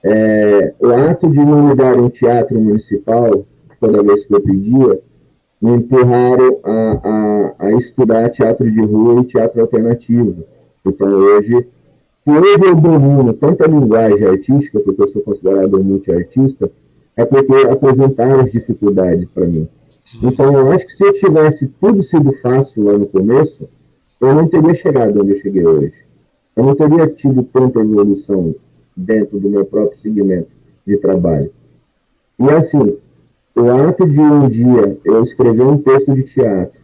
É, o ato de não me dar um teatro municipal, toda vez que eu pedia, me empurraram a, a, a estudar teatro de rua e teatro alternativo. Então, hoje, se hoje eu domino tanta linguagem artística, porque eu sou considerado multiartista, é porque apresentaram as dificuldades para mim. Então, eu acho que se eu tivesse tudo sido fácil lá no começo, eu não teria chegado onde eu cheguei hoje. Eu não teria tido tanta evolução dentro do meu próprio segmento de trabalho. E assim, o ato de um dia eu escrever um texto de teatro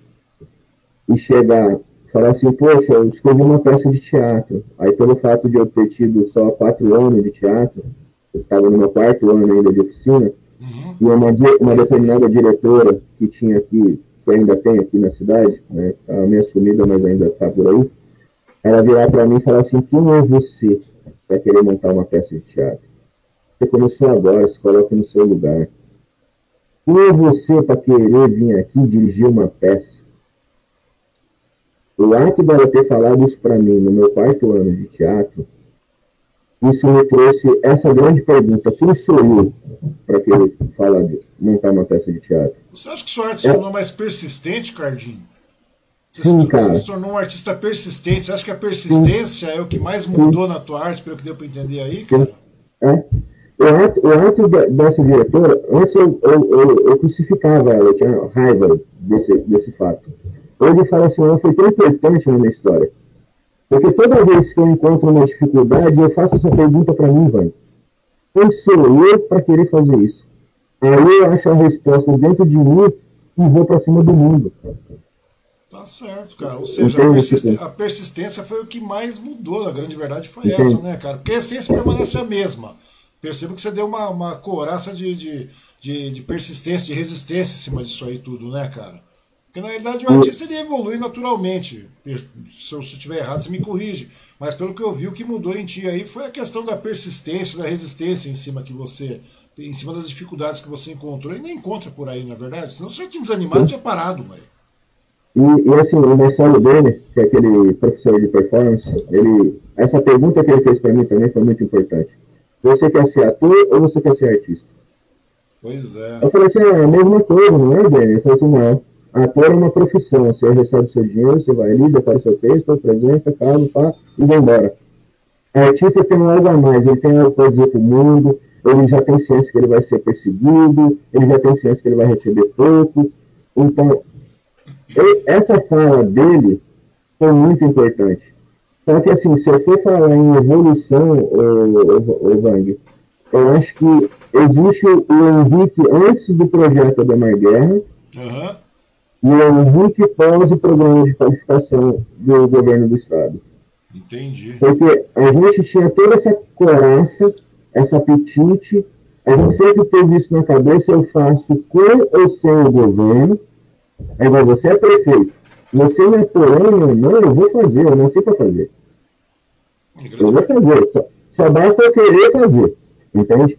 e chegar, falar assim, poxa, eu escrevi uma peça de teatro. Aí pelo fato de eu ter tido só quatro anos de teatro, eu estava no meu quarto ano ainda de oficina, uhum. e uma, uma determinada diretora que tinha aqui que ainda tem aqui na cidade, né, tá meio sumida, mas ainda está por aí, ela virar para mim e falar assim, quem é você para querer montar uma peça de teatro? Você começou agora, se coloque no seu lugar. Quem é você para querer vir aqui dirigir uma peça? o ato dela ter falado isso para mim no meu quarto ano de teatro, isso me trouxe essa grande pergunta: quem sou eu para querer falar de montar uma peça de teatro? Você acha que sua arte se tornou mais persistente, Cardinho? Você, Sim, se, cara. você se tornou um artista persistente. Você acha que a persistência Sim. é o que mais mudou Sim. na tua arte, pelo que deu para entender aí, cara? É. O ato, o ato dessa diretora, antes eu, eu, eu, eu, crucificava ela, eu tinha raiva desse, desse fato. Hoje eu falo assim, ela foi tão importante na minha história. Porque toda vez que eu encontro uma dificuldade, eu faço essa pergunta para mim, vai. Quem sou eu para querer fazer isso? Aí eu acho a resposta dentro de mim e vou para cima do mundo. Tá certo, cara. Ou seja, a, persist... a, persistência foi o que mais mudou. A grande verdade foi Entendi. essa, né, cara? Porque a essência permanece a mesma. Percebo que você deu uma, uma coraça de, de, de, de persistência, de resistência em cima disso aí tudo, né, cara? Porque na realidade o artista ele evolui naturalmente. Se eu estiver errado, você me corrige. Mas pelo que eu vi, o que mudou em ti aí foi a questão da persistência, da resistência em cima que você. em cima das dificuldades que você encontrou. E nem encontra por aí, na é verdade. Senão você já tinha desanimado, tinha parado, velho. E, e, assim, o Marcelo Bene, que é aquele professor de performance, ele, essa pergunta que ele fez para mim também foi muito importante. Você quer ser ator ou você quer ser artista? Pois é. Eu falei assim, ah, a mesma coisa, não é, Bene? Ele falou assim, não Ator é uma profissão, você recebe seu dinheiro, você vai ali, decora seu texto, apresenta, casa, pá, e vai embora. O artista tem algo a mais, ele tem algo para dizer para o mundo, ele já tem ciência que ele vai ser perseguido, ele já tem ciência que ele vai receber pouco. Então, essa fala dele foi muito importante. Só que, assim, se eu for falar em evolução, o, Vang, eu acho que existe o Henrique antes do projeto da Mar Guerra, uhum é RIC pós o programa de qualificação do governo do Estado. Entendi. Porque a gente tinha toda essa coraça, essa apetite, a gente sempre teve isso na cabeça, eu faço com ou sem o governo, agora você é prefeito, você me apoiando, não, eu vou fazer, eu não sei para fazer. Eu vou fazer, só, só basta eu querer fazer, entende?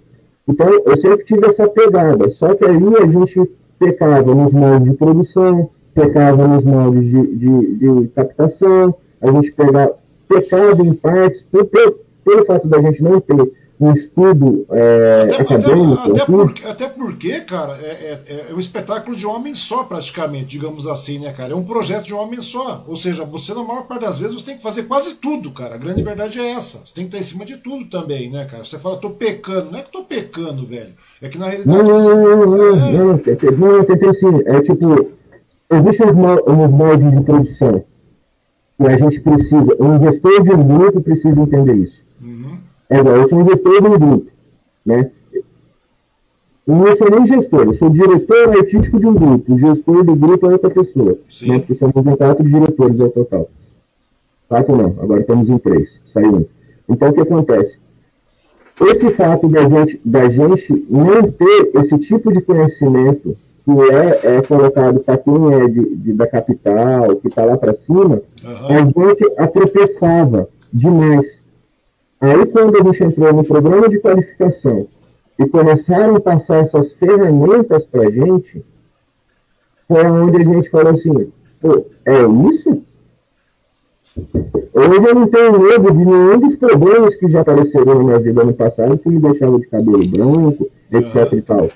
Então, eu sempre tive essa pegada, só que aí a gente pecava nos moldes de produção, pecava nos moldes de, de, de captação, a gente pegava, pecava em partes, pelo, pelo fato da gente não ter um estudo é, até, acadêmico. Até, até, porque, até porque, cara, é, é, é, um espetáculo de um homem só, praticamente, digamos assim, né, cara? É um projeto de um homem só. Ou seja, você, na maior parte das vezes, você tem que fazer quase tudo, cara. A grande verdade é essa. Você tem que estar em cima de tudo também, né, cara? Você fala, tô pecando. Não é que tô pecando, velho. É que na realidade. Não, você... não, não, não, não, é... não, não, tentei assim. É tipo, existem os moldes de produção. E a gente precisa, um gestor de grupo precisa entender isso. É, eu sou um gestor do grupo, né? Sou nem gestor, eu sou diretor artístico de um grupo. O gestor do grupo é outra pessoa. Sim. Né? Porque somos em quatro diretores ao total. Quatro não, agora estamos em três. Saiu um. Então, o que acontece? Esse fato da gente, da gente não ter esse tipo de conhecimento que é, é colocado para quem é de, de, da capital, que está lá para cima, uhum. a gente atropeçava demais. Aí, quando a gente entrou no programa de qualificação e começaram a passar essas ferramentas para a gente, foi onde a gente falou assim: Pô, é isso? Hoje eu não tenho medo de nenhum dos problemas que já apareceram na minha vida no passado, que me deixavam de cabelo branco, etc e tal.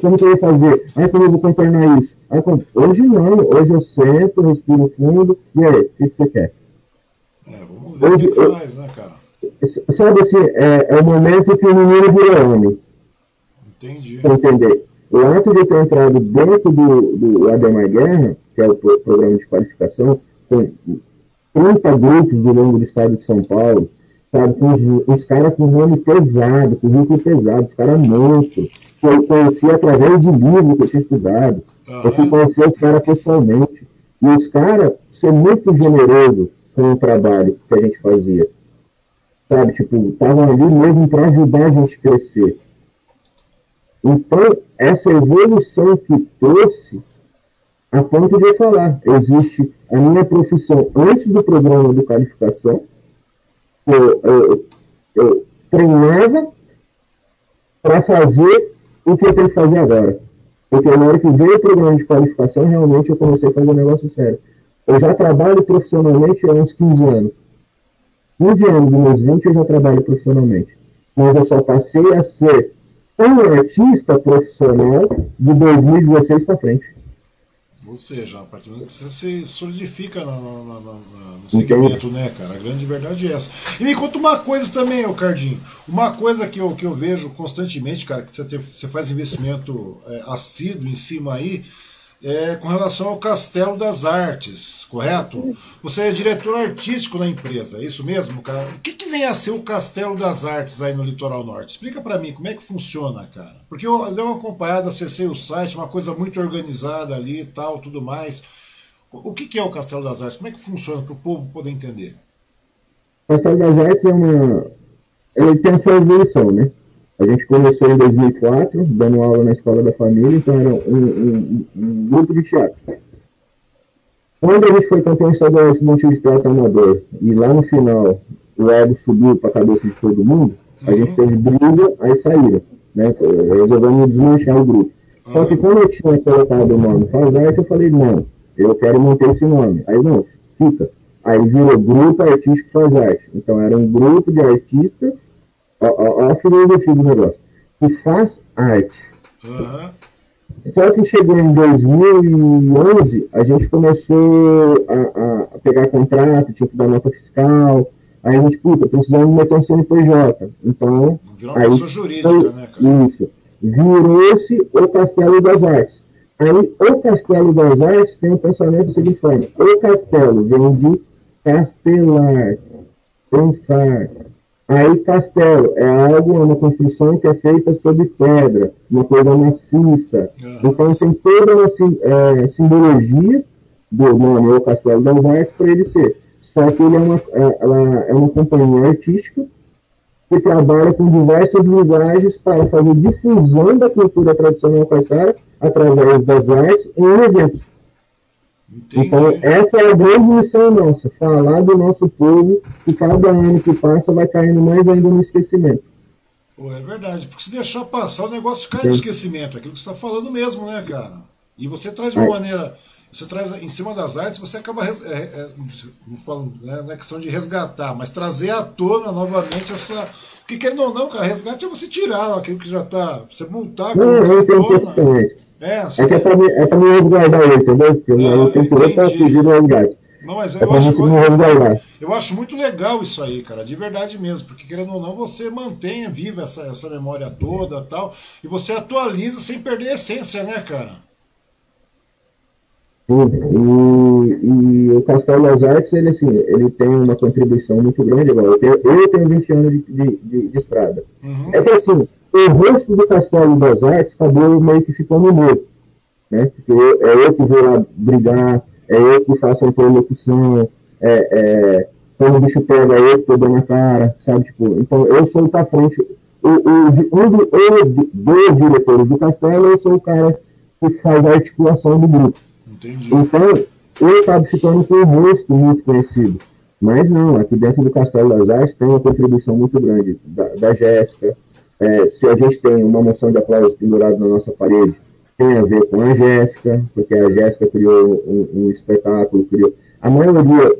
Como que eu vou fazer? Ah, como eu vou contornar isso? Aí, hoje não, hoje eu sento, respiro fundo, e aí, o que, que você quer? É, vamos ver hoje, o que faz, né, cara? Sabe assim, é, é o momento que o menino vira homem. Entendi. Entender. O ato de eu ter entrado dentro do, do Ademar Guerra, que é o programa de qualificação, com 30 grupos do longo do estado de São Paulo, sabe, com os, os caras com nome pesado, com currículo pesado, os caras monstros, que eu conheci através de livro que eu tinha estudado. Uhum. Eu fui conhecer os caras pessoalmente. E os caras ser muito generoso com o trabalho que a gente fazia sabe? Tipo, estavam ali mesmo para ajudar a gente crescer. Então, essa evolução que trouxe, a ponto de eu falar, existe a minha profissão antes do programa de qualificação, eu, eu, eu treinava para fazer o que eu tenho que fazer agora. Porque na hora que veio o programa de qualificação, realmente eu comecei a fazer um negócio sério. eu já trabalho profissionalmente há uns 15 anos. 15 anos dos meus 20 eu já trabalho profissionalmente. Mas eu só passei a ser um artista profissional de 2016 para frente. Ou seja, a partir do momento que você se solidifica no, segmento, né, cara? A grande verdade é essa. E me conta uma coisa também, ô Cardinho. Uma coisa que eu, que eu vejo constantemente, cara, que você, tem, você faz investimento é, assíduo em cima aí, é, com relação ao Castelo das Artes, correto? Você é diretor artístico na empresa, é isso mesmo, cara? O que, que vem a ser o Castelo das Artes aí no Litoral Norte? Explica para mim como é que funciona, cara. Porque eu dei uma acompanhada, acessei o site, uma coisa muito organizada ali e tal, tudo mais. O que, que é o Castelo das Artes? Como é que funciona para o povo poder entender? O Castelo das Artes é uma. Ele tem a sua né? A gente começou em 2004, dando aula na Escola da Família, então era um, um, um grupo de teatro. Quando a gente foi campeão estadual estudantil de teatro amador, e lá no final o ego subiu para a cabeça de todo mundo, a gente uhum. teve briga, aí saíram. Né? Resolvemos desmanchar o grupo. Só que quando eu tinha colocado o nome Faz Arte, eu falei, não, eu quero manter esse nome. Aí, não, fica. Aí virou Grupo Artístico Faz Arte. Então era um grupo de artistas a, a filosofia do negócio, que faz arte. Uhum. Só que chegou em 2011, a gente começou a, a pegar contrato, tinha que dar nota fiscal, aí a gente, puta, precisamos meter um CNPJ. Então. Virou aí, jurídica, foi, né, cara? Isso. Virou-se o Castelo das Artes. Aí, o Castelo das Artes tem um pensamento seguinte. O castelo vem de castelar, pensar, Aí, castelo é algo, é uma construção que é feita sobre pedra, uma coisa maciça. Uhum. Então, tem toda uma é, simbologia do nome, o Castelo das Artes, para ele ser. Só que ele é uma, é, é uma companhia artística que trabalha com diversas linguagens para fazer difusão da cultura tradicional caiçara através das artes em eventos. Entendi. Então, essa é a grande missão nossa, falar do nosso povo, que cada ano que passa vai caindo mais ainda no esquecimento. Pô, é verdade, porque se deixar passar, o negócio cai no esquecimento, é aquilo que você está falando mesmo, né, cara? E você traz de uma é. maneira, você traz em cima das artes, você acaba, é, é, não, falo, né, não é questão de resgatar, mas trazer à tona novamente essa. Porque querendo ou não, cara, resgate é você tirar aquilo que já está, você multar, não, não, tona. É, é que é pra, mim, é pra me resguardar ele, entendeu? Porque não, eu tenho que pra fugir do resgate. Não, mas é eu, acho, eu, eu, acho muito legal isso aí, cara, de verdade mesmo, porque querendo ou não, você mantenha viva essa, essa memória toda tal, e você atualiza sem perder a essência, né, cara? Sim, e, e o Castelo das Artes, ele, assim, ele tem uma contribuição muito grande agora. Eu tenho, eu tenho 20 anos de, de, de, de estrada. Uhum. É que assim, o rosto do Castelo das Artes acabou meio que ficando morto, né? Porque é eu que vou lá brigar, é eu que faço a interlocução, é, é, quando o bicho pega, é eu que tô dando na cara, sabe? Tipo, então eu sou o tá frente, o, o, um do, dois diretores do castelo, eu sou o cara que faz a articulação do grupo. Entendi. Então, eu acabo ficando com um rosto muito conhecido. Mas não, aqui dentro do Castelo das Artes tem uma contribuição muito grande da, da Jéssica, é, se a gente tem uma moção de aplausos pendurada na nossa parede, tem a ver com a Jéssica, porque a Jéssica criou um, um, espetáculo, criou. A maioria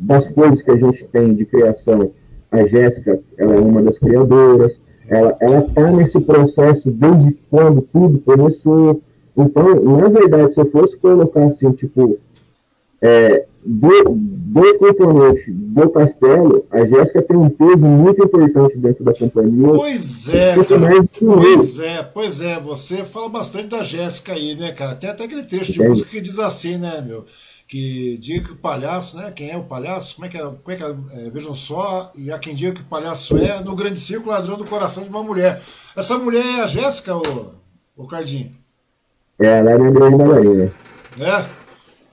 das coisas que a gente tem de criação, a Jéssica, ela é uma das criadoras, ela está nesse processo desde quando tudo começou. Então, na verdade, se eu fosse colocar assim, tipo, é, do, dois componentes do castelo, a Jéssica tem um peso muito importante dentro da companhia. Pois é, cara. Pois é, pois é. Você fala bastante da Jéssica aí, né, cara? Tem até aquele trecho de é. música que diz assim, né, meu? Que diga que o palhaço, né? Quem é o palhaço? Como é que é? Como é, que é? é vejam só, e há quem diga que o palhaço é no grande círculo ladrão do coração de uma mulher. Essa mulher é a Jéssica, ô, ô Cardinho? É, ela é uma grande bailarina. É?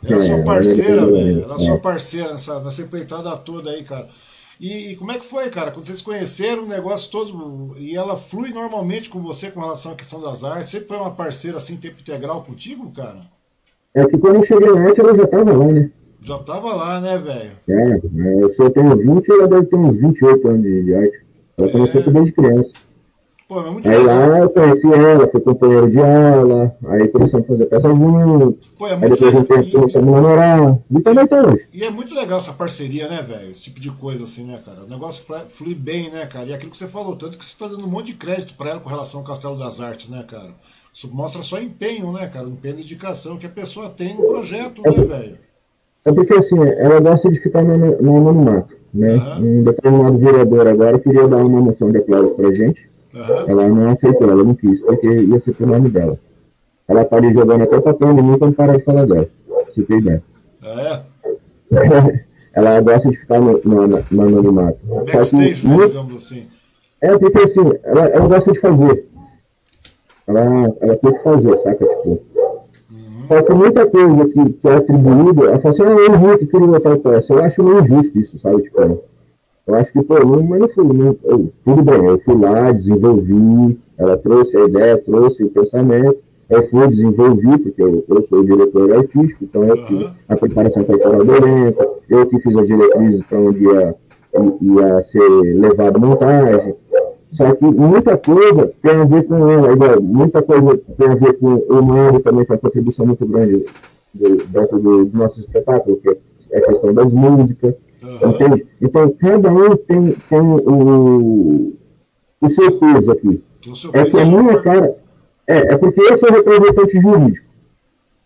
Ela é sua parceira, velho. Ela é sua parceira nessa, nessa empreitada toda aí, cara. E, e, como é que foi, cara? Quando vocês conheceram o negócio todo e ela flui normalmente com você com relação à questão das artes? Sempre foi uma parceira assim, tempo integral contigo, cara? É que quando eu cheguei na arte ela já tava lá, né? Já tava lá, né, velho? É, é eu só tenho 20 ela deve ter uns 28 anos de, de arte. Ela é... começou desde criança. Pô, é muito aí legal. lá eu conheci ela, fui companheiro de aula, aí começamos a fazer peça junto. Pô, é muito aí depois legal. a gente começamos a namorar. E também tá hoje. E é muito legal essa parceria, né, velho? Esse tipo de coisa assim, né, cara? O negócio flui bem, né, cara? E é aquilo que você falou, tanto que você tá dando um monte de crédito pra ela com relação ao Castelo das Artes, né, cara? Isso mostra só empenho, né, cara? Empenho e dedicação que a pessoa tem no projeto, é, né, velho? É porque assim, ela gosta de ficar no, no anonimato, né? Uhum. Um determinado vereador agora queria dar uma moção de aplauso pra gente. Uhum. Ela não aceitou, ela não quis, porque ia ser o nome dela. Ela tá ali jogando até o papel em mim quando parar de falar dela. Se tem ideia. Ah, é? ela gosta de ficar no, no, no anonimato. Backstage, né, digamos assim. É, porque assim, ela, ela gosta de fazer. Ela, ela tem que fazer, saca? Tipo. Uhum. Só que muita coisa que, que é atribuída, ela fala assim, ah, eu vi que queria tal peça. Eu acho meio injusto isso, sabe? Tipo, eu acho que, pô, não, mas eu, tudo bem, eu fui lá, desenvolvi, ela trouxe a ideia, trouxe o pensamento, eu fui, desenvolvi, porque eu, eu sou o diretor artístico, então eu fiz a preparação corporal do elenco, eu que fiz as diretrizes para onde ia, ia ser levado a montagem. Só que muita coisa tem a ver com ela, igual, muita coisa tem a ver com o Mário também, que é uma contribuição muito grande dentro do, do nosso espetáculo, que é a questão das músicas, Uhum. Então, cada um tem, tem o, o seu peso aqui. Seu é que a minha cara. É, é porque eu sou representante jurídico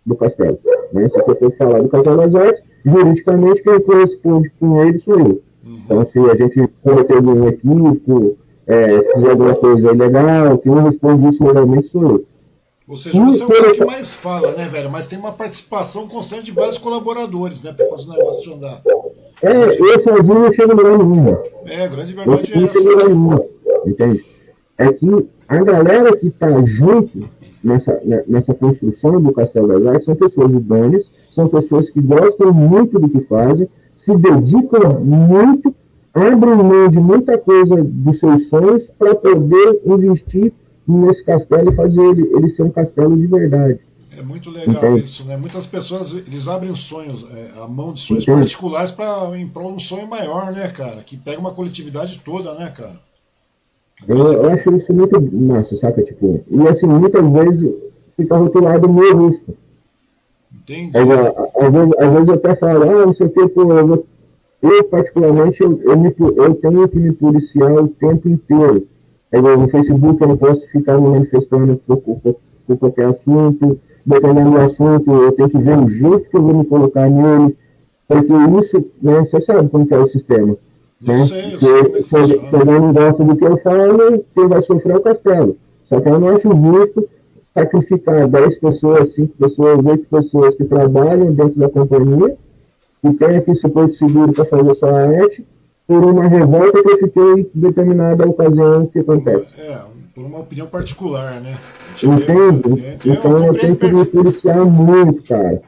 do castelo. Né? Se você for falar do Castelo das Artes, juridicamente quem corresponde com ele sou eu. Uhum. Então, se a gente cometer algum equívoco, é, fizer alguma coisa ilegal, quem responde isso legalmente sou eu. Ou seja, você é o cara que mais fala, né, velho? Mas tem uma participação constante de vários colaboradores, né, para fazer o negócio andar. É, eu sozinho não chego lugar nenhum. É, a grande verdade eu é essa. Nenhum, entende? É que a galera que está junto nessa, né, nessa construção do Castelo das Artes são pessoas idôneas, são pessoas que gostam muito do que fazem, se dedicam muito, abrem mão de muita coisa dos seus sonhos para poder investir nesse castelo e fazer ele, ele ser um castelo de verdade. É muito legal isso, né? Muitas pessoas eles abrem sonhos, é, a mão de sonhos particulares para em prol de um sonho maior, né, cara? Que pega uma coletividade toda, né, cara? Eu, eu, acho isso muito massa, saca? Tipo, e assim, muitas vezes fica rotulado meu rosto. Entendi. Às, às, vezes, às vezes eu até falo, ah, não sei o que, pô, eu, eu particularmente, eu, eu, me, eu tenho que me policiar o tempo inteiro. Aí, no Facebook eu não posso ficar me manifestando por, por, por qualquer assunto dependendo do assunto, eu tenho que ver o jeito que eu vou me colocar nele, porque isso, né, você sabe como que é o sistema. Né? Sei, eu sei, se, se, se alguém não gosta do que eu falo, quem vai sofrer é o castelo. Só que eu não acho justo sacrificar 10 pessoas, 5 pessoas, 8 pessoas que trabalham dentro da companhia e tem aqui suporte seguro para fazer sua arte por uma revolta que eu fiquei em determinada ocasião que acontece. É, por uma opinião particular, né? Entendo. É, então eu tenho que me policiar muito, cara.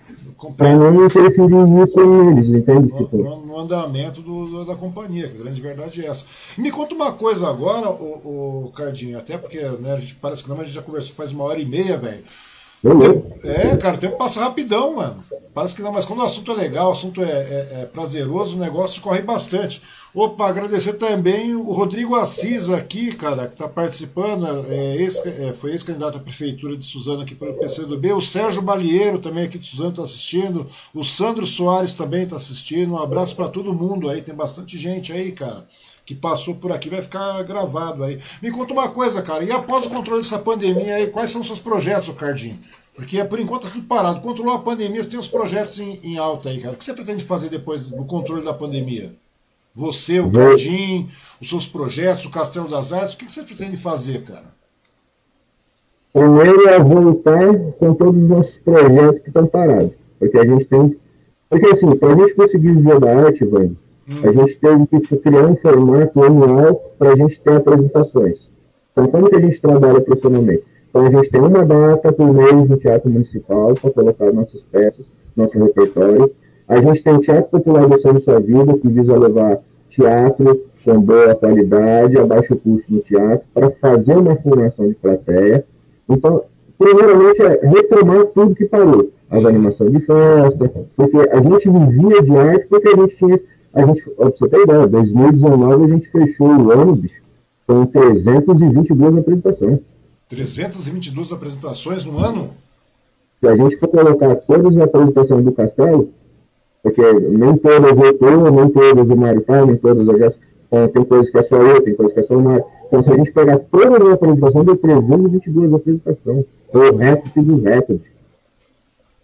Para não interferir nisso neles, entende? No, tipo? no andamento do, do, da companhia, que a grande verdade é essa. Me conta uma coisa agora, o, o Cardinho, até porque né, a gente parece que não, mas a gente já conversou faz uma hora e meia, velho. É, cara, o tempo passa rapidão, mano. Parece que não, mas quando o assunto é legal, o assunto é, é, é prazeroso, o negócio corre bastante. Opa, agradecer também o Rodrigo Assis aqui, cara, que está participando, é, esse, é, foi ex-candidato à prefeitura de Suzano aqui pelo PCdoB. O Sérgio Balieiro também aqui de Suzano está assistindo. O Sandro Soares também está assistindo. Um abraço para todo mundo aí, tem bastante gente aí, cara que passou por aqui vai ficar gravado aí. Me conta uma coisa, cara, e após o controle dessa pandemia aí, quais são os seus projetos, Cardinho? Porque por enquanto tá tudo parado. Controlou a pandemia, você tem os projetos em, em, alta aí, cara. O que você pretende fazer depois do controle da pandemia? Você, o Cardim, os seus projetos, o Castelo das Artes, o que você pretende fazer, cara? Primeiro é voltar com todos os nossos projetos que estão parados. Porque a gente tem. Porque assim, para a gente conseguir viver da arte, velho, a gente teve que criar um formato anual para a gente ter apresentações. Então, como que a gente trabalha profissionalmente? Então, a gente tem uma data por mês no Teatro Municipal para colocar nossas peças, nosso repertório. A gente tem o Teatro Popular da Sua Vida, que visa levar teatro com boa qualidade, a baixo custo no teatro, para fazer uma formação de plateia. Então, primeiramente, é retomar tudo que parou. As animações de festa, porque a gente vivia de arte porque a gente tinha a gente, pra você ter ideia, 2019 a gente fechou o ano, bicho, com 322 apresentações. 322 apresentações no ano? Se a gente for colocar todas as apresentações do Castelo, porque nem todas eu tô, nem todas o Mário tá, nem todas eu já. Então, tem coisas que é só eu, tem coisas que é só o Mário. Então, se a gente pegar todas as apresentações, deu 322 apresentações. Foi o recorde dos recordes.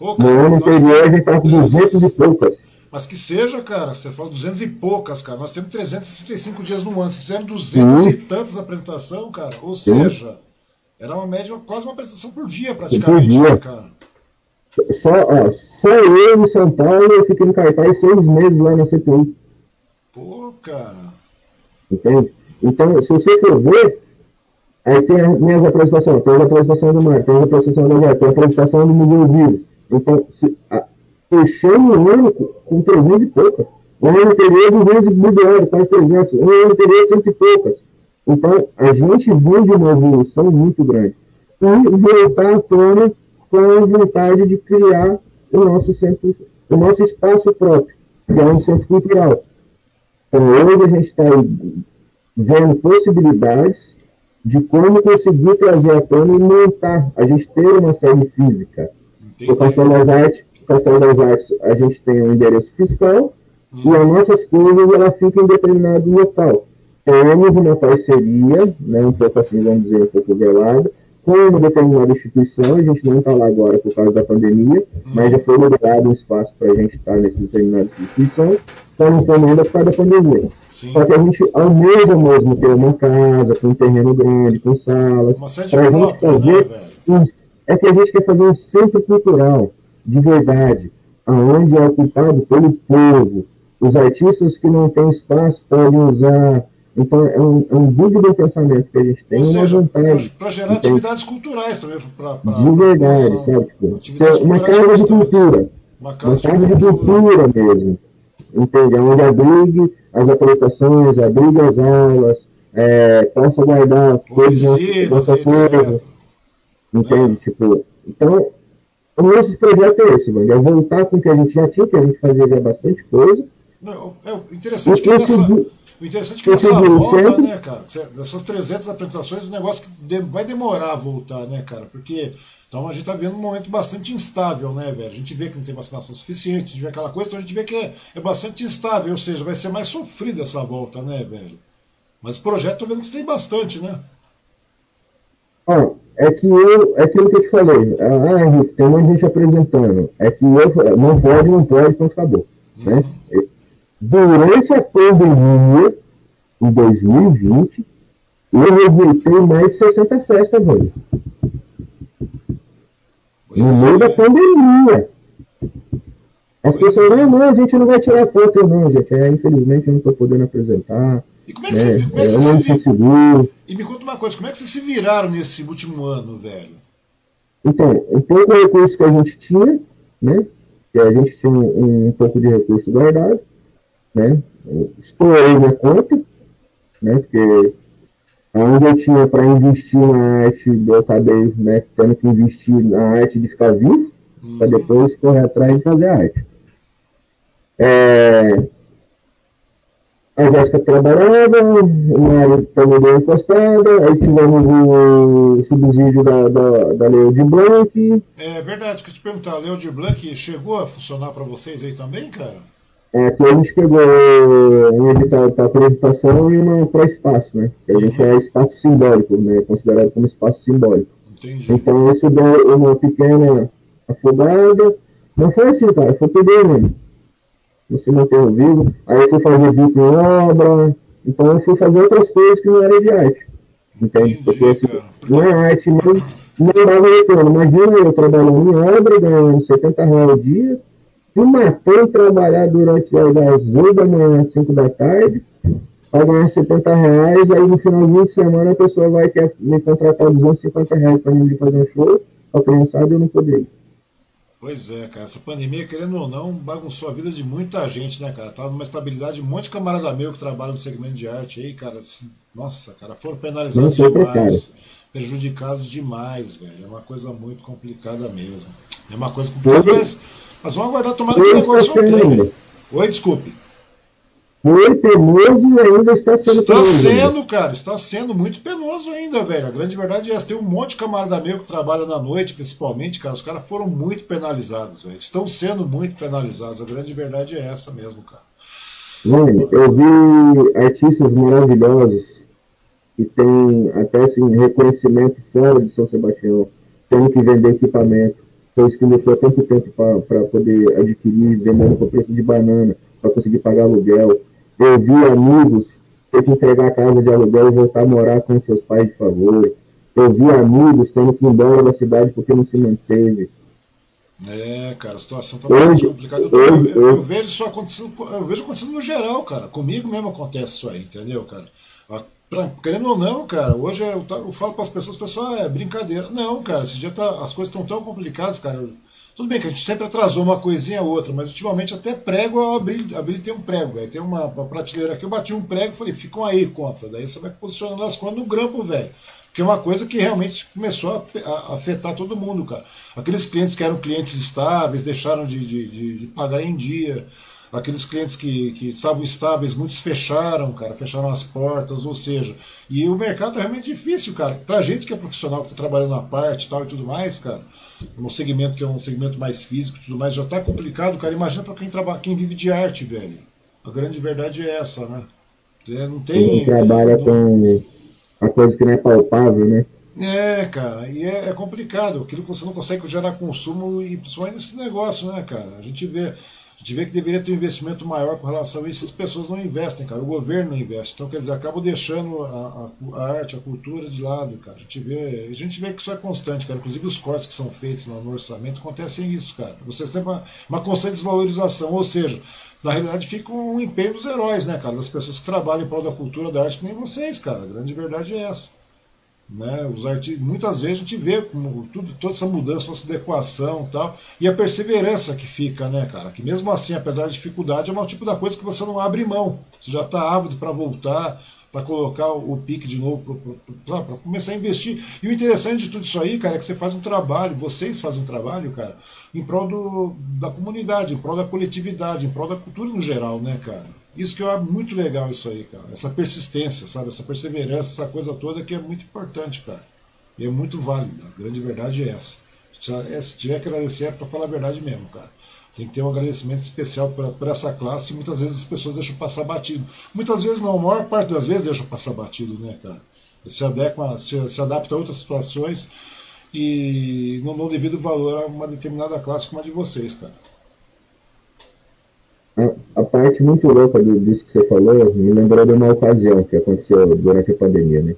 no ano anterior, a gente estava com 200 e poucas. Mas que seja, cara, você fala 200 e poucas, cara. Nós temos 365 dias no ano. Vocês fizeram 200 e tantas apresentação, cara. Ou seja, era uma média, quase uma apresentação por dia, praticamente, por dia. Né, cara? Só, ó, só eu em São Paulo eu fiquei em cartaz seis meses lá na CPI. Pô, cara. Entende? Então, se você for ver, aí tem as minhas apresentações, tem a apresentação do Mar, tem a apresentação do Mar, tem a apresentação do Museu Vivo. Então, se, a, fechando o ano com 300 e poucas. O ano anterior, 200 e quase 300. O ano anterior, cento e poucas. Então, a gente viu de uma evolução muito grande. E voltar à tona com a vontade de criar o nosso centro, o nosso espaço próprio, que é um centro cultural. Então, hoje a gente está vendo possibilidades de como conseguir trazer à tona e montar, a gente ter uma sede física. Entendi. O Castelo das Artes, o Castelo das Artes, a gente tem um endereço fiscal hum. e as nossas coisas ela fica em determinado local. Temos uma parceria, né, um pouco assim, vamos dizer, um pouco velada, com uma determinada instituição, a gente não está lá agora por causa da pandemia, hum. mas já foi liberado um espaço para a gente estar tá nessa determinada instituição, só não foi ainda por causa da pandemia. Sim. Só que a gente almeja mesmo ter uma casa, com um terreno grande, com salas, para a gente fazer. Né, um, é que a gente quer fazer um centro cultural, de verdade, aonde é ocupado pelo povo. Os artistas que não têm espaço podem usar então, é um, é um dúvida pensamento que a gente tem. Ou seja, para gerar então, atividades culturais também. Pra, pra, de verdade, sabe? Tipo, uma casa de cultura. Uma casa, uma casa de, cultura. mesmo. Entende? Onde abrigue as apresentações, abrigue as aulas, é, possa guardar coisas nossa coisa. Entende? É. Tipo, então, o nosso projeto é esse, mano. É voltar com o que a gente já tinha, que a gente fazia já bastante coisa. Não, é interessante que nessa o interessante é que essa volta, né, cara, dessas 300 apresentações, o negócio que vai demorar a voltar, né, cara, porque então a gente tá vendo um momento bastante instável, né, velho? A gente vê que não tem vacinação suficiente, a gente vê aquela coisa, então a gente vê que é, é bastante instável, ou seja, vai ser mais sofrida essa volta, né, velho? Mas o projeto tô vendo que você tem bastante, né? Ah, é que eu, é aquilo que eu te falei, ah, Henrique, tem muita gente apresentando, é que eu, não pode, não pode, então acabou, uhum. né? Durante a pandemia, em 2020, eu rejeitei mais de 60 festas, velho. No meio da pandemia. As pois pessoas, ah, não, a gente não vai tirar foto, não, gente. É, infelizmente eu não estou podendo apresentar. E como é que, né? você, como é que você se vir... E me conta uma coisa, como é que vocês se viraram nesse último ano, velho? Então, um pouco recurso que a gente tinha, né? Que a gente tinha um, um pouco de recurso guardado né? Estourei minha conta, né? Porque onde eu tinha para investir na arte, eu acabei né, tendo que investir na arte de ficar vivo, uhum. para depois correr atrás e fazer arte. É, a Jéssica trabalhava, Mário também deu encostada, aí tivemos o subsídio da, da, da Leo de Blanc. É verdade, que eu te perguntar, a Leo de Blanc chegou a funcionar para vocês aí também, cara? É, aqui a gente pegou um edital para apresentação e uma para espaço, né? Que a gente é espaço simbólico, né? Considerado como espaço simbólico. Entendi. Então isso deu uma pequena afogada. Não foi assim, cara, foi tudo né? Não se manteve vivo. Aí eu fui fazer vídeo em obra. Então eu fui fazer outras coisas que não era de arte. Entende? Entendi, Porque assim, não é arte, mas não dava retorno. Imagina eu trabalhando em obra, ganhando 70 reais ao dia se matou trabalhar durante das 8 da manhã às 5 da tarde, para ganhar 70 reais, aí no finalzinho de semana a pessoa vai querer me contratar 250 reais para mim fazer um show, a criançada eu não poderia. Pois é, cara, essa pandemia, querendo ou não, bagunçou a vida de muita gente, né, cara? Tava numa estabilidade, de um monte de camarada meu que trabalham no segmento de arte aí, cara. Assim, nossa, cara, foram penalizados demais, prejudicados demais, velho. É uma coisa muito complicada mesmo. É uma coisa complicada, mas mas vamos aguardar tomar que o negócio não Oi, desculpe. Foi penoso e ainda está sendo Está penoso, sendo, cara, está sendo muito penoso ainda, velho. A grande verdade é essa. Tem um monte de camarada meu que trabalha na noite, principalmente, cara. Os caras foram muito penalizados, velho. Estão sendo muito penalizados. A grande verdade é essa mesmo, cara. Mano, eu vi artistas maravilhosos que têm até assim, reconhecimento fora de São Sebastião, tendo que vender equipamento, coisa que levou tanto tempo para poder adquirir, vendendo por preço de banana, para conseguir pagar aluguel. Eu vi amigos ter que entregar a casa de aluguel e voltar a morar com seus pais de favor. Eu vi amigos tendo que ir embora da cidade porque não se manteve. É, cara, a situação tá bastante complicada. Eu, eu, eu, eu, vejo isso acontecendo, eu vejo acontecendo no geral, cara. Comigo mesmo acontece isso aí, entendeu, cara? Pra, querendo ou não, cara, hoje eu, eu falo para as pessoas, pessoal, é brincadeira. Não, cara, esse dia tá, as coisas estão tão complicadas, cara. Tudo bem que a gente sempre atrasou uma coisinha ou outra, mas ultimamente até prego eu abri, tem um prego, velho. Tem uma, uma, prateleira aqui, eu bati um prego e falei, ficam aí, conta. Daí você vai posicionando as contas no grampo, velho. Que é uma coisa que realmente começou a, afetar todo mundo, cara. Aqueles clientes que eram clientes estáveis, deixaram de, de, de, pagar em dia. Aqueles clientes que, que estavam estáveis, muitos fecharam, cara, fecharam as portas, ou seja, e o mercado é realmente difícil, cara. Pra gente que é profissional, que está trabalhando na parte e tal e tudo mais, cara, no segmento que é um segmento mais físico e tudo mais, já tá complicado, cara. Imagina para quem trabalha, quem vive de arte, velho. A grande verdade é essa, né? É, não tem. Quem trabalha não... com a coisa que não é palpável, né? É, cara, e é, é, complicado. Aquilo que você não consegue gerar consumo, e principalmente nesse negócio, né, cara? A gente vê. Gente vê que deveria ter um investimento maior com relação a isso, as pessoas não investem, cara, o governo não investe. Então, quer dizer, acabam deixando a, a, a, arte, a cultura de lado, cara. A gente, vê, a gente vê que isso é constante, cara. Inclusive os cortes que são feitos no orçamento acontecem isso, cara. Você sempre uma, uma constante desvalorização, ou seja, na realidade fica um empenho dos heróis, né, cara? Das pessoas que trabalham em prol da cultura, da arte, que nem vocês, cara. A grande verdade é essa. Né? Os artistas, muitas vezes a gente vê como tudo, toda essa mudança, essa adequação tal, e a perseverança que fica, né, cara? Que mesmo assim, apesar da dificuldade, é um tipo da coisa que você não abre mão. Você já está ávido para voltar, para colocar o pique de novo, para começar a investir. E o interessante de tudo isso aí, cara, é que você faz um trabalho, vocês fazem um trabalho, cara, em prol do, da comunidade, em prol da coletividade, em prol da cultura no geral, né, cara? Isso que eu acho muito legal isso aí, cara. Essa persistência, sabe? Essa perseverança, essa coisa toda que é muito importante, cara. E é muito válida. A grande verdade é essa. Se tiver que agradecer é para falar a verdade mesmo, cara. Tem que ter um agradecimento especial por, essa classe muitas vezes as pessoas deixam passar batido. Muitas vezes não, a maior parte das vezes deixam passar batido, né, cara? Se, adequa, se, se adapta a outras situações e não dão devido valor a uma determinada classe como a de vocês, cara. A, a parte muito louca do, disso que você falou me lembrou de uma ocasião que aconteceu durante a pandemia, né?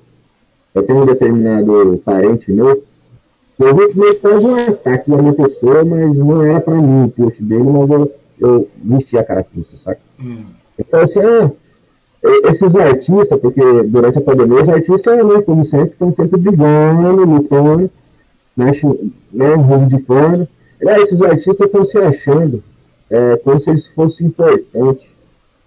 Eu tenho um determinado parente meu eu vi que meio faz um ataque na minha pessoa, mas não era pra mim o post dele, mas eu, eu vesti a carapuça, saca? Hum. Eu falei assim, ah, esses artistas, porque durante a pandemia os artistas, né, como sempre, estão sempre brigando, lutando, né, né reivindicando. Ah, esses artistas estão se achando é, como se eles fossem importantes.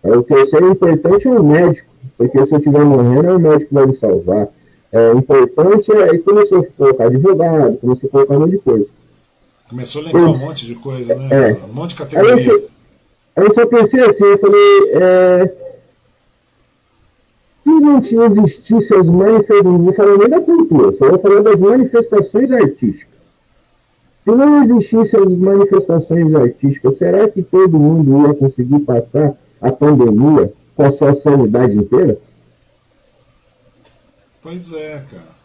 É, o que eu sei é importante é o médico, porque se eu estiver morrendo, é o médico que vai me salvar é, importante, é, aí começou a colocar advogado, começou a colocar um monte de coisa. Começou a linkar um monte de coisa, né? É. Um monte de categoria. Aí eu, aí eu só pensei assim, eu falei, é, se não tinha existisse as manifestações, não vou falar nem da cultura, só vou falar das manifestações artísticas. Se não existissem as manifestações artísticas, será que todo mundo ia conseguir passar a pandemia com a sua sanidade inteira? Pois é, cara.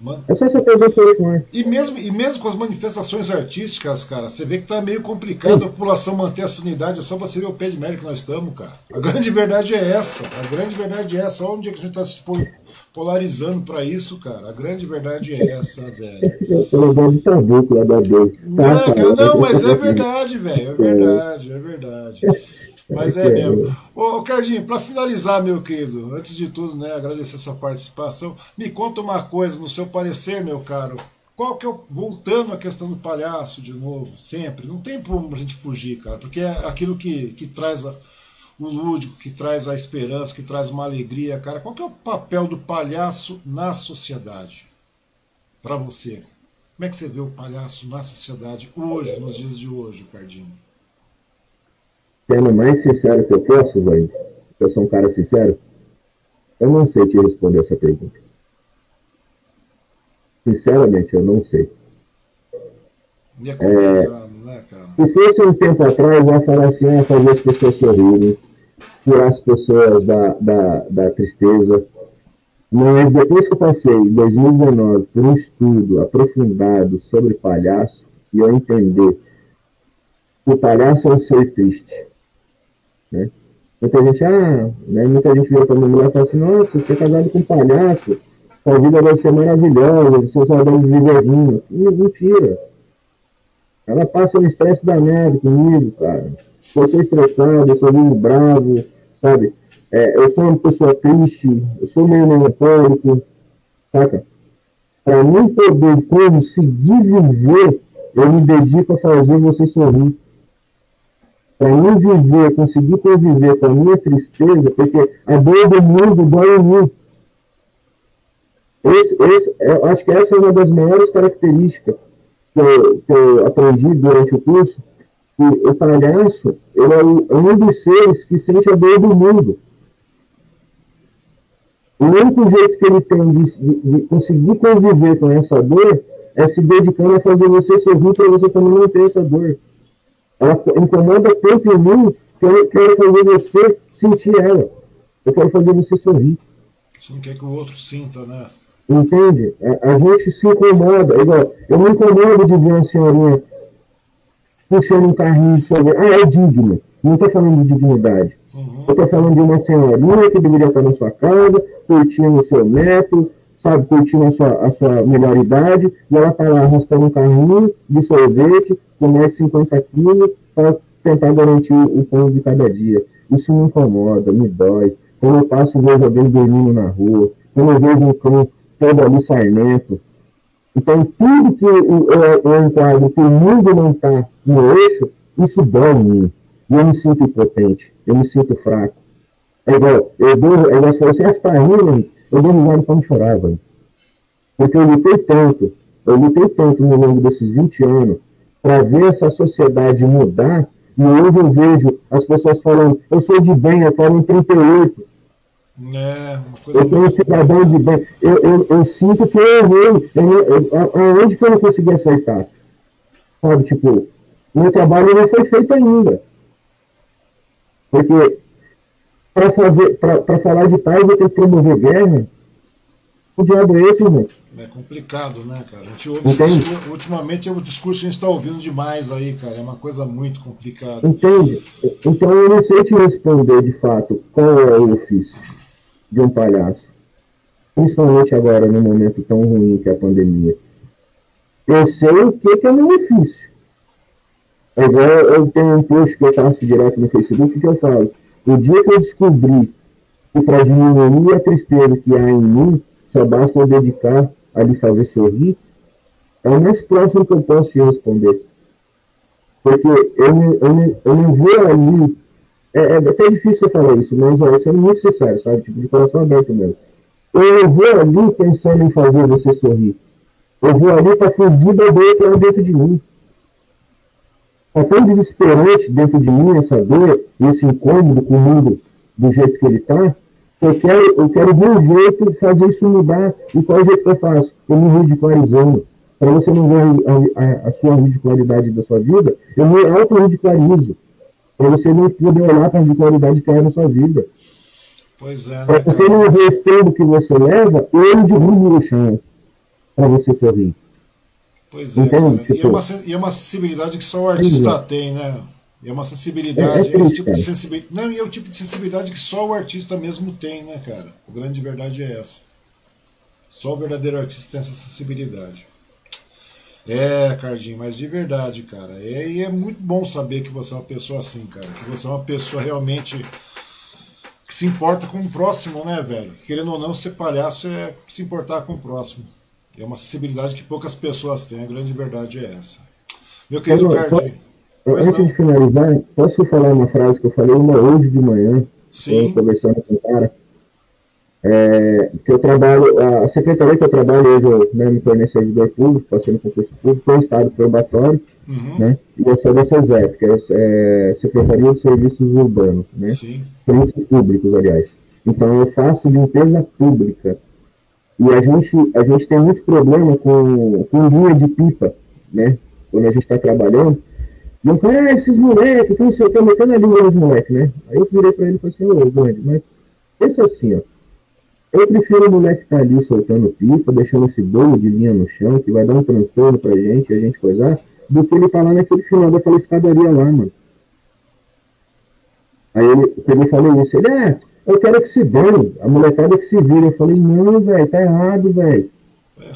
Man... É coisa e mesmo E mesmo com as manifestações artísticas, cara, você vê que tá meio complicado a população manter a sanidade. É só você ver o pé de merda que nós estamos, cara. A grande verdade é essa. A grande verdade é essa. Olha onde é que a gente tá se polarizando para isso, cara. A grande verdade é essa, velho. Não, não, mas é verdade, velho. É verdade, é verdade. Mas é mesmo. Ô, Cardinho, para finalizar, meu querido, antes de tudo, né, agradecer a sua participação, me conta uma coisa, no seu parecer, meu caro. Qual que é o, voltando à questão do palhaço de novo, sempre, não tem como a gente fugir, cara, porque é aquilo que, que traz a, o lúdico, que traz a esperança, que traz uma alegria, cara. Qual que é o papel do palhaço na sociedade? Para você. Como é que você vê o palhaço na sociedade hoje, nos dias de hoje, Cardinho? Sendo mais sincero que eu posso, velho, Eu sou um cara sincero? Eu não sei te responder essa pergunta. Sinceramente, eu não sei. É complicado, é, né, cara? Se fosse um tempo atrás, eu ia falar assim, ia fazer as pessoas sorrirem, tirar as pessoas da, da, da tristeza. Mas depois que eu passei, em 2019, por um estudo aprofundado sobre palhaço, e eu entender que o palhaço é um ser triste. Né? Muita gente, ah, né, muita gente vira para minha mulher e fala assim, nossa, você é casado com um palhaço, sua vida deve ser maravilhosa, você só deve viver rindo. Mentira. Ela passa um estresse danado comigo, cara. Eu sou estressado, eu sou meio bravo, sabe? É, eu sou uma pessoa triste, eu sou meio melancólico, saca? Para mim poder conseguir viver, eu me dedico a fazer você sorrir. Para mim viver, conseguir conviver com a minha tristeza, porque a dor do mundo dói em mim. Esse, esse, eu acho que essa é uma das maiores características que eu, que eu aprendi durante o curso, que o palhaço ele é um dos seres que sente a dor do mundo. O único jeito que ele tem de, de, de, conseguir conviver com essa dor é se dedicando a fazer você sorrir para você também não ter essa dor. Ela incomoda tanto em mim que eu quero fazer você sentir ela. Eu quero fazer você sorrir. Você não quer que o outro sinta, né? Entende? A, a gente se incomoda. É igual, eu me incomodo de ver uma senhorinha puxando um carrinho sorvete. Ah, é digno. Não estou falando de dignidade. Uhum. Eu estou falando de uma senhorinha que deveria estar na sua casa, curtindo o seu neto, sabe, curtindo a sua, a sua melhor idade, e ela está lá arrastando um carrinho de sorvete com mais de 50 quilos para tentar garantir o pão de cada dia. Isso me incomoda, me dói. Quando eu passo e vejo alguém dormindo na rua, quando eu vejo um cão todo ali sarmento. Então, tudo que eu, eu, eu enquadro que o mundo não está no eixo, isso dói em mim. E eu me sinto impotente, eu me sinto fraco. É igual, eu dou, é igual se você está rindo, eu dou risada quando chorava. Porque eu lutei tanto, eu lutei tanto no longo desses 20 anos para ver essa sociedade mudar, e hoje eu vejo as pessoas falando, eu sou de bem, eu estou em 38. É, eu sou um cidadão de bem. Eu, eu, eu, sinto que eu errei. Aonde que eu não consegui aceitar? Sabe, tipo, meu trabalho não foi feito ainda. Porque para fazer, para falar de paz eu tenho que promover guerra. O diabo é esse, irmão? É complicado, né, cara? A gente ouve, esse, ultimamente é o discurso que a gente está ouvindo demais aí, cara. É uma coisa muito complicada. Entende? Então eu não sei te responder de fato qual é o ofício de um palhaço. Principalmente agora, no momento tão ruim que é a pandemia. Eu sei o que, que é meu ofício. Agora eu tenho um post que eu faço direto no Facebook que eu falo. O dia que eu descobri que para diminuir a tristeza que há em mim, só basta eu dedicar a lhe fazer sorrir, é o mais próximo que eu posso te responder. Porque eu, eu, eu não vou ali é, é até difícil eu falar isso, mas ó, sendo muito sincero, sabe? Tipo, de coração aberto mesmo. Eu vou ali pensando em fazer você sorrir. Eu vou ali para fugir da dor que é dentro de mim. É tão desesperante dentro de mim essa dor, esse incômodo com o mundo do jeito que ele está, que eu quero, eu quero de um jeito de fazer isso mudar. E qual é o jeito que eu faço? Eu me ridicularizando. Para você não ver a, a, a sua ridicularidade da sua vida, eu me auto-ridicularizo para você não poder olhar para a ridicularidade que é na sua vida. Pois é. Né, para você não ver tempo que você leva, ele derruba no chão para você sorrir. Pois é. Tipo, e, é uma, e é uma sensibilidade que só o artista é. tem, né? É uma sensibilidade, é, é esse tipo de sensibilidade. Não, e é o tipo de sensibilidade que só o artista mesmo tem, né, cara? A grande verdade é essa. Só o verdadeiro artista tem essa sensibilidade. É, Cardinho, mas de verdade, cara. É, e é muito bom saber que você é uma pessoa assim, cara. Que você é uma pessoa realmente que se importa com o próximo, né, velho? Querendo ou não, ser palhaço é se importar com o próximo. É uma sensibilidade que poucas pessoas têm. A grande verdade é essa. Meu querido Cardinho. Antes de finalizar, posso falar uma frase que eu falei uma hoje de manhã? Sim. Conversando com o cara. É, que eu trabalho, a secretaria que eu trabalho hoje, eu né, me tornei servidor público, passei no concurso público, foi estado probatório, uhum. né, e eu sou da SESEP, que é, é Secretaria de Serviços Urbanos, né, Sim. serviços públicos, aliás. Então eu faço limpeza pública, e a gente, a gente tem muito problema com, com linha de pipa, né, quando a gente está trabalhando, e eu falei, ah, esses moleques, que não sei o que, metendo a língua nos moleques, né, aí eu virei para ele e falei assim, ô, Grande, mas pensa assim, ó, eu prefiro o moleque estar tá ali soltando pipa, deixando esse bolo de linha no chão, que vai dar um transtorno pra gente, a gente coisar, do que ele tá lá naquele final daquela escadaria lá, mano. Aí ele, ele falou isso, ele, é, eu quero que se dane, a molecada que se vira. Eu falei, não, velho, tá errado, velho.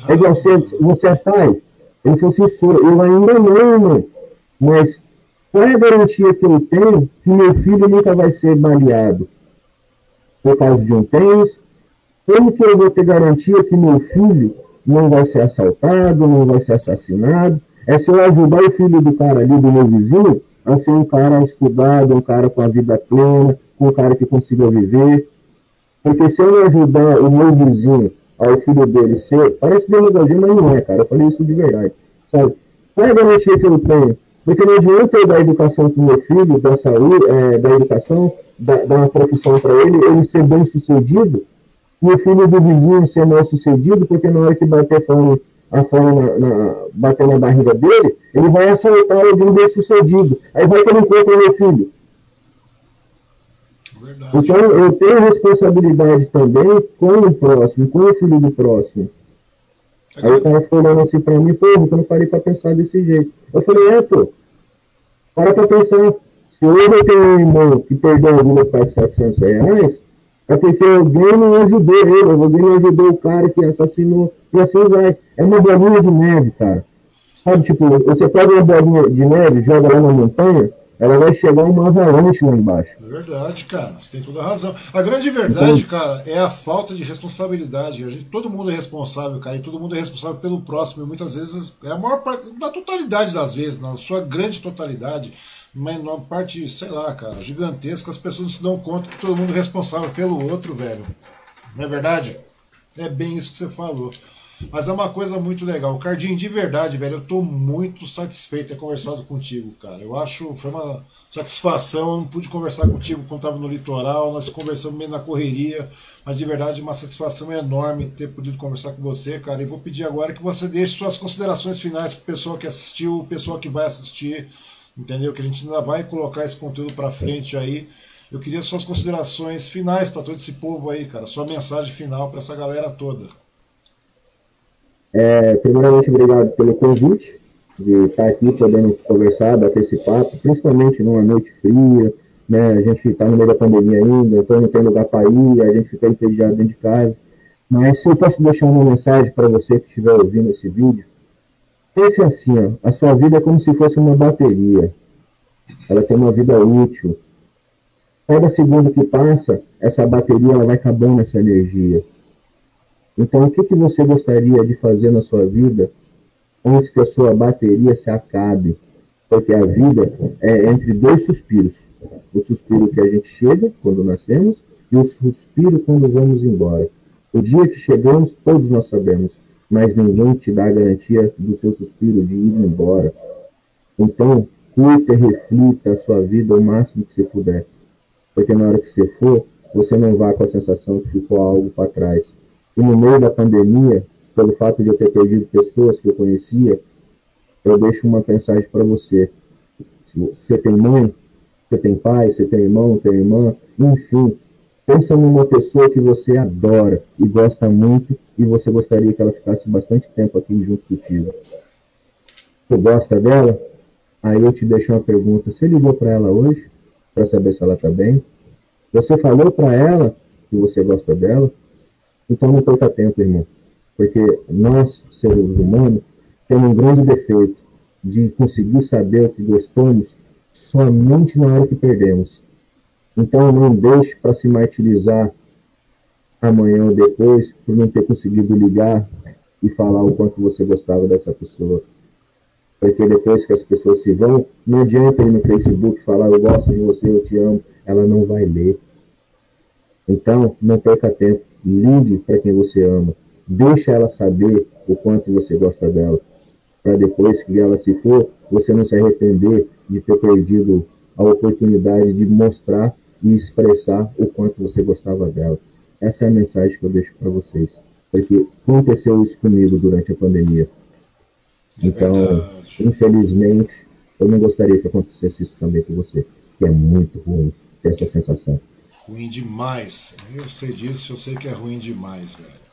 Tá é igual você, você é pai? Ele falou assim, sou, eu ainda não, mano. Mas qual é a garantia que eu tenho que meu filho nunca vai ser baleado? Por causa de um tênis, como que eu vou ter garantia que meu filho não vai ser assaltado, não vai ser assassinado? É se eu ajudar o filho do cara ali, do meu vizinho, a ser um cara estudado, um cara com a vida plena, um cara que consiga viver. Porque se eu ajudar o meu vizinho, ao filho dele ser, parece demagogia, mas não é, cara. Eu falei isso de verdade. Sabe? Qual é a garantia que eu tenho? Porque não adianta eu dar educação para o meu filho, da saúde, é, da educação, dar uma profissão para ele, ele ser bem sucedido, e o filho do vizinho ser mal sucedido, porque na hora que bater fome, a fome na, na, bater na barriga dele, ele vai assaltar alguém bem sucedido. Aí vai que ele encontra meu filho. Verdade. Então eu tenho responsabilidade também com o próximo, com o filho do próximo. Aí o cara falando assim pra mim, pô, eu não parei pra pensar desse jeito. Eu falei, é, pô, para pra pensar. Se hoje eu tenho um irmão que perdeu a vida por 700 reais, é porque alguém não ajudou ele, alguém não ajudou o cara que assassinou, e assim vai. É uma bolinha de neve, cara. Sabe, tipo, você pega uma bolinha de neve, joga lá na montanha, ela vai chegar uma avalanche lá embaixo. É verdade, cara. Você tem toda a razão. A grande verdade, então, cara, é a falta de responsabilidade. A gente, todo mundo é responsável, cara, e todo mundo é responsável pelo próximo. E muitas vezes, é a maior parte, na totalidade das vezes, na sua grande totalidade, uma enorme parte, sei lá, cara, gigantesca, as pessoas não se dão conta que todo mundo é responsável pelo outro, velho. Não é verdade? É bem isso que você falou. Mas é uma coisa muito legal. Cardinho, de verdade, velho, eu tô muito satisfeito de ter conversado contigo, cara. Eu acho, foi uma satisfação. Eu não pude conversar contigo quando tava no litoral, nós conversamos meio na correria, mas de verdade, uma satisfação enorme ter podido conversar com você, cara. E vou pedir agora que você deixe suas considerações finais pro pessoal que assistiu, o pessoal que vai assistir entendeu? Que a gente ainda vai colocar esse conteúdo para frente aí. Eu queria suas considerações finais para todo esse povo aí, cara. Sua mensagem final para essa galera toda. É, primeiramente, obrigado pelo convite de estar aqui podendo conversar, bater esse papo, principalmente numa noite fria, né? A gente está no meio da pandemia ainda, então não tem lugar para ir, a gente fica entediado dentro de casa. Mas se eu posso deixar uma mensagem para você que estiver ouvindo esse vídeo, Pense assim, ó, a sua vida é como se fosse uma bateria. Ela tem uma vida útil. Cada segundo que passa, essa bateria ela vai acabando essa energia. Então, o que, que você gostaria de fazer na sua vida antes que a sua bateria se acabe? Porque a vida é entre dois suspiros. O suspiro que a gente chega quando nascemos e o suspiro quando vamos embora. O dia que chegamos, todos nós sabemos mas ninguém te dá a garantia do seu suspiro de ir embora. Então, curta e reflita a sua vida o máximo que você puder, porque na hora que você for, você não vá com a sensação que ficou algo para trás. E no meio da pandemia, pelo fato de eu ter perdido pessoas que eu conhecia, eu deixo uma mensagem para você. Se você tem mãe, você tem pai, você tem irmão, tem irmã, enfim, Pensa numa pessoa que você adora e gosta muito e você gostaria que ela ficasse bastante tempo aqui junto contigo. Você gosta dela? Aí eu te deixo uma pergunta. Você ligou para ela hoje para saber se ela está bem? Você falou para ela que você gosta dela? Então não perca tempo, irmão. Porque nós, seres humanos, temos um grande defeito de conseguir saber o que gostamos somente na hora que perdemos. Então não deixe para se martirizar amanhã ou depois por não ter conseguido ligar e falar o quanto você gostava dessa pessoa. Porque depois que as pessoas se vão, não adianta ir no Facebook falar eu gosto de você, eu te amo, ela não vai ler. Então, não perca tempo. Ligue para quem você ama, deixa ela saber o quanto você gosta dela, para depois que ela se for, você não se arrepender de ter perdido a oportunidade de mostrar e expressar o quanto você gostava dela. Essa é a mensagem que eu deixo para vocês, porque aconteceu isso comigo durante a pandemia. É então, verdade. infelizmente, eu não gostaria que acontecesse isso também com você, que é muito ruim ter essa sensação. Ruim demais. Eu sei disso, eu sei que é ruim demais, velho.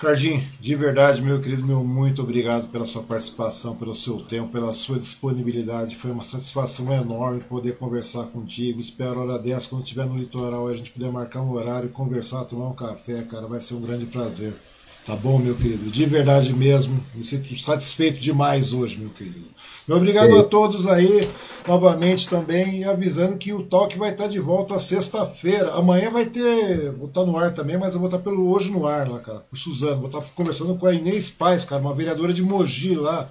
Cardim, de verdade, meu querido, meu muito obrigado pela sua participação, pelo seu tempo, pela sua disponibilidade. Foi uma satisfação enorme poder conversar contigo. Espero a hora dessa, quando estiver no litoral, a gente puder marcar um horário, conversar, tomar um café, cara. Vai ser um grande prazer. Tá bom, meu querido? De verdade mesmo. Me sinto satisfeito demais hoje, meu querido. Meu obrigado a todos aí, novamente também, e avisando que o Talk vai estar de volta sexta-feira. Amanhã vai ter. Vou estar no ar também, mas eu vou estar pelo Hoje no Ar lá, cara, por Suzano. Vou estar conversando com a Inês Paz, cara, uma vereadora de Mogi lá.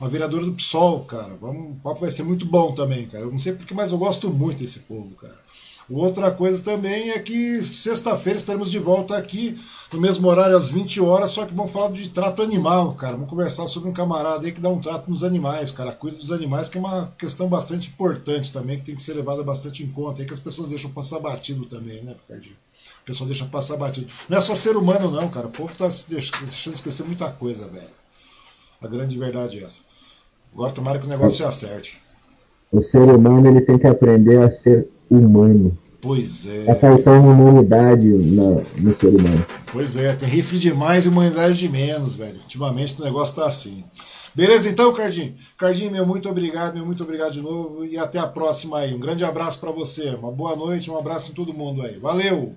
Uma vereadora do PSOL, cara. Vamos, o papo vai ser muito bom também, cara. Eu não sei porque, mas eu gosto muito desse povo, cara. Outra coisa também é que sexta-feira estaremos de volta aqui, no mesmo horário, às 20 horas, só que vamos falar de trato animal, cara. Vamos conversar sobre um camarada aí que dá um trato nos animais, cara. Cuida dos animais, que é uma questão bastante importante também, que tem que ser levada bastante em conta. Aí que as pessoas deixam passar batido também, né, Ricardinho? O pessoal deixa passar batido. Não é só ser humano, não, cara. O povo tá deixando esquecer muita coisa, velho. A grande verdade é essa. Agora tomara que o negócio se acerte. O ser humano ele tem que aprender a ser humano. Pois é. Tá faltando humanidade na, no ser humano. Pois é, tem rifle de mais e humanidade de menos, velho. Ultimamente o negócio tá assim. Beleza então, Cardinho? Cardinho, meu muito obrigado, meu muito obrigado de novo e até a próxima aí. Um grande abraço para você, uma boa noite, um abraço em todo mundo aí. Valeu!